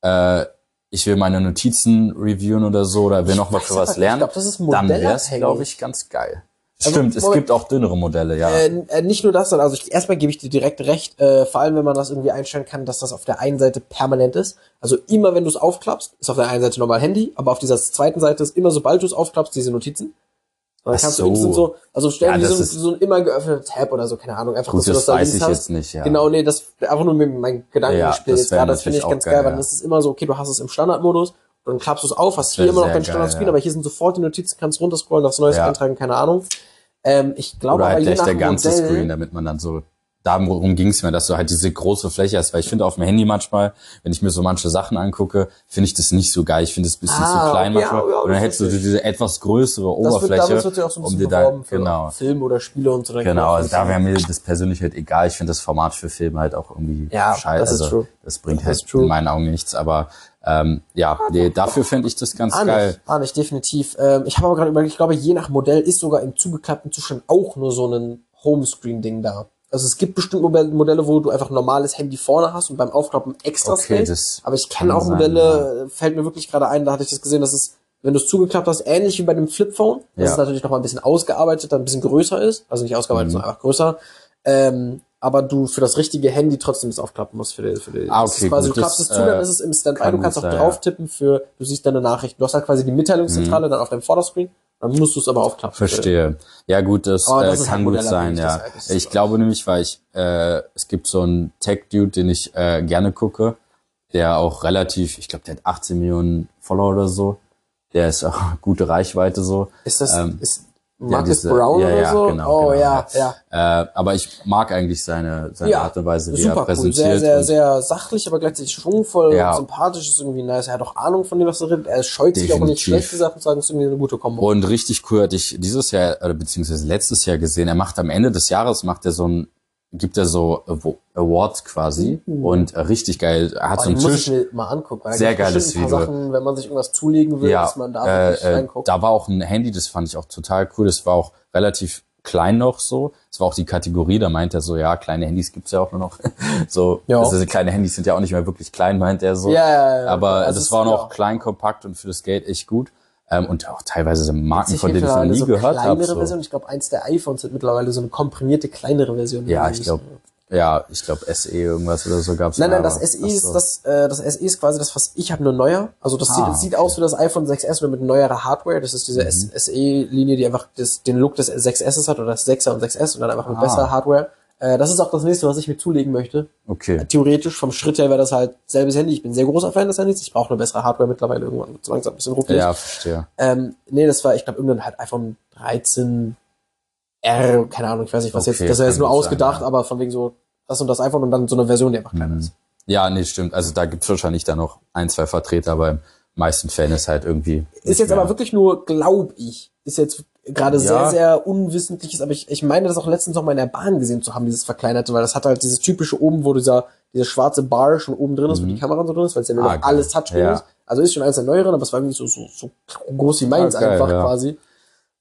äh, ich will meine Notizen reviewen oder so oder will noch mal für was lernen, ich glaub, das ist dann wäre es, glaube ich, ganz geil. Also, Stimmt, es Moment. gibt auch dünnere Modelle, ja. Äh, äh, nicht nur das, sondern also ich, erstmal gebe ich dir direkt recht, äh, vor allem wenn man das irgendwie einstellen kann, dass das auf der einen Seite permanent ist. Also immer wenn du es aufklappst, ist auf der einen Seite normal Handy, aber auf dieser zweiten Seite ist immer, sobald du es aufklappst, diese Notizen. Dann Ach kannst so. du instant so, also stellen Ja, wie so, das so ein immer geöffneter Tab oder so, keine Ahnung, einfach, Gut, dass du das das da weiß ich hast. jetzt nicht, ja. Genau, nee, das einfach nur mit meinem Gedankenspiel Ja, das jetzt gerade, das finde ich ganz geil, geil, weil ja. das ist immer so, okay, du hast es im Standardmodus, und dann klappst du es auf, hast hier immer noch sehr dein geil, Standardscreen, ja. aber hier sind sofort die Notizen, kannst runterscrollen, aufs Neues Ja. eintragen, keine Ahnung. Ähm, ich glaube Oder aber halt je gleich nach der ganze Modell, Screen, damit man dann so, darum ging es mir, dass du halt diese große Fläche hast, weil ich finde auf dem Handy manchmal, wenn ich mir so manche Sachen angucke, finde ich das nicht so geil. Ich finde es ein bisschen Ah, zu klein okay, manchmal. ja, ja, und dann hättest du diese etwas größere wird, Oberfläche, damals wird ja auch so ein um bisschen dir beworben da, für genau. Filme oder Spiele und so. dann Genau, also da wäre mir das persönlich halt egal. Ich finde das Format für Filme halt auch irgendwie Ja, scheiße. das ist also, true. Das bringt Das halt true. in meinen Augen nichts. Aber ähm, ja, nee, dafür fände ich das ganz Ah, geil. nicht, ah, nicht, definitiv. Ähm, ich habe aber gerade überlegt, ich glaube, je nach Modell ist sogar im zugeklappten Zustand auch nur so ein Homescreen-Ding da. Also es gibt bestimmt Modell- Modelle, wo du einfach ein normales Handy vorne hast und beim Aufklappen extra Okay, Space. Aber ich kann kenne auch sein, Modelle, äh, fällt mir wirklich gerade ein, da hatte ich das gesehen, dass es, wenn du es zugeklappt hast, ähnlich wie bei dem Flipphone, dass Ja. es natürlich noch mal ein bisschen ausgearbeiteter, ein bisschen größer ist. Also nicht ausgearbeitet, Mhm. sondern einfach größer. Ähm, aber du für das richtige Handy trotzdem es aufklappen musst für die, für die Ah, das ist okay, quasi, gut, du klappst es zu, dann äh, ist es im Standby, du kannst auch sein, drauf tippen für, du siehst deine Nachrichten. Du hast halt quasi die Mitteilungszentrale dann auf deinem Vorderscreen, dann musst du es aber aufklappen. Verstehe. Ja gut, das, Aber das äh, kann halt gut sein, ja. es Ich glaube nämlich, weil ich, äh, es gibt so einen Tech-Dude, den ich äh, gerne gucke, der auch relativ, ich glaube, der hat 18 Millionen Follower oder so. Der ist auch (laughs) gute Reichweite so. Ist das, Ähm, ist Marcus diese- Brown ja, oder ja, so? genau, oh genau, ja, ja. Äh, aber ich mag eigentlich seine, seine Art und Weise, wie er super cool. präsentiert. Sehr, sehr, sehr sachlich, aber gleichzeitig schwungvoll Ja. und sympathisch. Ist irgendwie nice. Er hat auch Ahnung von dem, was er redet. Er scheut sich auch nicht Definitiv. schlechte Sachen zu sagen. Ist irgendwie eine gute Kombo. Und richtig cool hatte ich dieses Jahr, oder beziehungsweise letztes Jahr gesehen, er macht am Ende des Jahres, macht er so ein, gibt er so Awa- Awards quasi und äh, richtig geil. Er hat Aber so einen muss ich Tisch. mal angucken. da Sehr geiles Video. Sachen, wenn man sich irgendwas zulegen will, Ja, dass man da äh, äh, reinguckt. da war auch ein Handy, das fand ich auch total cool. Das war auch relativ klein noch so. Es war auch die Kategorie, da meint er so, ja, kleine Handys gibt's ja auch nur noch. (laughs) so, Ja. also kleine Handys sind ja auch nicht mehr wirklich klein, meint er so. Ja, ja, ja. Aber Also das war noch ja. klein, kompakt und für das Geld echt gut. Ähm, und auch teilweise so Marken, von denen ich noch nie so gehört kleinere habe. So. Version. Ich glaube, eins der iPhones hat mittlerweile so eine komprimierte kleinere Version. Ja, ich glaube, ja, ich glaube SE irgendwas oder so gab's. Nein, nein, das SE ist so. das, äh, das SE ist quasi das, was ich habe, nur neuer. Also das Ah, sieht, sieht okay. aus wie das iPhone 6S nur mit neuerer Hardware. Das ist diese Mhm. SE-Linie, die einfach das, den Look des 6S hat oder das 6er und 6S und dann einfach mit Ah. besserer Hardware. Äh, das ist auch das nächste, was ich mir zulegen möchte. Okay. Theoretisch vom Schritt her wäre das halt selbes Handy. Ich bin ein sehr großer Fan des Handys. Ich brauche eine bessere Hardware mittlerweile irgendwann. So langsam ein bisschen ruckelig. Ja, verstehe. Ähm, nee, das war, ich glaube, irgendein halt iPhone 13 R, keine Ahnung, ich weiß nicht, was Okay, jetzt, das ist jetzt nur ausgedacht, sein, ja. aber von wegen so, das und das iPhone und dann so eine Version, die einfach kleiner Mhm. ist. Ja, nee, stimmt. Also da gibt's wahrscheinlich dann noch ein, zwei Vertreter, aber im meisten Fällen ist halt irgendwie. Ist jetzt mehr. aber wirklich nur, glaub ich, ist jetzt gerade sehr, Ja. sehr unwissentliches, aber ich, ich meine das auch letztens noch mal in der Bahn gesehen zu haben, dieses Verkleinerte, weil das hat halt dieses typische oben, wo dieser, dieser schwarze Bar schon oben drin ist, wo die Kamera so drin ist, weil es ja nur Ah, noch alles Touchscreen Ja. ist. Also ist schon eins der neueren, aber es war irgendwie so, so, so groß wie meins Ah, geil, einfach ja. quasi.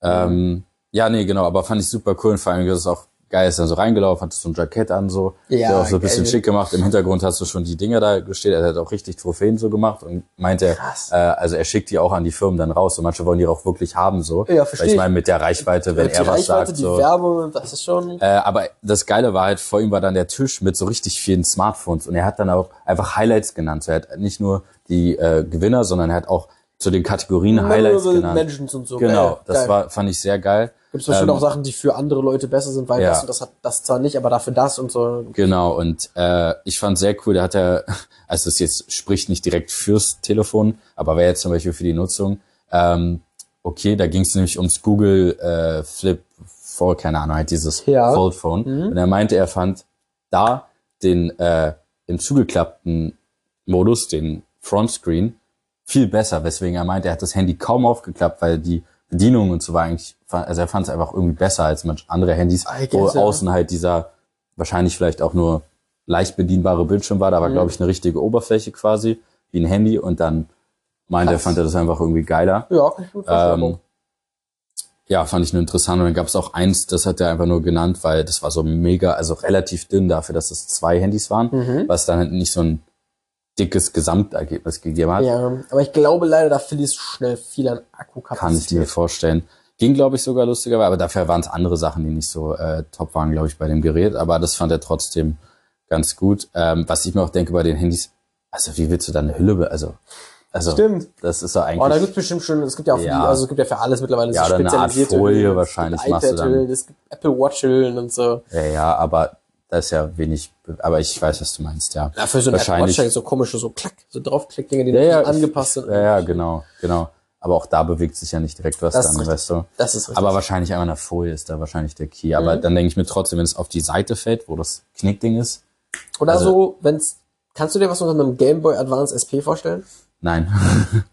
Ähm, ja, nee, genau, aber fand ich super cool und vor allem, das ist auch geil, ist dann so reingelaufen, hat so ein Jackett an, so, Ja, der auch so ein bisschen geil. schick gemacht. Im Hintergrund hast du schon die Dinger da gestellt, er hat auch richtig Trophäen so gemacht und meinte, äh, also er schickt die auch an die Firmen dann raus und manche wollen die auch wirklich haben, so. Ja, versteh Weil ich meine, mit der Reichweite, wenn die er was Reichweite, sagt, die so. Werbung, das ist schon, Äh, aber das Geile war halt, vor ihm war dann der Tisch mit so richtig vielen Smartphones und er hat dann auch einfach Highlights genannt. So, er hat nicht nur die äh, Gewinner, sondern er hat auch zu den Kategorien Highlights genannt. Mentions und so. Genau, Geil, das war fand ich sehr geil. Gibt es bestimmt ähm, auch Sachen, die für andere Leute besser sind, weil ja. das und das hat das zwar nicht, aber dafür das und so. Genau, und äh, ich fand sehr cool, da hat er, (laughs) also das jetzt spricht nicht direkt fürs Telefon, aber wäre jetzt zum Beispiel für die Nutzung, ähm, okay, da ging es nämlich ums Google äh, Flip Fold, keine Ahnung, halt dieses Ja. Mhm. Fold Phone. Und er meinte, er fand da den äh, im zugeklappten Modus, den Frontscreen, viel besser, weswegen er meinte, er hat das Handy kaum aufgeklappt, weil die Bedienung und so war eigentlich, also er fand es einfach irgendwie besser als manch andere Handys, I wo ja. außen halt dieser wahrscheinlich vielleicht auch nur leicht bedienbare Bildschirm war, da Mhm. war, glaube ich, eine richtige Oberfläche quasi, wie ein Handy und dann meinte er, fand er das einfach irgendwie geiler. Ja, kann ich gut. Ähm, ja, fand ich nur interessant. Und dann gab es auch eins, das hat er einfach nur genannt, weil das war so mega, also relativ dünn dafür, dass es zwei Handys waren, Mhm. was dann halt nicht so ein dickes Gesamtergebnis gegeben hat. ja, aber ich glaube leider, da verlierst du schnell viel an Akkukapazität. Kann ich mir vorstellen. Ging, glaube ich, sogar lustigerweise, aber dafür waren es andere Sachen, die nicht so äh, top waren, glaube ich, bei dem Gerät. Aber das fand er trotzdem ganz gut. Ähm, was ich mir auch denke bei den Handys, also wie willst du da eine Hülle, also, also Stimmt. das ist doch eigentlich. Oh, da gibt's bestimmt schon, es gibt ja auch für Ja. die, also es gibt ja für alles mittlerweile Ja, so oder eine Art spezialisierte Folie Hüllen. wahrscheinlich Es gibt machst du dann. iPad-Hüllen, es gibt Apple Watch-Hüllen und so. ja, ja, aber das ist ja wenig, be- aber ich weiß, was du meinst, ja. Ja, für so Apple Wahrscheinlich- Watch so komische, so klack, so draufklick-Dinger, die Ja, nicht ja, angepasst sind. Ja, ja, genau, genau. Aber auch da bewegt sich ja nicht direkt was Das dann, weißt du. Das ist richtig. Aber wahrscheinlich einmal eine Folie ist da wahrscheinlich der Key. Aber Mhm. dann denke ich mir trotzdem, wenn es auf die Seite fällt, wo das Knickding ist, Oder also- so, wenn's, kannst du dir was unter einem Game Boy Advance SP vorstellen? nein. (laughs)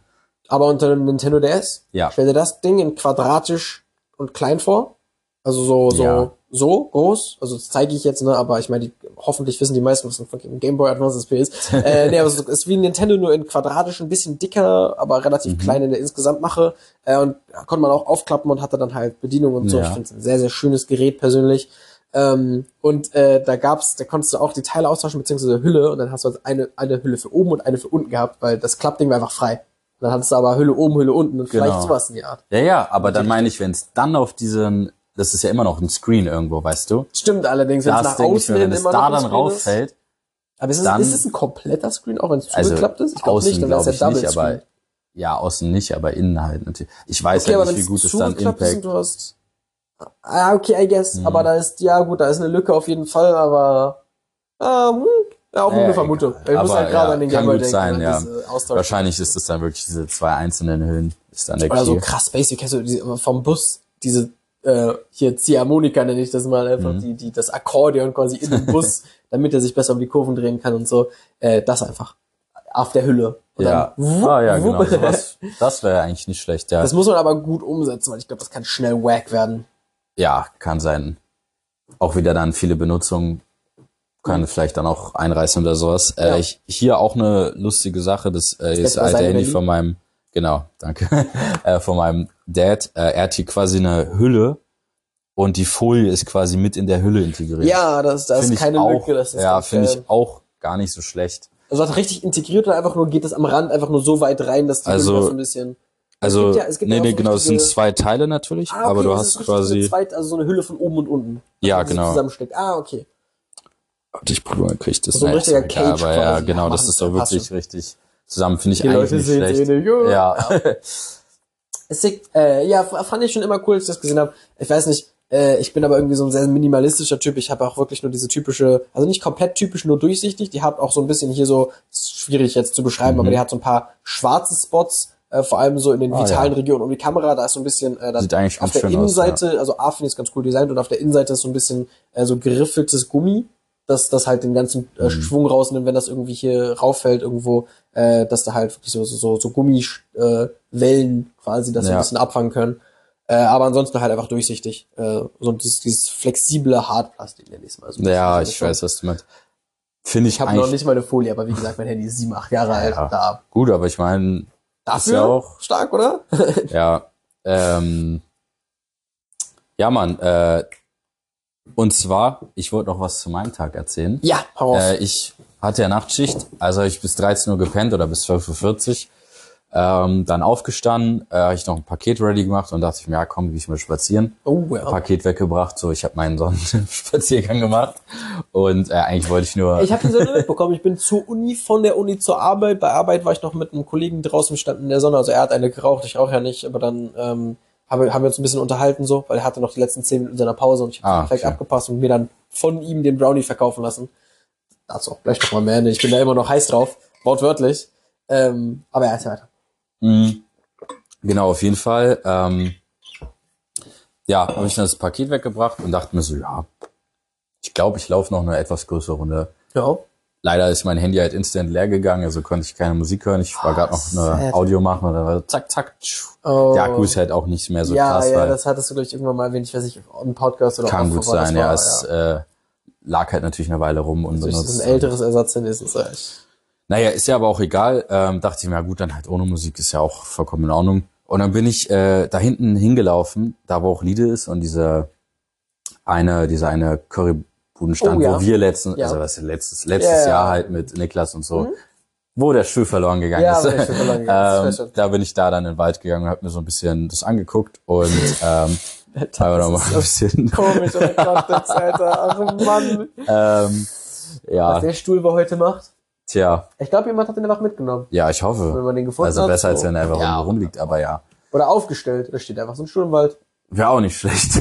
Aber unter einem Nintendo DS? Ja. Stell dir das Ding in quadratisch und klein vor. Also so, so, Ja. So groß. Also das zeige ich jetzt, ne, aber ich meine, die, hoffentlich wissen die meisten, was ein fucking Game Boy Advance SP ist. (laughs) äh, nee, aber es ist wie ein Nintendo, nur in quadratisch ein bisschen dicker, aber relativ Mhm. klein in der Insgesamtmache. Äh, und da konnte man auch aufklappen und hatte dann halt Bedienung und so. Ja. Ich finde es ein sehr, sehr schönes Gerät persönlich. Ähm, und äh, da gab's, da konntest du auch die Teile austauschen, beziehungsweise Hülle, und dann hast du also eine, eine Hülle für oben und eine für unten gehabt, weil das Klappding war einfach frei. Und dann hattest du aber Hülle oben, Hülle unten und vielleicht Genau. sowas in die Art. Ja, ja, aber dann meine ich, wenn es dann auf diesen, das ist ja immer noch ein Screen irgendwo, weißt du? Stimmt allerdings, wenn es nach außen hin wenn es immer da noch dann Ist. Aber ist es, dann- ist es ein kompletter Screen, auch wenn es also zugeklappt ist? Ich glaube außen nicht, dann es ich ja Double nicht, aber Screen. ja, außen nicht, aber innen halt natürlich. Ich weiß Okay, ja aber nicht, wie gut es dann ist Impact. du hast... Ah, okay, I guess. Mhm. Aber da ist, ja gut, da ist eine Lücke auf jeden Fall, aber... Ähm, ja, auch nur eine Vermutung. Ich muss Aber halt gerade ja, an den kann Game Boy gut denken. sein, wenn ja. Austausch- Wahrscheinlich ist es dann wirklich diese zwei einzelnen Höhen, ist dann der Oder so Key. krass basic, diese, vom Bus, diese äh, hier Ziehharmonika nenne ich das mal einfach, Mhm. die, die das Akkordeon quasi in dem Bus, (laughs) damit er sich besser um die Kurven drehen kann und so. Äh, das einfach. Auf der Hülle. Und Ja, dann, wupp, ah, ja, genau. wupp. Sowas, (laughs) das wäre eigentlich nicht schlecht, ja. Das muss man aber gut umsetzen, weil ich glaube, das kann schnell wack werden. ja, kann sein. Auch wieder dann viele Benutzungen können vielleicht dann auch einreißen oder sowas. Ja. Äh, ich, hier auch eine lustige Sache, das äh, ist Jetzt mal alte Handy von meinem, genau, danke, (laughs) äh, von meinem Dad. Äh, er hat hier quasi eine Hülle und die Folie ist quasi mit in der Hülle integriert. Ja, das, das Find ist keine auch, Lücke. Das ist ja, finde ich auch gar nicht so schlecht. Also hat richtig integriert oder einfach nur geht es am Rand einfach nur so weit rein, dass die Also, Hülle so ein bisschen. Also, gibt ja- es gibt nee, ja nee, so genau, es sind zwei Teile natürlich, Ah, okay, aber du das hast quasi, So zweit, also so eine Hülle von oben und unten. Ja, genau. Zusammensteckt. Ah, okay. Warte, ich krieg ich das So ein richtiger Cage aber ja, genau, das ist doch wirklich richtig zusammen, finde ich Die eigentlich Leute nicht sehen schlecht. sehen, ja. Ja. (laughs) Es ist, äh, ja, fand ich schon immer cool, als ich das gesehen habe. Ich weiß nicht, äh, ich bin aber irgendwie so ein sehr minimalistischer Typ. Ich habe auch wirklich nur diese typische, also nicht komplett typisch, nur durchsichtig. Die hat auch so ein bisschen hier so, ist schwierig jetzt zu beschreiben, Mhm. aber die hat so ein paar schwarze Spots, äh, vor allem so in den Ah, vitalen ja. Regionen um die Kamera. Da ist so ein bisschen, äh, das, Sieht eigentlich auf der schön aus, Innenseite, also A finde ich es ganz cool designt und auf der Innenseite ist so ein bisschen äh, so geriffeltes Gummi, dass das halt den ganzen Mhm. äh, Schwung rausnimmt, wenn das irgendwie hier rauffällt irgendwo, äh, dass da halt wirklich so so so, Gummiwellen äh, Wellen quasi das so ein Ja. bisschen abfangen können. Äh, aber ansonsten halt einfach durchsichtig. Äh, so dieses, dieses flexible Hartplastik nenne ich es mal. So Ja, ich weiß, was du meinst. Finde ich, Ich habe noch nicht mal eine Folie, aber wie gesagt, mein Handy ist sieben, acht Jahre alt. Ja. Da. gut, aber ich meine, Dafür ja auch- stark, oder? (laughs) ja, ähm, ja, Mann, äh, und zwar, ich wollte noch was zu meinem Tag erzählen. ja, hau raus. Äh, ich hatte ja Nachtschicht, also hab ich bis 13 Uhr gepennt oder bis 12.40 Uhr. Ähm, dann aufgestanden, äh, habe ich noch ein Paket ready gemacht und dachte ich mir, ja komm, geh ich mal spazieren. oh ja. Paket weggebracht, so ich habe meinen Sonnenspaziergang (laughs) gemacht und äh, eigentlich wollte ich nur Ich habe die Sonne mitbekommen. Ich bin zur Uni, von der Uni zur Arbeit. Bei Arbeit war ich noch mit einem Kollegen draußen standen in der Sonne. Also er hat eine geraucht, ich rauche ja nicht. Aber dann ähm, haben, wir, haben wir uns ein bisschen unterhalten so, weil er hatte noch die letzten zehn Minuten seiner Pause und ich habe Ah, perfekt okay. abgepasst und mir dann von ihm den Brownie verkaufen lassen. Dazu auch gleich noch mal mehr. Ich bin da immer noch heiß drauf, wortwörtlich. Ähm, aber er ist ja weiter. Mhm. Genau, auf jeden Fall. Ähm, ja, habe ich dann das Paket weggebracht und dachte mir so, ja, ich glaube, ich laufe noch eine etwas größere Runde. Ja. Leider ist mein Handy halt instant leer gegangen, also konnte ich keine Musik hören. Ich war Ah, gerade noch eine sad. Audio machen und dann war zack, zack. Oh. Der Akku ist halt auch nicht mehr so ja, krass, ja, weil das hattest du gleich irgendwann mal erwähnt, ich weiß nicht, im Podcast oder kann gut sein, war, ja. Es äh, lag halt natürlich eine Weile rum und Das ist benutzt. ein älteres Ersatzhandy, ist es echt. Naja, ist ja aber auch egal. Ähm, dachte ich mir, ja gut, dann halt ohne Musik ist ja auch vollkommen in Ordnung. Und dann bin ich äh, da hinten hingelaufen, da wo auch Liede ist und diese eine, diese eine Currybudenstand, Oh, ja. wo wir letzten, Ja. also was letztes, letztes Ja, ja. Jahr halt mit Niklas und so, Mhm. wo der Stuhl verloren gegangen ist. wo der Stuhl verloren gegangen ist, das ähm, da bin ich da dann in den Wald gegangen und habe mir so ein bisschen das angeguckt und ähm, (laughs) habe noch mal ein bisschen, (laughs) Komisch, Gott, das, Alter. Ach Mann. ähm, Was ja, der Stuhl wohl heute macht? tja, Ich glaube, jemand hat den einfach mitgenommen. ja, ich Wenn hoffe. man den gefunden Also hat. besser, als wenn er einfach ja. rumliegt, aber ja. Oder aufgestellt. Da steht einfach so ein Stuhl im Wald. Wäre auch nicht schlecht.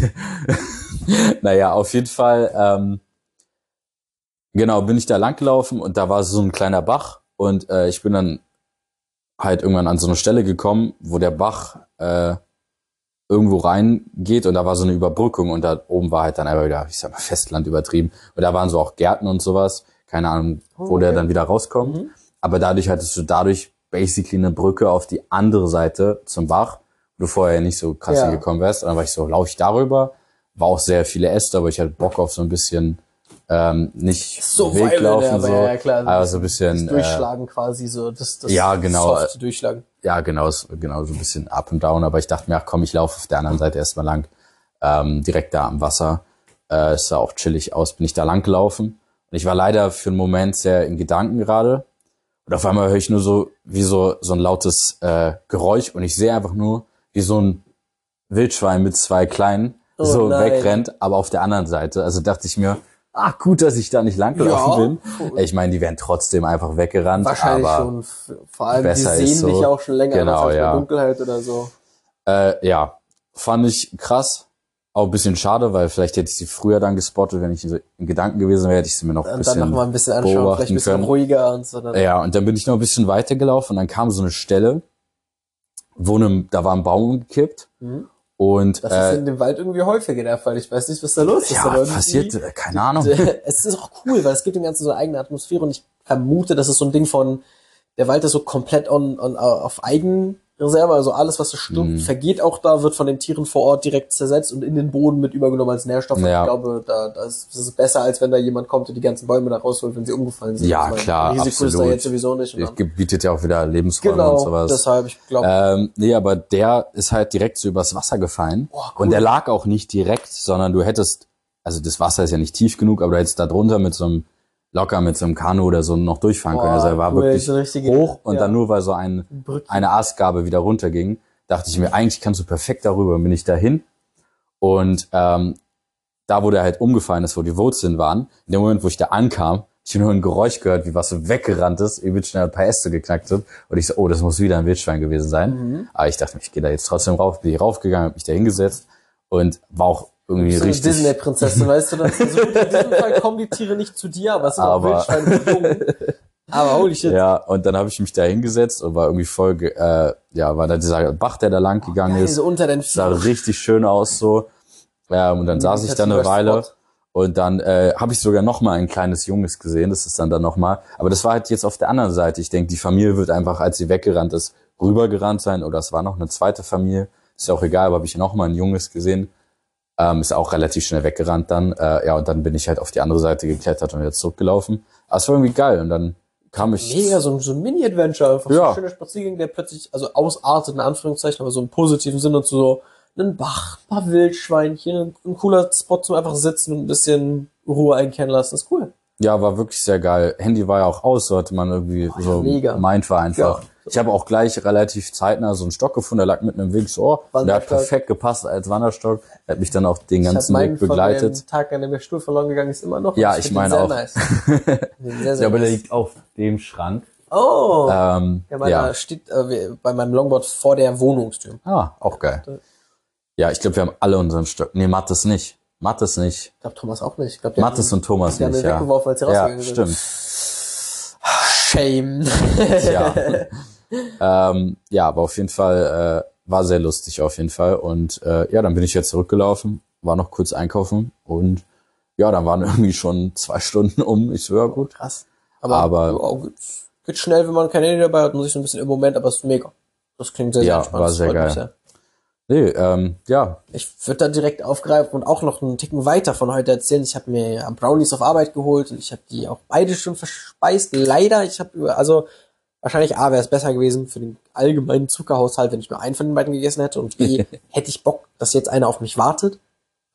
(laughs) naja, auf jeden Fall, ähm, genau, bin ich da langgelaufen und da war so ein kleiner Bach und äh, ich bin dann halt irgendwann an so eine Stelle gekommen, wo der Bach äh, irgendwo reingeht und da war so eine Überbrückung und da oben war halt dann einfach wieder, ich sag mal, Festland übertrieben. Und da waren so auch Gärten und sowas. Keine Ahnung, wo Oh, der okay. dann wieder rauskommt. Mhm. Aber dadurch hattest du dadurch basically eine Brücke auf die andere Seite zum Bach, wo du vorher nicht so krass Ja. hingekommen wärst. Und dann war ich so, laufe ich darüber. War auch sehr viele Äste, aber ich hatte Bock auf so ein bisschen ähm, nicht So Weg violent, laufen, ja, aber so, ja, klar. aber so ein bisschen äh, Durchschlagen quasi so. Das, das Ja, genau. Soft Durchschlagen. ja, genau, genau, so ein bisschen up and down, aber ich dachte mir, ach komm, ich laufe auf der anderen Seite erstmal lang, ähm, direkt da am Wasser. Äh, es sah auch chillig aus, bin ich da lang gelaufen. Und ich war leider für einen Moment sehr in Gedanken gerade. Und auf einmal höre ich nur so, wie so, so ein lautes äh, Geräusch und ich sehe einfach nur, wie so ein Wildschwein mit zwei Kleinen Oh so nein. wegrennt, aber auf der anderen Seite. Also dachte ich mir, ah, gut, dass ich da nicht lang gelaufen Ja. bin. Ich meine, die wären trotzdem einfach weggerannt. Wahrscheinlich aber, schon. Vor allem, die sehen so. dich auch schon länger Genau, als ja. Dunkelheit oder so. Äh, ja, fand ich krass. Auch ein bisschen schade, weil vielleicht hätte ich sie früher dann gespottet, wenn ich in Gedanken gewesen wäre, hätte ich sie mir noch ein Und bisschen dann noch mal ein bisschen anschauen, vielleicht ein bisschen können. ruhiger und so. Dann, Ja, und dann bin ich noch ein bisschen weitergelaufen und dann kam so eine Stelle, wo ne, da war ein Baum umgekippt Mhm. Und Das ist äh, in dem Wald irgendwie häufiger der Fall. Ich weiß nicht, was da los ist. ja, aber passiert, keine Ahnung. (laughs) es ist auch cool, weil es gibt dem Ganzen so eine eigene Atmosphäre und ich vermute, das ist so ein Ding von, der Wald ist so komplett on, on, auf Eigen, Reserve, also alles, was so stirbt, Mhm. vergeht auch da, wird von den Tieren vor Ort direkt zersetzt und in den Boden mit übergenommen als Nährstoff. Und Ja. Ich glaube, da, das, ist besser, als wenn da jemand kommt und die ganzen Bäume da rausholt, wenn sie umgefallen sind. Ja, meine, klar, Risiko ist da absolut. jetzt sowieso nicht. Und Es gibt- bietet ja auch wieder Lebensräume und genau, sowas. deshalb, ich glaube, Ähm, nee, aber der ist halt direkt so übers Wasser gefallen. Oh, cool. Und der lag auch nicht direkt, sondern du hättest, also das Wasser ist ja nicht tief genug, aber du hättest da drunter mit so einem, locker mit so einem Kanu oder so noch durchfahren können. Boah, Also er war cool, wirklich so hoch und ja. dann nur weil so ein, eine Astgabe wieder runterging, dachte ich mir, eigentlich kannst du perfekt darüber, bin ich dahin. Und ähm, da, wo der halt umgefallen ist, wo die Wurzeln waren, in dem Moment, wo ich da ankam, ich habe nur ein Geräusch gehört, wie was so weggerannt ist, übel schnell ein paar Äste geknackt sind. Und ich so, oh, das muss wieder ein Wildschwein gewesen sein. Mhm. Aber ich dachte mir, ich gehe da jetzt trotzdem rauf, bin ich raufgegangen, habe mich da hingesetzt und war auch irgendwie so eine richtig. Disney-Prinzessin, weißt du das? Also in diesem Fall kommen die Tiere nicht zu dir, aber es sind auch Aber- Wildschweine mit Jungen. Aber holy shit. Ja, und dann habe ich mich da hingesetzt und war irgendwie voll, äh, ja, war da dieser Bach, der da lang gegangen Geil, ist. so unter den sah richtig schön aus so. Ja, und dann saß ich da eine Weile Spot. und dann äh, habe ich sogar noch mal ein kleines Junges gesehen. Das ist dann dann noch mal. Aber das war halt jetzt auf der anderen Seite. Ich denke, die Familie wird einfach, als sie weggerannt ist, rübergerannt sein. Oder es war noch eine zweite Familie. Ist ja auch egal, aber habe ich noch mal ein Junges gesehen. Ähm, ist auch relativ schnell weggerannt dann. Äh, ja, und dann bin ich halt auf die andere Seite geklettert und jetzt zurückgelaufen. Aber es war irgendwie geil. Und dann kam ich. Mega, so ein, so ein Mini-Adventure, einfach so Ja. ein schöner Spaziergang, der plötzlich, also ausartet, in Anführungszeichen, aber so im positiven Sinne zu so einen Bach, ein paar Wildschweinchen, ein, cooler Spot zum einfach sitzen und ein bisschen Ruhe einkehren lassen. ist cool. Ja, war wirklich sehr geil. Handy war ja auch aus, so hatte man irgendwie so mega. meint war einfach. Ja. Ich habe auch gleich relativ zeitnah so einen Stock gefunden, der lag mitten im Weg so, oh, und der hat perfekt gepasst als Wanderstock. Der hat mich dann auch den Ich ganzen Weg meinen von begleitet. dem Tag, an dem der Stuhl verloren gegangen ist, immer noch. Ja, ich find meine auch. Nice. (laughs) Sehr, sehr Ja, aber der nice. liegt auf dem Schrank. Oh! Ähm, ja, meiner ja. steht äh, bei meinem Longboard vor der Wohnungstür. Ah, auch geil. Ja, ich glaube, wir haben alle unseren Stock. Nee, Mattes nicht. Mattes nicht. Ich glaube, Thomas auch nicht. Ich glaub, Mattes und Thomas nicht, ja. weggeworfen, als sie Ja, sind. stimmt. Shame. Ja. (laughs) ähm, ja, aber auf jeden Fall äh, war sehr lustig auf jeden Fall. Und äh, ja, dann bin ich jetzt zurückgelaufen, war noch kurz einkaufen und ja, dann waren (laughs) irgendwie schon zwei Stunden um. Ich so, ja gut. Krass. Aber, Aber- ja, geht, geht schnell, wenn man kein Handy dabei hat und sich so ein bisschen im Moment, aber es ist mega. Das klingt sehr, sehr Ja, entspannt. war sehr geil. sehr. Nee, ähm, ja, Ich würde da direkt aufgreifen und auch noch einen Ticken weiter von heute erzählen. Ich habe mir Brownies auf Arbeit geholt und ich habe die auch beide schon verspeist. Leider, ich habe über, also wahrscheinlich A wäre es besser gewesen für den allgemeinen Zuckerhaushalt, wenn ich nur einen von den beiden gegessen hätte und B (laughs) hätte ich Bock, dass jetzt einer auf mich wartet.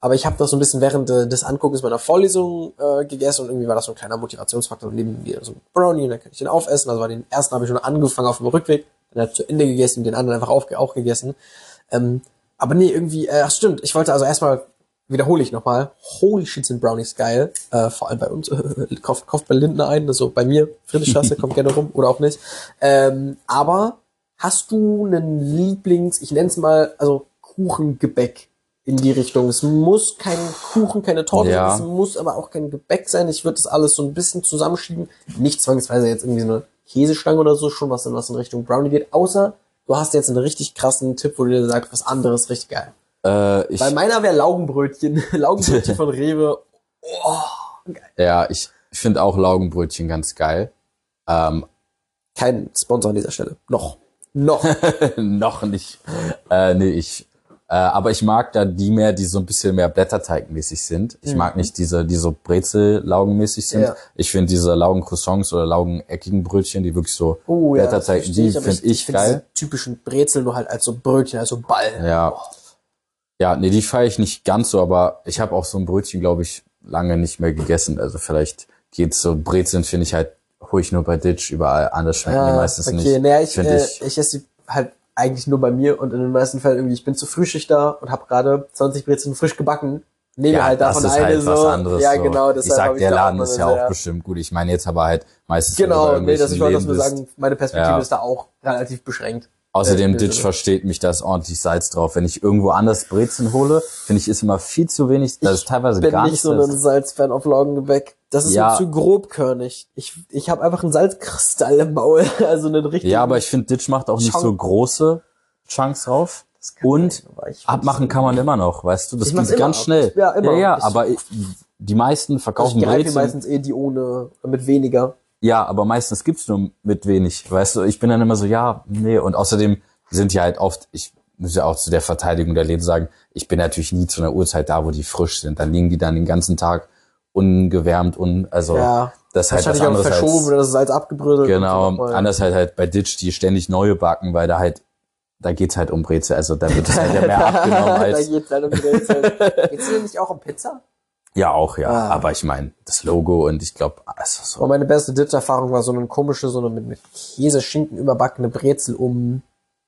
Aber ich habe das so ein bisschen während äh, des Anguckens meiner Vorlesung äh, gegessen und irgendwie war das so ein kleiner Motivationsfaktor. Neben mir so ein Brownie und dann kann ich den aufessen. Also war den ersten habe ich schon angefangen auf dem Rückweg, dann halt zu Ende gegessen, den anderen einfach auch gegessen. Ähm, aber nee, irgendwie, äh, ach stimmt, ich wollte also erstmal, wiederhole ich nochmal, holy shit sind Brownies geil, äh, vor allem bei uns, äh, (laughs) kauft, kauft bei Lindner ein, also bei mir, Friedrichstraße, (laughs) kommt gerne rum, oder auch nicht. Ähm, aber hast du einen Lieblings, ich nenne es mal, also Kuchengebäck in die Richtung? Es muss kein Kuchen, keine Torte Ja. es muss aber auch kein Gebäck sein. Ich würde das alles so ein bisschen zusammenschieben. Nicht zwangsweise jetzt irgendwie so eine Käsestange oder so, schon was in was in Richtung Brownie geht, außer du hast jetzt einen richtig krassen Tipp, wo du dir sagst, was anderes richtig geil. äh, ich, Bei meiner wäre Laugenbrötchen. (laughs) Laugenbrötchen von Rewe. ja, ich finde auch Laugenbrötchen ganz geil. Ähm, Kein Sponsor an dieser Stelle. Noch. Noch. (laughs) noch nicht. Äh, nee, ich. Äh, aber ich mag da die mehr, die so ein bisschen mehr Blätterteigmäßig sind. Ich mag nicht diese, die so Brezel-Laugenmäßig sind. Mhm. Ja. Ich finde diese Laugencroissants oder laugeneckigen Brötchen, die wirklich so Oh ja, Blätterteig, die ich, finde ich, find geil. diese typischen Brezel nur halt als so Brötchen, also Ball. Ja. Ja, nee, die feiere ich nicht ganz so, aber ich habe auch so ein Brötchen, glaube ich, lange nicht mehr gegessen. Also vielleicht geht's so. Brezeln finde ich halt, hole ich nur bei Ditch überall. Anders schmecken die meistens okay. nicht. Naja, ich, finde äh, ich. ich esse die halt eigentlich nur bei mir und in den meisten Fällen irgendwie, ich bin zu Frühschicht da und habe gerade 20 Brezeln frisch gebacken. Nehme Ja, halt davon das ist eine halt so. was anderes. ja, genau. Ich deshalb sag, hab der da Laden ist ja auch bestimmt gut. Ich meine jetzt aber halt meistens, Genau, nee, das ich wollte das nur sagen, meine Perspektive Ja. ist da auch relativ beschränkt. Außerdem, Ditch versteht mich, da ist ordentlich Salz drauf. Wenn ich irgendwo anders Brezeln hole, finde ich, ist immer viel zu wenig. Das ist teilweise bin gar nicht nicht so ein Salzfan auf Laugengebäck. Das ist Ja. so zu grobkörnig. Ich, ich habe einfach einen Salzkristall im Maul, (laughs) also einen richtigen. Ja, aber ich finde, Ditch macht auch nicht Chunk. so große Chunks drauf. Und sein, ich abmachen kann man immer noch, weißt du? Das Ich geht ganz ab. schnell. Ja, immer. Ja, ja Ich- aber ich, die meisten ich verkaufen greife mir Brezeln. meistens eh die ohne, mit weniger. Ja, aber meistens gibt's nur mit wenig, weißt du? Ich bin dann immer so, ja, nee. Und außerdem sind ja halt oft, ich muss ja auch zu der Verteidigung der Läden sagen, ich bin natürlich nie zu einer Uhrzeit da, wo die frisch sind. Dann liegen die dann den ganzen Tag ungewärmt und also Ja. das ist halt auch anderes verschoben oder das ist Salz abgebröselt. genau, und so. anders halt halt bei Ditch, die ständig neue backen, weil da halt, da geht's halt um Brezel, also da wird es halt ja (laughs) mehr abgenommen (laughs) da als, geht's halt um Brezel. (laughs) Geht's nicht auch um Pizza? ja auch, ja, Ah. aber ich meine, das Logo und ich glaube, also so, Aber meine beste Ditch-Erfahrung war so eine komische, so eine mit, mit Käse, Schinken überbackene Brezel um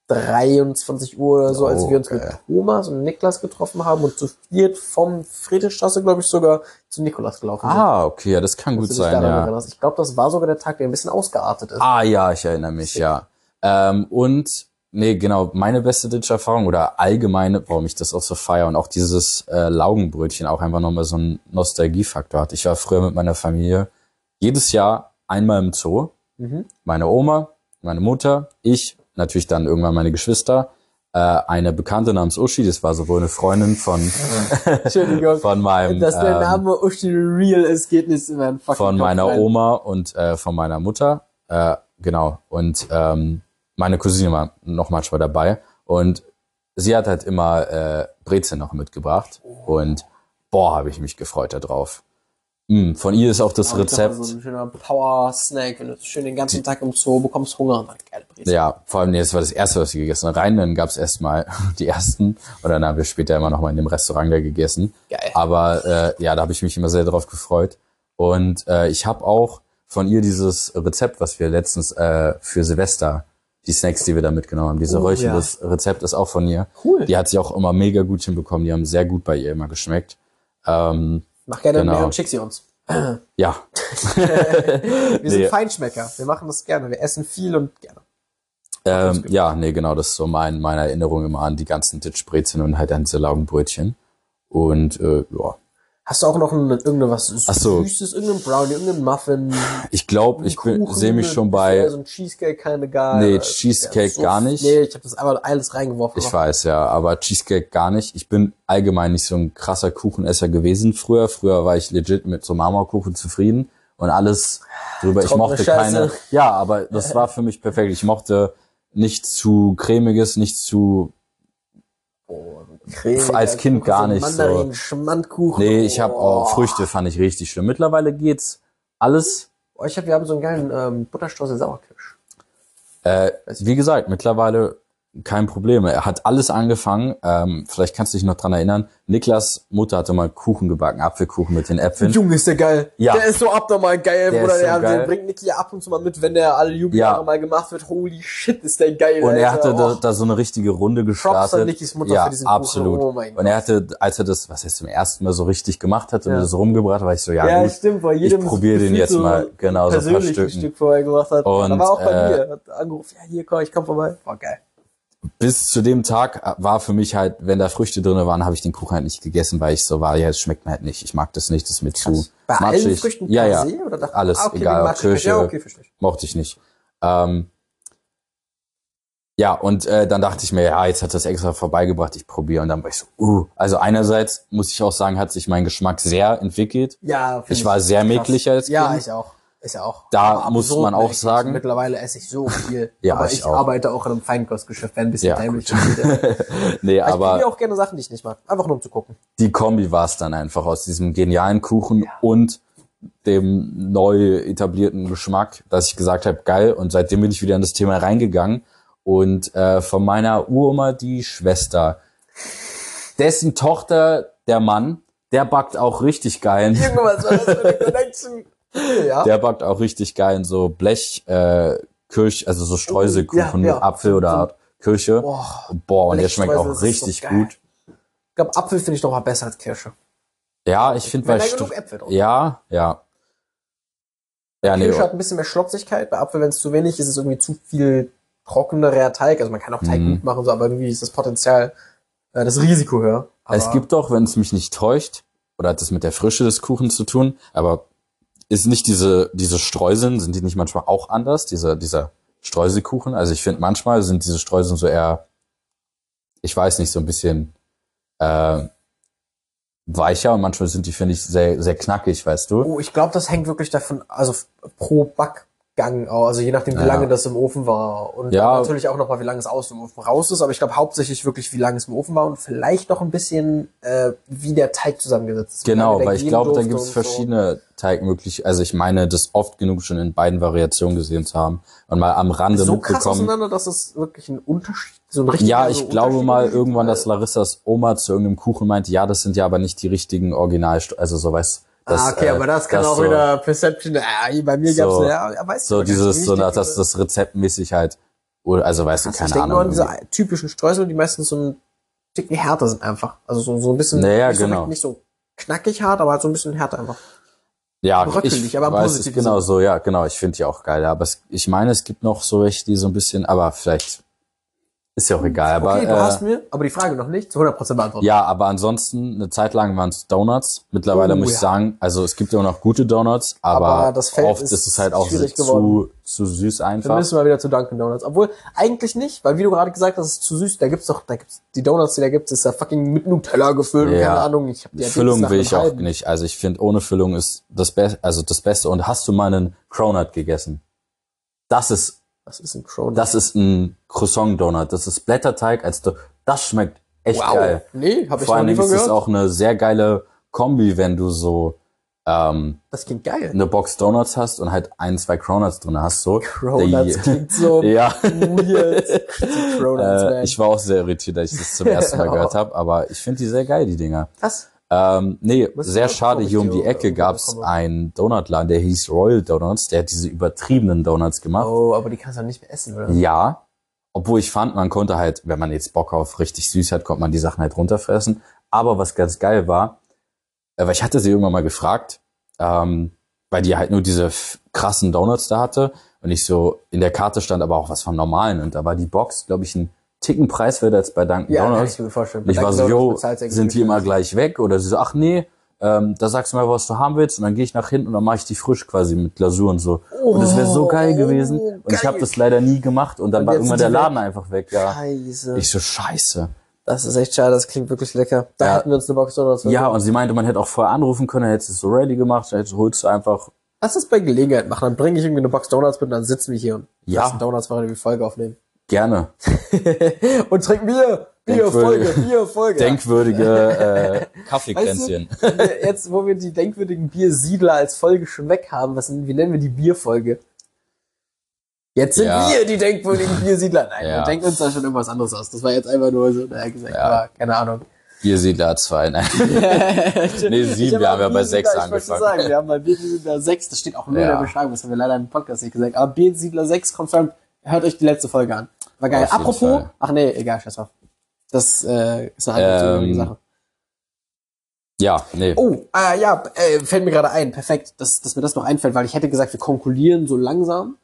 23 Uhr oder so, als wir uns mit. Thomas und Niklas getroffen haben und zu viert vom Friedrichstraße, glaube ich, sogar zu Nikolaus gelaufen sind. ah, okay, ja, das kann gut Dass sein, ja. Ich glaube, das war sogar der Tag, der ein bisschen ausgeartet ist. Ah ja, ich erinnere mich, ja. Ähm, und nee, genau, meine beste Ditch-Erfahrung oder allgemeine, warum ich das auch so feiere und auch dieses äh, Laugenbrötchen auch einfach nochmal so einen Nostalgiefaktor hat. Ich war früher mit meiner Familie jedes Jahr einmal im Zoo. Mhm. Meine Oma, meine Mutter, ich, natürlich dann irgendwann meine Geschwister, äh, eine Bekannte namens Uschi, das war sowohl eine Freundin von, (laughs) Entschuldigung. von meinem Dass der ähm, Name Uschi Real ist, geht nicht in meinen fucking von meiner rein. Oma und äh, von meiner Mutter. Äh, genau. Und ähm, meine Cousine war noch manchmal dabei. Und sie hat halt immer äh, Brezel noch mitgebracht. Und boah, habe ich mich gefreut darauf. Mm, von ihr ist auch das Aber Rezept. So ein schöner Power-Snack, wenn du schön den ganzen Tag im Zoo bekommst Hunger und dann geile Brezel. Ja, vor allem, nee, das war das erste, was wir gegessen haben. Rein, dann gab's erstmal (laughs) die ersten. Und dann haben wir später immer noch mal in dem Restaurant da gegessen. Geil. Aber äh, ja, da habe ich mich immer sehr drauf gefreut. Und äh, ich habe auch von ihr dieses Rezept, was wir letztens äh, für Silvester, die Snacks, die wir da mitgenommen haben, diese Oh, Räuchchen, ja. das Rezept ist auch von ihr. Cool. Die hat sie auch immer mega gut hinbekommen. Die haben sehr gut bei ihr immer geschmeckt. Ähm, Mach gerne Genau. mehr und schick sie uns. (clears throat) ja, (laughs) Wir sind Nee. Feinschmecker. Wir machen das gerne. Wir essen viel und gerne. ähm, ja, nee, genau, das ist so mein, meine Erinnerung immer an die ganzen Ditchbrezeln und halt an diese Laugenbrötchen. Und äh, ja, Hast du auch noch ein, irgendwas Ach so. Süßes, irgendein Brownie, irgendein Muffin? ich glaube, ich sehe mich schon bei So ein Cheesecake, keine gar. Nee, Cheesecake gar nicht. Nee, ich habe das einfach alles reingeworfen. Ich weiß, ja, aber Cheesecake gar nicht. Ich bin allgemein nicht so ein krasser Kuchenesser gewesen früher. Früher war ich legit mit so Marmorkuchen zufrieden und alles drüber. Ich mochte Scheiße. keine. Ja, aber das war für mich perfekt. Ich mochte nichts zu cremiges, nichts zu. Cremiger als Kind gar so nicht so. Mandarin, Schmandkuchen. Nee, ich habe auch Oh. Früchte fand ich richtig schlimm. Mittlerweile geht's alles. Oh, ich hab, wir haben so einen geilen ähm, Butterstreußel Sauerkirsch. Äh, wie gesagt, mittlerweile kein Problem. Er hat alles angefangen. Ähm, vielleicht kannst du dich noch dran erinnern. Niklas Mutter hatte mal Kuchen gebacken, Apfelkuchen mit den Äpfeln. Junge, ist der geil. Ja. Der ist so abnormal geil, Der Bruder. ist so Der, geil. bringt Niki ab und zu mal mit, wenn der alle Jubeljahre Ja. mal gemacht wird. Holy shit, ist der geil. Und er Alter. hatte da, da so eine richtige Runde Props an gestartet. Nikis Mutter ja, für diesen Kuchen. absolut. Oh mein und er hatte, als er das, was er zum ersten Mal so richtig gemacht und Ja. das rumgebracht, war ich so, ja, Ja, gut. stimmt, weil ich jedem probiere den jetzt so mal genau so ein paar ein Stücken. Stück vorher gemacht hat. Und, da war auch bei äh, mir. Hat angerufen, ja, hier komm, ich komm vorbei. War geil. Bis zu dem Tag war für mich halt, wenn da Früchte drinne waren, habe ich den Kuchen halt nicht gegessen, weil ich so war, ja, es schmeckt mir halt nicht. Ich mag das nicht, das ist mir zu Bei matschig. allen Früchten ja, ja, se? Oder dachte- alles, Ah, okay, egal, matschig. Kirsche, Ja, okay, verstehe ich. mochte ich nicht. Ähm, ja, und äh, dann dachte ich mir, ja, jetzt hat das extra vorbeigebracht, ich probiere. Und dann war ich so, uh. Also einerseits muss ich auch sagen, hat sich mein Geschmack sehr entwickelt. Ja, Ich war sehr krass. mäglich als Ja, Kind. ich auch. Ich auch. Da muss absurd man auch mächtig. sagen- Mittlerweile esse ich so viel. (laughs) Ja, aber ich ich, arbeite auch in einem Feinkostgeschäft, wenn ein bisschen Ja, ist. (laughs) (laughs) nee, Aber ich aber probiere auch gerne Sachen, die ich nicht mag. Einfach nur um zu gucken. die Kombi war es dann einfach aus diesem genialen Kuchen und dem neu etablierten Geschmack, dass ich gesagt habe, geil. Und seitdem bin ich wieder in das Thema reingegangen. Und äh, von meiner Uroma die Schwester, dessen Tochter der Mann, der backt auch richtig geil. Irgendwas war das für eine Connection. (laughs) Ja. Der backt auch richtig geil in so Blech, äh, Kirsch, also so Streuselkuchen Ja, ja. mit Apfel oder Kirsche. Boah. Boah, und der schmeckt auch so richtig geil. gut. Ich glaube, Apfel finde ich noch mal besser als Kirsche. Ja, ich finde Wenn bei Str- Äpfel drauf Ja, ja. Ja, nee, Kirsche hat ein bisschen mehr Schlotzigkeit. Bei Apfel, wenn es zu wenig ist, ist es irgendwie zu viel trockenerer Teig. Also man kann auch Teig Mhm. gut machen, so, aber irgendwie ist das Potenzial, äh, das Risiko höher. Aber Es gibt doch, wenn es mich nicht täuscht, oder hat das mit der Frische des Kuchens zu tun, aber ist nicht diese, diese Streuseln, sind die nicht manchmal auch anders, dieser, dieser Streuselkuchen? Also ich finde, manchmal sind diese Streuseln so eher, ich weiß nicht, so ein bisschen äh, weicher und manchmal sind die, finde ich, sehr, sehr knackig, weißt du? Oh, ich glaube, das hängt wirklich davon, also pro Back, Gang, also je nachdem, wie Ja. lange das im Ofen war. Und Ja. natürlich auch nochmal, wie lange es aus dem Ofen raus ist. Aber ich glaube hauptsächlich wirklich, wie lange es im Ofen war und vielleicht noch ein bisschen, äh, wie der Teig zusammengesetzt ist. Genau, weil ich glaube, da gibt es und so. verschiedene Teigmöglichkeiten. Also ich meine, das oft genug schon in beiden Variationen gesehen zu haben und mal am Rande So krass mitbekommen. auseinander, dass es wirklich ein Unterschied, so ein richtiger Ja, so ich glaube Unterschied mal irgendwann, dass Larissas Oma zu irgendeinem Kuchen meinte, ja, das sind ja aber nicht die richtigen Original, also so weißt das, ah, okay, äh, aber das kann auch so, wieder Perception. Ah, bei mir So- gab's ja, ja, weißt so du, dieses, so, dass das, das rezeptmäßig halt, oder, also weißt du, Krass, keine ich denke nur Ahnung. an diese typischen Streusel, die meistens so ein Ticken härter sind einfach. Also so, so ein bisschen Naja, nicht, so, genau. nicht so knackig hart, aber halt so ein bisschen härter einfach. Ja, Bröckelig, ich aber weiß es genau so, ja, genau, ich finde die auch geil. Aber es, ich meine, es gibt noch so welche, die so ein bisschen, aber vielleicht ist ja auch egal. Aber, okay, du äh, hast mir aber die Frage noch nicht zu 100% beantwortet. Ja, aber ansonsten, eine Zeit lang waren es Donuts. Mittlerweile Oh, muss ich ja. sagen, also es gibt immer noch gute Donuts, aber, Aber das Feld oft ist ist es halt auch schwierig zu, zu süß Dann einfach. müssen wir wieder zu Dunkin' Donuts. Obwohl, eigentlich nicht, weil wie du gerade gesagt hast, es ist zu süß. Da gibt's doch, da gibt's die Donuts, die da gibt's, ist ja fucking mit Nutella gefüllt und Ja. keine Ahnung. Ich hab die Füllung will ich auch nicht. nicht. Also ich finde, ohne Füllung ist das Beste, also das Beste. Und hast du mal einen Cronut gegessen? Das ist, Was ist ein Cronut? das ist ein Croissant-Donut. Das ist Blätterteig als, Do das schmeckt echt wow. geil. Nee, hab ich Vor noch allen nie Dingen von ist es gehört. auch eine sehr geile Kombi, wenn du so, ähm, Das klingt geil. eine Box Donuts hast und halt ein, zwei Cronuts drin hast, so. Cronuts klingt so (laughs) ja. weird. (laughs) Cronuts, Äh, ich war auch sehr irritiert, als ich das zum ersten Mal (laughs) gehört habe, aber ich finde die sehr geil, die Dinger. Was? Ähm, nee, sehr schade, hier um die Ecke gab's einen Donutladen, der hieß Royal Donuts, der hat diese übertriebenen Donuts gemacht. Oh, aber die kannst du nicht mehr essen, oder? Ja, obwohl ich fand, man konnte halt, wenn man jetzt Bock auf richtig süß hat, konnte man die Sachen halt runterfressen. Aber was ganz geil war, äh, weil ich hatte sie irgendwann mal gefragt, ähm, weil die halt nur diese krassen Donuts da hatte und ich so, in der Karte stand aber auch was von normalen und da war die Box, glaube ich, ein Ticken preiswerter als bei Dunkin' Ja, kann Donuts. ich mir vorstellen. Ich war so, yo, du sind die immer gleich weg? Oder sie so, ach nee, ähm, da sagst du mal, was du haben willst und dann gehe ich nach hinten und dann mache ich die frisch quasi mit Glasur und so. und das wäre so geil gewesen. Und ich habe geil. das leider nie gemacht und dann Und war irgendwann sind der Laden einfach weg. Ja. Scheiße. Ich so, scheiße. das ist echt schade, das klingt wirklich lecker. Da Ja. hätten wir uns eine Box Donuts Ja, und sie meinte, man hätte auch vorher anrufen können, hätte es so ready gemacht, dann hättest- holst du einfach. Lass das bei Gelegenheit machen. Dann bringe ich irgendwie eine Box Donuts mit und dann sitzen wir hier und Ja. lassen Donuts machen, die Folge aufnehmen. Gerne. (laughs) und trinken Bier. Bier, Folge, Denkwürdige- äh, Weißt Kaffeekränzchen. du, wenn wir jetzt, wo wir die denkwürdigen Biersiedler als Folge schon weg haben, was, wie nennen wir die Bierfolge? Jetzt sind Ja. wir die denkwürdigen Biersiedler. Nein, (laughs) Ja. wir denken uns da schon irgendwas anderes aus. Das war jetzt einfach nur so, naja, gesagt, Ja. aber keine Ahnung. Biersiedler 2, nein. (laughs) Nee, Ich sieben, hab wir haben ja bei Biersiedler- sechs ich angefangen. Sagen, wir haben bei Biersiedler 6, das steht auch nur in Ja. der Beschreibung, das haben wir leider im Podcast nicht gesagt. Aber Biersiedler 6 confirmed, hört euch die letzte Folge an. War geil. Auf Apropos, ach nee, egal, scheiß drauf. Das äh, ist eine andere Ähm, Sache. Ja, nee. Oh, äh, ja, äh, fällt mir gerade ein. Perfekt, dass, dass mir das noch einfällt, weil ich hätte gesagt, wir konkurrieren so langsam.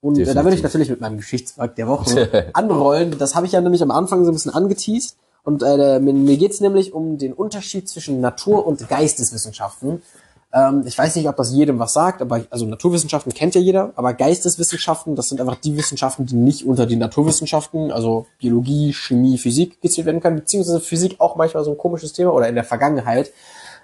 Und äh, da würde ich Definitiv. natürlich mit meinem Geschichtswerk der Woche (laughs) anrollen. Das habe ich ja nämlich am Anfang so ein bisschen angeteased. Und äh, mir, mir geht's nämlich um den Unterschied zwischen Natur- und Geisteswissenschaften. Ähm, ich weiß nicht, ob das jedem was sagt, aber also Naturwissenschaften kennt ja jeder, aber Geisteswissenschaften, das sind einfach die Wissenschaften, die nicht unter die Naturwissenschaften, also Biologie, Chemie, Physik gezählt werden können, beziehungsweise Physik auch manchmal so ein komisches Thema oder in der Vergangenheit.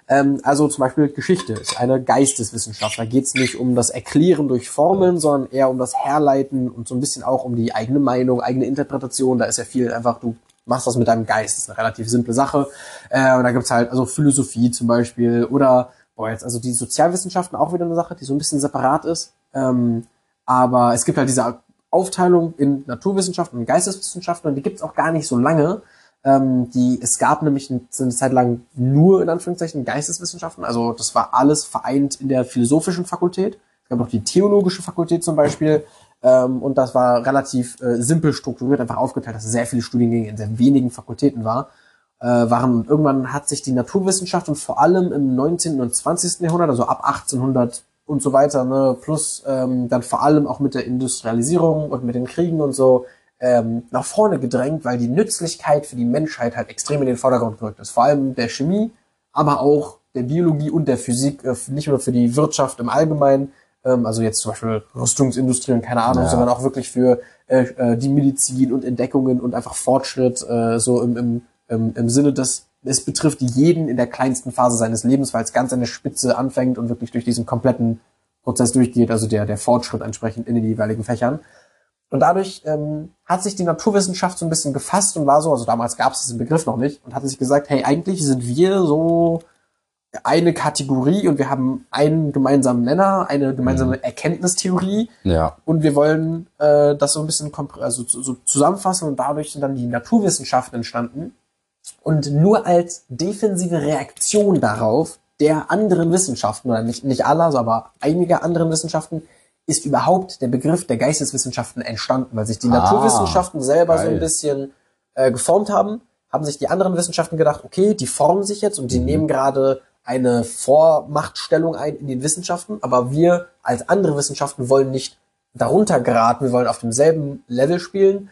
Ähm, also zum Beispiel Geschichte ist eine Geisteswissenschaft. Da geht es nicht um das Erklären durch Formeln, sondern eher um das Herleiten und so ein bisschen auch um die eigene Meinung, eigene Interpretation. Da ist ja viel einfach, du machst das mit deinem Geist. Das ist eine relativ simple Sache. Äh, und da gibt's halt also Philosophie zum Beispiel oder boah, jetzt also die Sozialwissenschaften auch wieder eine Sache, die so ein bisschen separat ist. Ähm, aber es gibt halt diese Aufteilung in Naturwissenschaften und Geisteswissenschaften und die gibt's auch gar nicht so lange. Ähm, die, es gab nämlich eine, Zeit lang nur in Anführungszeichen Geisteswissenschaften. Also das war alles vereint in der philosophischen Fakultät. Es gab noch die theologische Fakultät zum Beispiel. Ähm, und das war relativ äh, simpel strukturiert, einfach aufgeteilt, dass sehr viele Studiengänge in sehr wenigen Fakultäten war. Äh, waren und irgendwann hat sich die Naturwissenschaft und vor allem im 19. und 20. Jahrhundert, also ab 1800 und so weiter, ne, plus ähm, dann vor allem auch mit der Industrialisierung und mit den Kriegen und so ähm, nach vorne gedrängt, weil die Nützlichkeit für die Menschheit halt extrem in den Vordergrund gerückt ist. Vor allem der Chemie, aber auch der Biologie und der Physik, äh, nicht nur für die Wirtschaft im Allgemeinen, ähm, also jetzt zum Beispiel Rüstungsindustrie und keine Ahnung, Ja. sondern auch wirklich für äh, äh, die Medizin und Entdeckungen und einfach Fortschritt, äh, so im, im, im, im Sinne des, es betrifft jeden in der kleinsten Phase seines Lebens, weil es ganz an der Spitze anfängt und wirklich durch diesen kompletten Prozess durchgeht, also der, der Fortschritt entsprechend in den jeweiligen Fächern. Und dadurch ähm, hat sich die Naturwissenschaft so ein bisschen gefasst und war so, also damals gab es diesen Begriff noch nicht, und hatte sich gesagt, hey, eigentlich sind wir so eine Kategorie und wir haben einen gemeinsamen Nenner, eine gemeinsame Erkenntnistheorie Ja. und wir wollen äh, das so ein bisschen also so zusammenfassen und dadurch sind dann die Naturwissenschaften entstanden. Und nur als defensive Reaktion darauf der anderen Wissenschaften, oder nicht, nicht aller, so aber einiger anderen Wissenschaften, ist überhaupt der Begriff der Geisteswissenschaften entstanden, weil sich die Ah, Naturwissenschaften selber so geil. ein bisschen äh, geformt haben, haben sich die anderen Wissenschaften gedacht, okay, die formen sich jetzt und die Mhm. nehmen gerade eine Vormachtstellung ein in den Wissenschaften, aber wir als andere Wissenschaften wollen nicht darunter geraten, wir wollen auf demselben Level spielen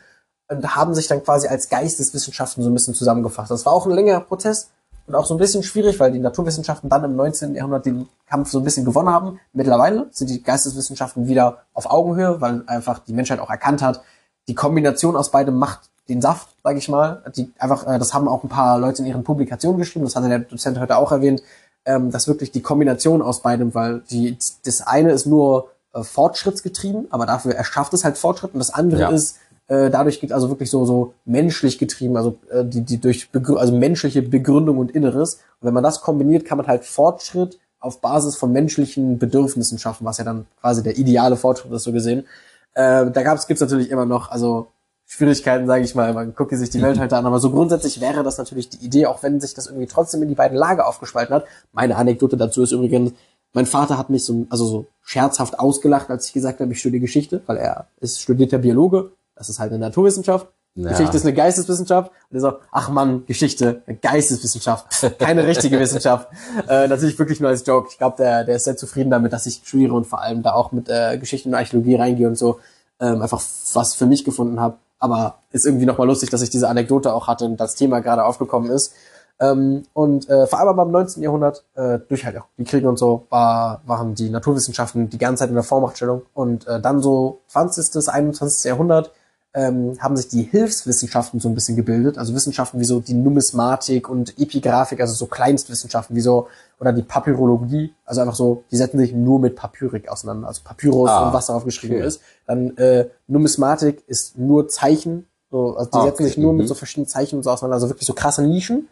und haben sich dann quasi als Geisteswissenschaften so ein bisschen zusammengefasst. Das war auch ein längerer Prozess und auch so ein bisschen schwierig, weil die Naturwissenschaften dann im 19. Jahrhundert den Kampf so ein bisschen gewonnen haben. Mittlerweile sind die Geisteswissenschaften wieder auf Augenhöhe, weil einfach die Menschheit auch erkannt hat, die Kombination aus beidem macht den Saft, sage ich mal. Die einfach, äh, das haben auch ein paar Leute in ihren Publikationen geschrieben, das hatte der Dozent heute auch erwähnt, ähm, dass wirklich die Kombination aus beidem, weil die, das eine ist nur äh, fortschrittsgetrieben, aber dafür erschafft es halt Fortschritt und das andere Ja. ist, äh, dadurch geht also wirklich so so menschlich getrieben, also äh, die die durch Begrü also menschliche Begründung und Inneres. Und wenn man das kombiniert, kann man halt Fortschritt auf Basis von menschlichen Bedürfnissen schaffen, was ja dann quasi der ideale Fortschritt ist so gesehen. Äh, da gab's gibt's natürlich immer noch also Schwierigkeiten, sage ich mal. Man guckt sich die Welt (laughs) heute an, aber so grundsätzlich wäre das natürlich die Idee, auch wenn sich das irgendwie trotzdem in die beiden Lager aufgespalten hat. Meine Anekdote dazu ist übrigens, mein Vater hat mich so, also so scherzhaft ausgelacht, als ich gesagt habe, ich studiere Geschichte, weil er ist studierter Biologe. Das ist halt eine Naturwissenschaft. Ja. Geschichte ist eine Geisteswissenschaft. Und er so, ach Mann, Geschichte, eine Geisteswissenschaft, keine richtige Wissenschaft. (laughs) Äh, natürlich wirklich nur als Joke. Ich glaube, der, der ist sehr zufrieden damit, dass ich studiere und vor allem da auch mit äh, Geschichte und Archäologie reingehe und so ähm, einfach was für mich gefunden habe. Aber ist irgendwie nochmal lustig, dass ich diese Anekdote auch hatte und das Thema gerade aufgekommen ist. Ähm, und äh, vor allem aber im 19. Jahrhundert, äh, durch halt auch die Kriege und so, war, waren die Naturwissenschaften die ganze Zeit in der Vormachtstellung. Und äh, dann so 20. bis 21. Jahrhundert ähm, haben sich die Hilfswissenschaften so ein bisschen gebildet. Also Wissenschaften wie so die Numismatik und Epigraphik, also so Kleinstwissenschaften wie so, oder die Papyrologie, also einfach so, die setzen sich nur mit Papyrik auseinander, also Papyrus Ah, und was darauf geschrieben okay. ist. Dann äh, Numismatik ist nur Zeichen, so, also die Ah, setzen sich nur mhm. mit so verschiedenen Zeichen und so auseinander, also wirklich so krasse Nischen.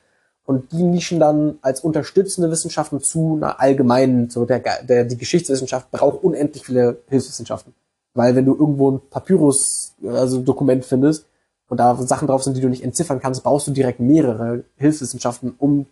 Und die Nischen dann als unterstützende Wissenschaften zu einer allgemeinen, so der, der die Geschichtswissenschaft braucht unendlich viele Hilfswissenschaften. Weil wenn du irgendwo ein Papyrus, also Dokument findest und da Sachen drauf sind, die du nicht entziffern kannst, brauchst du direkt mehrere Hilfswissenschaften, um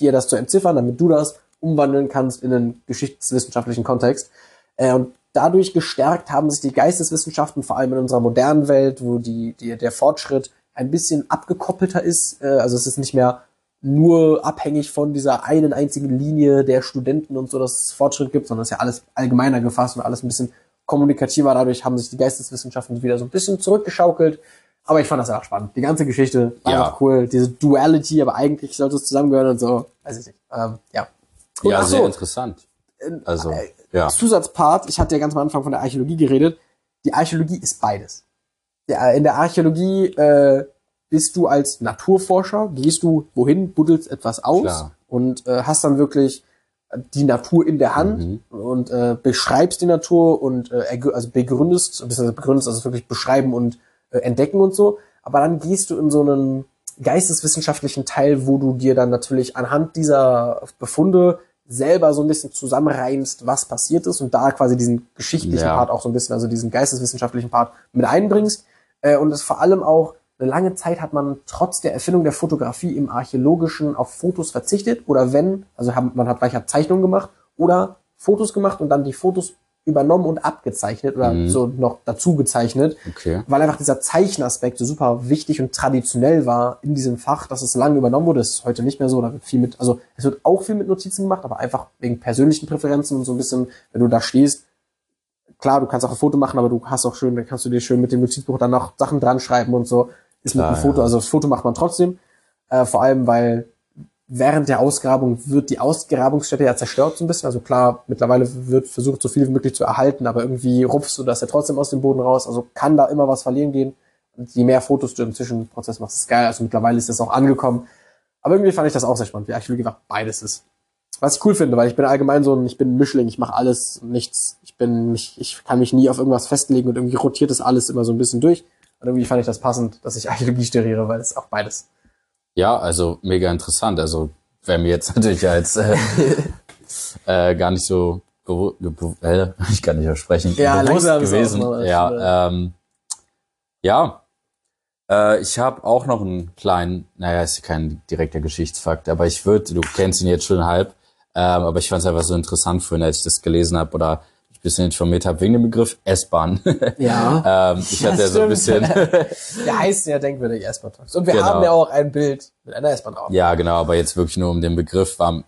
dir das zu entziffern, damit du das umwandeln kannst in einen geschichtswissenschaftlichen Kontext. Äh, und dadurch gestärkt haben sich die Geisteswissenschaften, vor allem in unserer modernen Welt, wo die, die, der Fortschritt ein bisschen abgekoppelter ist. Äh, also es ist nicht mehr nur abhängig von dieser einen einzigen Linie der Studenten und so, dass es Fortschritt gibt, sondern es ist ja alles allgemeiner gefasst und alles ein bisschen kommunikativer. Dadurch haben sich die Geisteswissenschaften wieder so ein bisschen zurückgeschaukelt. Aber ich fand das auch spannend. Die ganze Geschichte war Ja. einfach cool. Diese Duality, aber eigentlich sollte es zusammengehören und so. Weiß ich nicht. Ähm, ja. Und Ja, ach sehr so, interessant. Also, äh, ja. Zusatzpart, ich hatte ja ganz am Anfang von der Archäologie geredet. Die Archäologie ist beides. Ja, in der Archäologie äh, bist du als Naturforscher, gehst du wohin, buddelst etwas aus Klar. und äh, hast dann wirklich die Natur in der Hand Mhm. und äh, beschreibst die Natur und äh, also begründest, beziehungsweise begründest, also wirklich beschreiben und äh, entdecken und so. Aber dann gehst du in so einen geisteswissenschaftlichen Teil, wo du dir dann natürlich anhand dieser Befunde selber so ein bisschen zusammenreimst, was passiert ist und da quasi diesen geschichtlichen Ja. Part auch so ein bisschen, also diesen geisteswissenschaftlichen Part mit einbringst. Äh, und es vor allem auch, eine lange Zeit hat man trotz der Erfindung der Fotografie im Archäologischen auf Fotos verzichtet oder wenn, also man hat gleich Zeichnungen gemacht oder Fotos gemacht und dann die Fotos übernommen und abgezeichnet oder Mhm. so noch dazu gezeichnet, Okay. weil einfach dieser Zeichenaspekt so super wichtig und traditionell war in diesem Fach, dass es lange übernommen wurde. Das ist heute nicht mehr so. Da wird viel mit, also es wird auch viel mit Notizen gemacht, aber einfach wegen persönlichen Präferenzen und so ein bisschen, wenn du da stehst, klar, du kannst auch ein Foto machen, aber du hast auch schön, dann kannst du dir schön mit dem Notizbuch dann noch Sachen dran schreiben und so. Ist mit Klar, einem Foto, ja. also das Foto macht man trotzdem. Äh, vor allem, weil während der Ausgrabung wird die Ausgrabungsstätte ja zerstört so ein bisschen. Also klar, mittlerweile wird versucht, so viel wie möglich zu erhalten, aber irgendwie rupfst du das ja trotzdem aus dem Boden raus. Also kann da immer was verlieren gehen. Und je mehr Fotos du im Zwischenprozess machst, ist geil. Also mittlerweile ist das auch angekommen. Aber irgendwie fand ich das auch sehr spannend, wie Archäologie einfach beides ist. Was ich cool finde, weil ich bin allgemein so ein, ich bin ein Mischling, ich mache alles, nichts. Ich bin mich, ich kann mich nie auf irgendwas festlegen und irgendwie rotiert das alles immer so ein bisschen durch. Und irgendwie fand ich das passend, dass ich Archäologie studiere, weil es auch beides. Ja, also mega interessant. Also wäre mir jetzt (laughs) natürlich als äh, (laughs) äh, gar nicht so äh, (laughs) ich kann nicht mehr sprechen, Ja, bewusst gewesen. mal ja, ähm, ja. Äh, ich habe auch noch einen kleinen, naja, ist kein direkter Geschichtsfakt, aber ich würde, du kennst ihn jetzt schon halb, ähm, aber ich fand es einfach so interessant vorhin, als ich das gelesen habe oder bisschen informiert habe wegen dem Begriff S-Bahn. Ja. (laughs) ähm, ich hatte ja so ein bisschen (laughs) Der heißt ja denkwürdig S-Bahn Talks. Und wir Genau. haben ja auch ein Bild mit einer S-Bahn drauf. Ja, genau, aber jetzt wirklich nur um den Begriff war,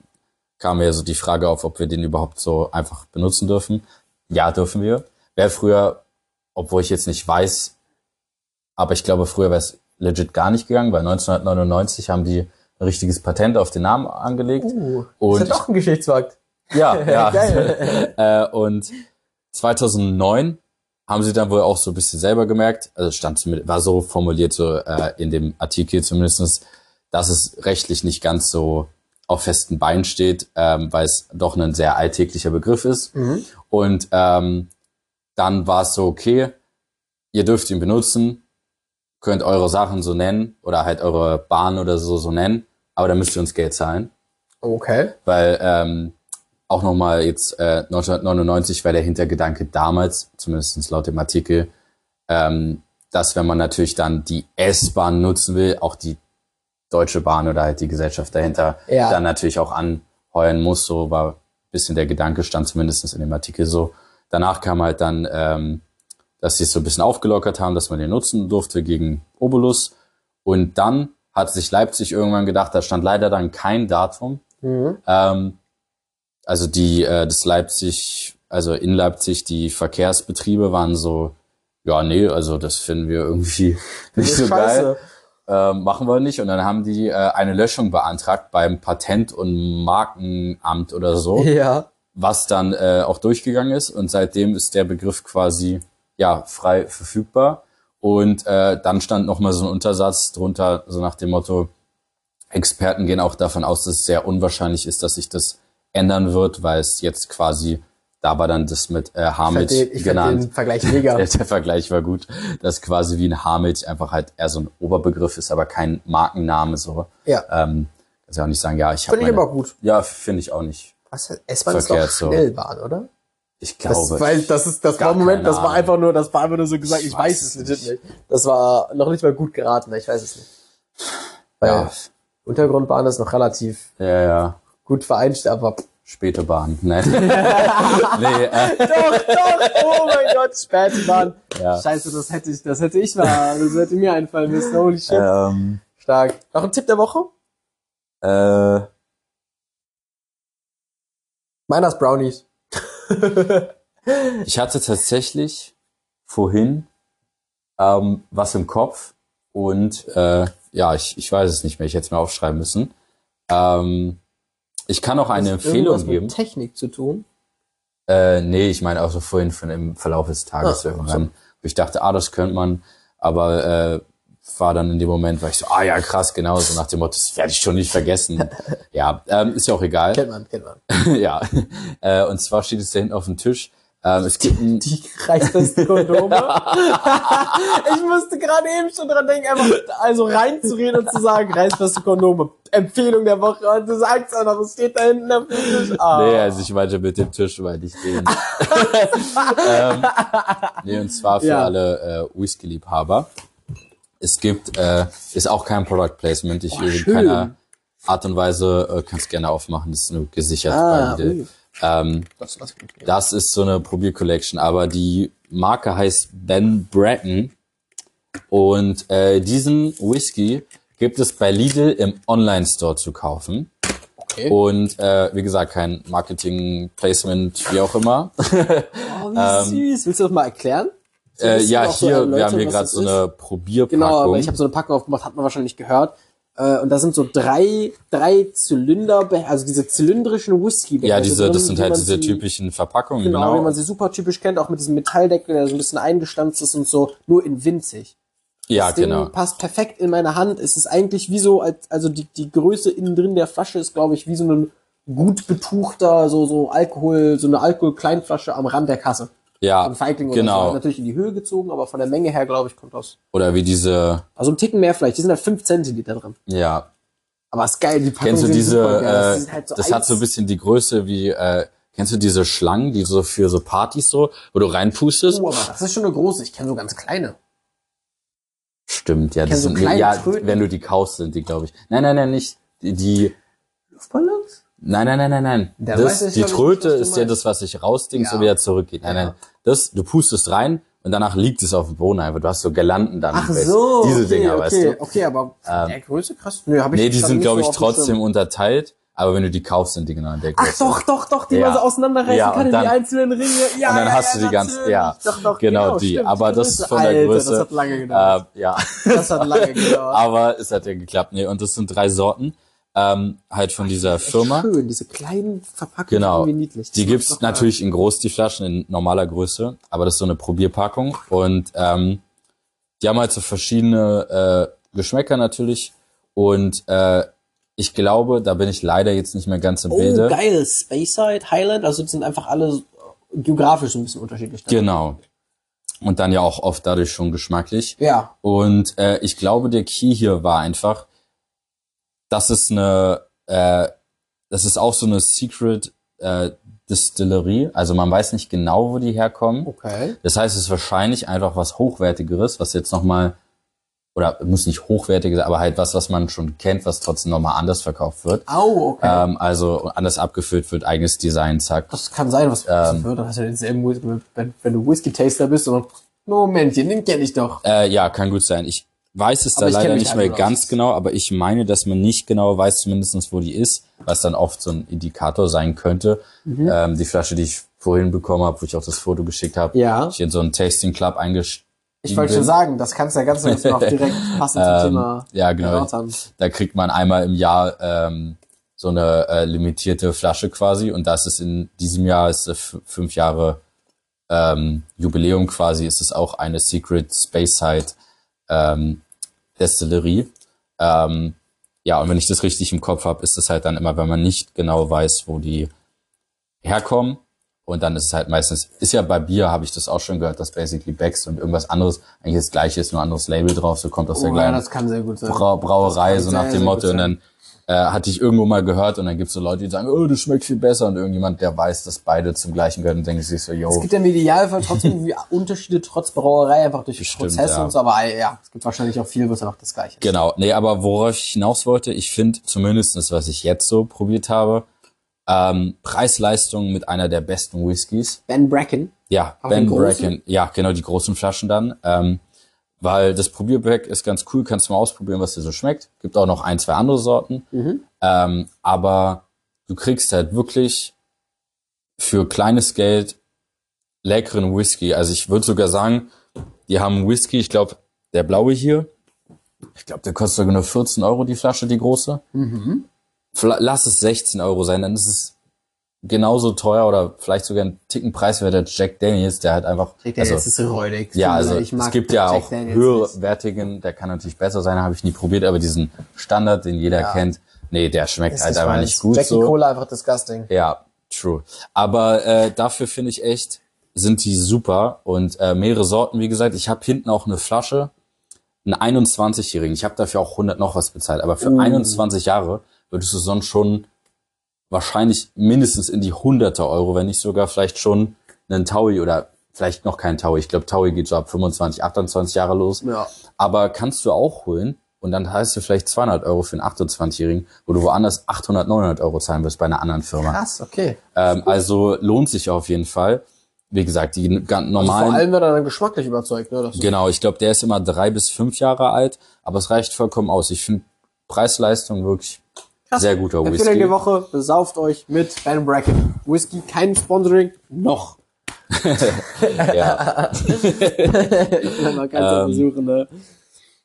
kam mir so die Frage auf, ob wir den überhaupt so einfach benutzen dürfen. Ja, dürfen wir. Wäre früher, obwohl ich jetzt nicht weiß, aber ich glaube, früher wäre es legit gar nicht gegangen, weil 1999 haben die ein richtiges Patent auf den Namen angelegt. Uh, Und ist ja doch ein Geschichtsfakt. Ja, (laughs) ja. (laughs) Äh, und 2009 haben sie dann wohl auch so ein bisschen selber gemerkt, also stand zumindest, war so formuliert so äh, in dem Artikel zumindestens, dass es rechtlich nicht ganz so auf festen Beinen steht, ähm, weil es doch ein sehr alltäglicher Begriff ist. Und ähm, dann war es so, okay, ihr dürft ihn benutzen, könnt eure Sachen so nennen oder halt eure Bahn oder so so nennen, aber dann müsst ihr uns Geld zahlen Okay. weil ähm, auch nochmal jetzt äh, 1999 war der Hintergedanke damals, zumindest laut dem Artikel, ähm, dass wenn man natürlich dann die S-Bahn nutzen will, auch die Deutsche Bahn oder halt die Gesellschaft dahinter Ja. dann natürlich auch anheuern muss. So war ein bisschen der Gedanke, stand zumindest in dem Artikel so. Danach kam halt dann, ähm, dass sie es so ein bisschen aufgelockert haben, dass man den nutzen durfte gegen Obolus. Und dann hat sich Leipzig irgendwann gedacht, da stand leider dann kein Datum, Mhm. ähm, also die, äh, das Leipzig, also in Leipzig, die Verkehrsbetriebe waren so, ja, nee, also das finden wir irgendwie (laughs) nicht so geil. Ähm, machen wir nicht. Und dann haben die äh, eine Löschung beantragt beim Patent- und Markenamt oder so, (laughs) Ja. was dann äh, auch durchgegangen ist. Und seitdem ist der Begriff quasi ja frei verfügbar. Und äh, dann stand noch mal so ein Untersatz drunter, so nach dem Motto, Experten gehen auch davon aus, dass es sehr unwahrscheinlich ist, dass sich das ändern wird, weil es jetzt quasi, da war dann das mit äh, Ich fand Haarmilch den, ich genannt. den Vergleich (laughs) mega. Der, der Vergleich war gut, dass quasi wie ein Haarmilch einfach halt eher so ein Oberbegriff ist, aber kein Markenname so. Ja. Ähm, kannst ja auch nicht sagen, ja, ich habe Finde ich aber gut. Ja, finde ich auch nicht. Was, S-Bahn ist doch Verkehrt so. Schnellbahn, oder? Ich Das, glaube. weil das ist, das war im Moment, das war einfach nur, das war einfach nur so gesagt, Ich ich, weiß es legit nicht. Das war noch nicht mal gut geraten, ich weiß es nicht. Weil ja, Untergrundbahn ist noch relativ ja, ja. Gut vereinigt, aber Späte Bahn. (laughs) Nein. (laughs) nee, äh, doch, doch, oh mein Gott, Spätbahn. Ja. Scheiße, das hätte ich, das hätte ich mal, das hätte mir einfallen müssen, holy shit. ähm, Stark. Noch ein Tipp der Woche? äh, Meiner ist Brownies. (laughs) ich hatte tatsächlich vorhin ähm, was im Kopf und äh, ja, ich, ich weiß es nicht mehr. Ich hätte es mir aufschreiben müssen. Ähm, ich kann auch eine Empfehlung geben. Mit Technik zu tun. Äh, nee, ich meine auch so vorhin von im Verlauf des Tages Ah, irgendwann. Wo ich dachte, ah, das könnte man, aber äh, war dann in dem Moment, war ich so, ah ja, krass, genau, so nach dem Motto, das werde ich schon nicht vergessen. (laughs) ja, ähm, ist ja auch egal. Kennt man, kennt man. (laughs) ja. Äh, und zwar steht es da hinten auf dem Tisch. Ähm, es gibt ein, Die reißbesten Kondome. (laughs) ich musste gerade eben schon dran denken, einfach also reinzureden und zu sagen, reißbeste Kondome. Empfehlung der Woche. Und du sagst auch noch, es steht da hinten auf dem Tisch. Ah. Nee, also ich meinte mit dem Tisch, weil ich den. (laughs) ähm, nee, und zwar für Ja. alle äh, Whisky-Liebhaber. Es gibt, äh, ist auch kein Product Placement. Ich will in keiner Art und Weise, äh, kannst gerne aufmachen, das ist nur gesichert Ah, bei. Ähm, Das, das, das ist so eine Probiercollection, aber die Marke heißt Ben Bratton und äh, diesen Whisky gibt es bei Lidl im Online-Store zu kaufen. okay. Und äh, wie gesagt, kein Marketing-Placement, wie auch immer. (laughs) Oh, wie süß. Willst du das mal erklären? So, äh, ja, auch so hier, Leute, wir haben hier gerade so eine Probierpackung. Genau, aber ich habe so eine Packung aufgemacht, hat man wahrscheinlich gehört. Äh, und da sind so drei, drei Zylinder, also diese zylindrischen whisky ja, diese, das sind halt diese sie, typischen Verpackungen, Genau, genau. wie man sie super typisch kennt, auch mit diesem Metalldeckel, der so ein bisschen eingestanzt ist und so, nur in winzig. ja, Das Ding genau. passt perfekt in meine Hand. Es ist eigentlich wie so, als, also die, die Größe innen drin der Flasche ist, glaube ich, wie so eine gut betuchter, so, so Alkohol, so eine Alkohol-Kleinflasche am Rand der Kasse. Ja, Ein Feigling oder genau. so. Natürlich in die Höhe gezogen, aber von der Menge her, glaube ich, kommt das. Oder wie diese, Also ein Ticken mehr vielleicht. Die sind halt 5 Zentiliter drin. ja, Aber ist geil, die Packung kennst du sind diese, super äh, Das, halt so das hat so ein bisschen die Größe wie, äh, kennst du diese Schlangen, die so für so Partys so, wo du reinpustest? Oh, aber das ist schon eine große. Ich kenne so ganz kleine. Stimmt, ja, das so sind, ja, Tröten. wenn du die kaufst, sind die, glaube ich. Nein, nein, nein, nicht, die, die Luftballons? Nein, nein, nein, nein, nein. Der Das, weiß die Tröte nicht, ist ja das, was sich rausdingst Ja. und wieder zurückgeht. Nein, Ja. nein. Das, du pustest rein und danach liegt es auf dem Boden einfach. Du hast so Girlanden dann. Ach so. Diese okay, Dinger, okay, weißt du. Okay, aber der Größe krass. Nö, hab ich Nee, die sind, glaube ich, so trotzdem unterteilt. Aber wenn du die kaufst, sind die genau in der Größe. Ach doch, doch, doch, die Ja. man so auseinanderreißen Ja, kann in dann- die einzelnen Ringe. Ja, und dann ja, hast du die ganz, natürlich. ja, Doch, doch, genau die. stimmt, aber das ist von der Alter, Größe. Das hat lange gedauert. Äh, ja. (laughs) Das hat lange gedauert. aber es hat ja geklappt. Nee, und das sind drei Sorten. Ähm, halt von dieser Firma. Schön, diese kleinen Verpackungen. Genau. Niedlich. Die Das gibt's macht doch natürlich in groß, die Flaschen in normaler Größe, aber das ist so eine Probierpackung und ähm, die haben halt so verschiedene äh, Geschmäcker natürlich und äh, ich glaube, da bin ich leider jetzt nicht mehr ganz im Oh, Bilde. geil. Speyside, Highland, also die sind einfach alle geografisch ein bisschen unterschiedlich. dann. Genau. Und dann ja auch oft dadurch schon geschmacklich. Ja. Und äh, ich glaube, der Key hier war einfach, das ist eine, äh, das ist auch so eine Secret äh, Distillerie. Also man weiß nicht genau, wo die herkommen. Okay. Das heißt, es ist wahrscheinlich einfach was Hochwertigeres, was jetzt nochmal, oder muss nicht hochwertig sein, aber halt was, was man schon kennt, was trotzdem nochmal anders verkauft wird. Au, okay. Ähm, also anders abgefüllt wird, eigenes Design, zack. das kann sein, was ähm, wird. Dann hast du denselben Whisky, wenn, wenn du Whisky-Taster bist und Momentchen, den kenne ich doch. Äh, ja, kann gut sein. Ich weiß es da leider nicht halt mehr nur ganz aus. genau, aber ich meine, dass man nicht genau weiß, zumindestens wo die ist, was dann oft so ein Indikator sein könnte. Mhm. Ähm, die Flasche, die ich vorhin bekommen habe, wo ich auch das Foto geschickt habe, Ja. ich in so einen Tasting Club eingestiegen Ich wollte schon sagen, das kannst du ja ganz (laughs) noch direkt passend zum Ähm, Thema ja, genau. erörtern. Da kriegt man einmal im Jahr ähm, so eine äh, limitierte Flasche quasi und das ist in diesem Jahr ist f- fünf Jahre ähm, Jubiläum quasi, ist es auch eine Secret Space Side ähm, Destillerie. Ähm, ja, und wenn ich das richtig im Kopf habe, ist es halt dann immer, wenn man nicht genau weiß, wo die herkommen. Und dann ist es halt meistens, ist ja bei Bier, habe ich das auch schon gehört, dass basically Becks und irgendwas anderes eigentlich das gleiche ist, nur ein anderes Label drauf, so kommt aus der Oh, ja, gleichen das kann sehr gut sein. Brau Brauerei, so nach dem Motto. Und dann äh, hatte ich irgendwo mal gehört und dann gibt's so Leute, die sagen, oh, das schmeckt viel besser. Und irgendjemand, der weiß, dass beide zum gleichen gehören, denkt sich so, Es yo, gibt ja im Idealfall trotzdem irgendwie (laughs) Unterschiede trotz Brauerei, einfach durch Bestimmt, Prozesse ja. und so, aber äh, ja, es gibt wahrscheinlich auch viel, was einfach das gleiche ist. Genau, nee, aber worauf ich hinaus wollte, ich finde zumindestens, was ich jetzt so probiert habe, ähm, Preis-Leistung mit einer der besten Whiskys. Ben Bracken. Ja, Auch Ben? Bracken. Ja, genau, die großen Flaschen dann. Ähm, weil das Probierback ist ganz cool, kannst du mal ausprobieren, was dir so schmeckt. Gibt auch noch ein, zwei andere Sorten. Ähm, aber du kriegst halt wirklich für kleines Geld leckeren Whisky. Also ich würde sogar sagen, die haben Whisky, ich glaube, der blaue hier, ich glaube, der kostet sogar nur 14 Euro die Flasche, die große. Vla- Lass es 16 Euro sein, dann ist es genauso teuer oder vielleicht sogar ein Ticken preiswerter Jack Daniels, der halt einfach, Jack also, Daniels ist räudig. ja, mir also es gibt ja Jack auch Daniels höherwertigen, der kann natürlich besser sein, habe ich nie probiert, aber diesen Standard, den jeder Ja. kennt, nee, der schmeckt Ist halt einfach nicht gut Jackie so. Cola einfach disgusting. Ja, true. Aber äh, dafür finde ich echt, sind die super und äh, mehrere Sorten, wie gesagt. Ich habe hinten auch eine Flasche, einen 21-Jährigen. Ich habe dafür auch 100 noch was bezahlt, aber für Uh. 21 Jahre würdest du sonst schon wahrscheinlich mindestens in die hunderte Euro, wenn nicht sogar vielleicht schon einen Taui oder vielleicht noch kein Taui. Ich glaube, Taui geht so ab 25, 28 Jahre los. Ja. Aber kannst du auch holen und dann heißt du vielleicht 200 Euro für einen 28-Jährigen, wo du woanders 800, 900 Euro zahlen wirst bei einer anderen Firma. Krass, okay. Ähm, also lohnt sich auf jeden Fall. Wie gesagt, die ganz Also normalen. vor allem wird er dann geschmacklich überzeugt, ne? Genau, ich glaube, der ist immer drei bis fünf Jahre alt, aber es reicht vollkommen aus. Ich finde Preis-Leistung wirklich Krass. sehr guter Empfehlung Whisky. der Woche, besauft euch mit Ben Bracken. Whisky, kein Sponsoring, noch. (laughs) (laughs) Ja, man ganz Ähm, versuchen, ne?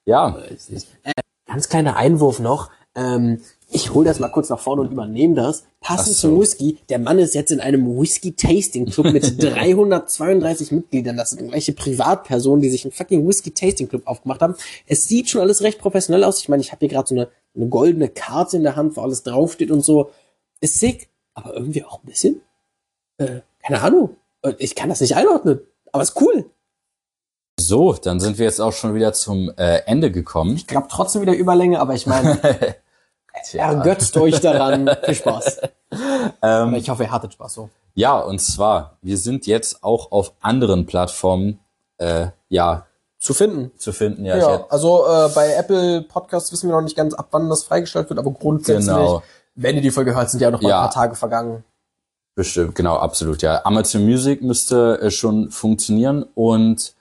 ja, Äh, ganz kleiner Einwurf noch. Ähm, ich hole das mal kurz nach vorne und übernehme das. Passend so. zum Whisky. Der Mann ist jetzt in einem Whisky-Tasting-Club mit (laughs) 332 Mitgliedern. Das sind gleiche Privatpersonen, die sich einen fucking Whisky-Tasting-Club aufgemacht haben. Es sieht schon alles recht professionell aus. Ich meine, ich habe hier gerade so eine, eine goldene Karte in der Hand, wo alles draufsteht und so. Ist sick. aber irgendwie auch ein bisschen, äh, keine Ahnung. Ich kann das nicht einordnen, aber ist cool. So, dann sind wir jetzt auch schon wieder zum äh, Ende gekommen. Ich glaube trotzdem wieder Überlänge, aber ich meine, (laughs) ergötzt euch daran. Viel Spaß. (laughs) Ähm, ich hoffe, ihr hattet Spaß so. Ja, und zwar, wir sind jetzt auch auf anderen Plattformen äh, ja Zu finden. zu finden. Ja, Ja, also äh, bei Apple Podcasts wissen wir noch nicht ganz, ab wann das freigestellt wird, aber grundsätzlich, Genau. wenn ihr die Folge hört, sind ja noch mal Ja. ein paar Tage vergangen. bestimmt, genau, absolut. Ja, Amazon Music müsste äh, schon funktionieren und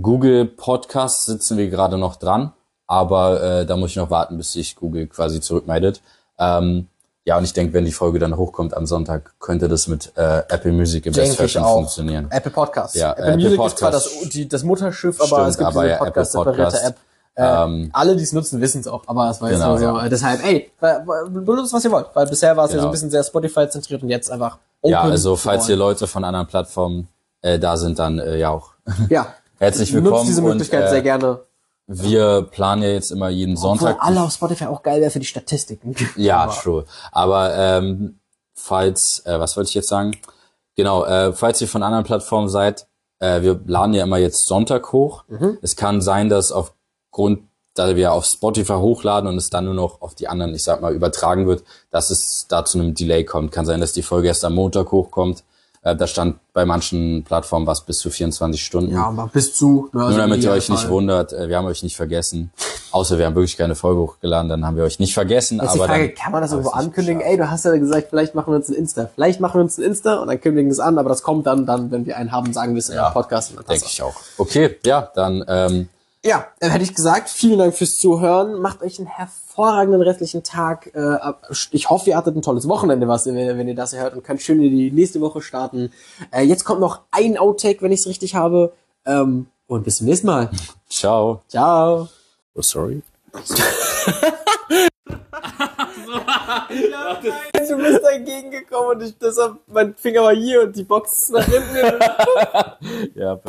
Google Podcasts sitzen wir gerade noch dran, aber äh, da muss ich noch warten, bis sich Google quasi zurückmeldet. Ähm, ja, und ich denke, wenn die Folge dann hochkommt am Sonntag, könnte das mit äh, Apple Music im Best Fashion funktionieren. Apple Podcasts. Ja, Apple Apple Music ist zwar das, die, das Mutterschiff, aber Stimmt, es gibt aber diese ja, Apple Podcast-separierte Podcast. App. Äh, Ähm, alle, die es nutzen, wissen es auch, aber es war jetzt Genau, so. ja. äh, Deshalb, ey, benutzt, was ihr wollt, weil bisher war es ja so Genau. ein bisschen sehr Spotify-zentriert und jetzt einfach open. ja, also falls all. Leute von anderen Plattformen äh, da sind, dann äh, ja auch ja, (laughs) herzlich willkommen. nutzt diese Möglichkeit und, äh, sehr gerne. Wir planen ja jetzt immer jeden Sonntag. Obwohl alle auf Spotify auch geil wäre für die Statistiken. (laughs) Ja, Aber- true. Aber ähm, falls, äh, was wollte ich jetzt sagen? Genau, äh, falls ihr von anderen Plattformen seid, äh, wir laden ja immer jetzt Sonntag hoch. Mhm. Es kann sein, dass aufgrund, da wir auf Spotify hochladen und es dann nur noch auf die anderen, ich sag mal, übertragen wird, dass es da zu einem Delay kommt. Kann sein, dass die Folge erst am Montag hochkommt. Äh, da stand bei manchen Plattformen was bis zu 24 Stunden. Ja, aber bis zu. Ne, also Nur damit im ihr euch nicht Idealfall. wundert, äh, wir haben euch nicht vergessen. Außer wir haben wirklich keine Folge hochgeladen, dann haben wir euch nicht vergessen. Jetzt die aber Frage, dann kann man das irgendwo nicht ankündigen? Ey, du hast ja gesagt, vielleicht machen wir uns ein Insta. Vielleicht machen wir uns ein Insta und dann kündigen wir es an, aber das kommt dann, dann, wenn wir einen haben, sagen wir es in Ja, einem Podcast. Denke ich auch. Okay, ja, dann ähm, Ja, dann hätte ich gesagt, vielen Dank fürs Zuhören. Macht euch einen hervorragenden restlichen Tag. Äh, Ich hoffe, ihr hattet ein tolles Wochenende, was, wenn ihr das hört und könnt schön in die nächste Woche starten. Äh, Jetzt kommt noch ein Outtake, wenn ich es richtig habe. Ähm, Und bis zum nächsten Mal. ciao. Ciao. Oh, sorry. (laughs) Du bist dagegen gekommen und ich, deshalb, mein Finger war hier und die Box ist nach hinten. (laughs) Ja, perfekt.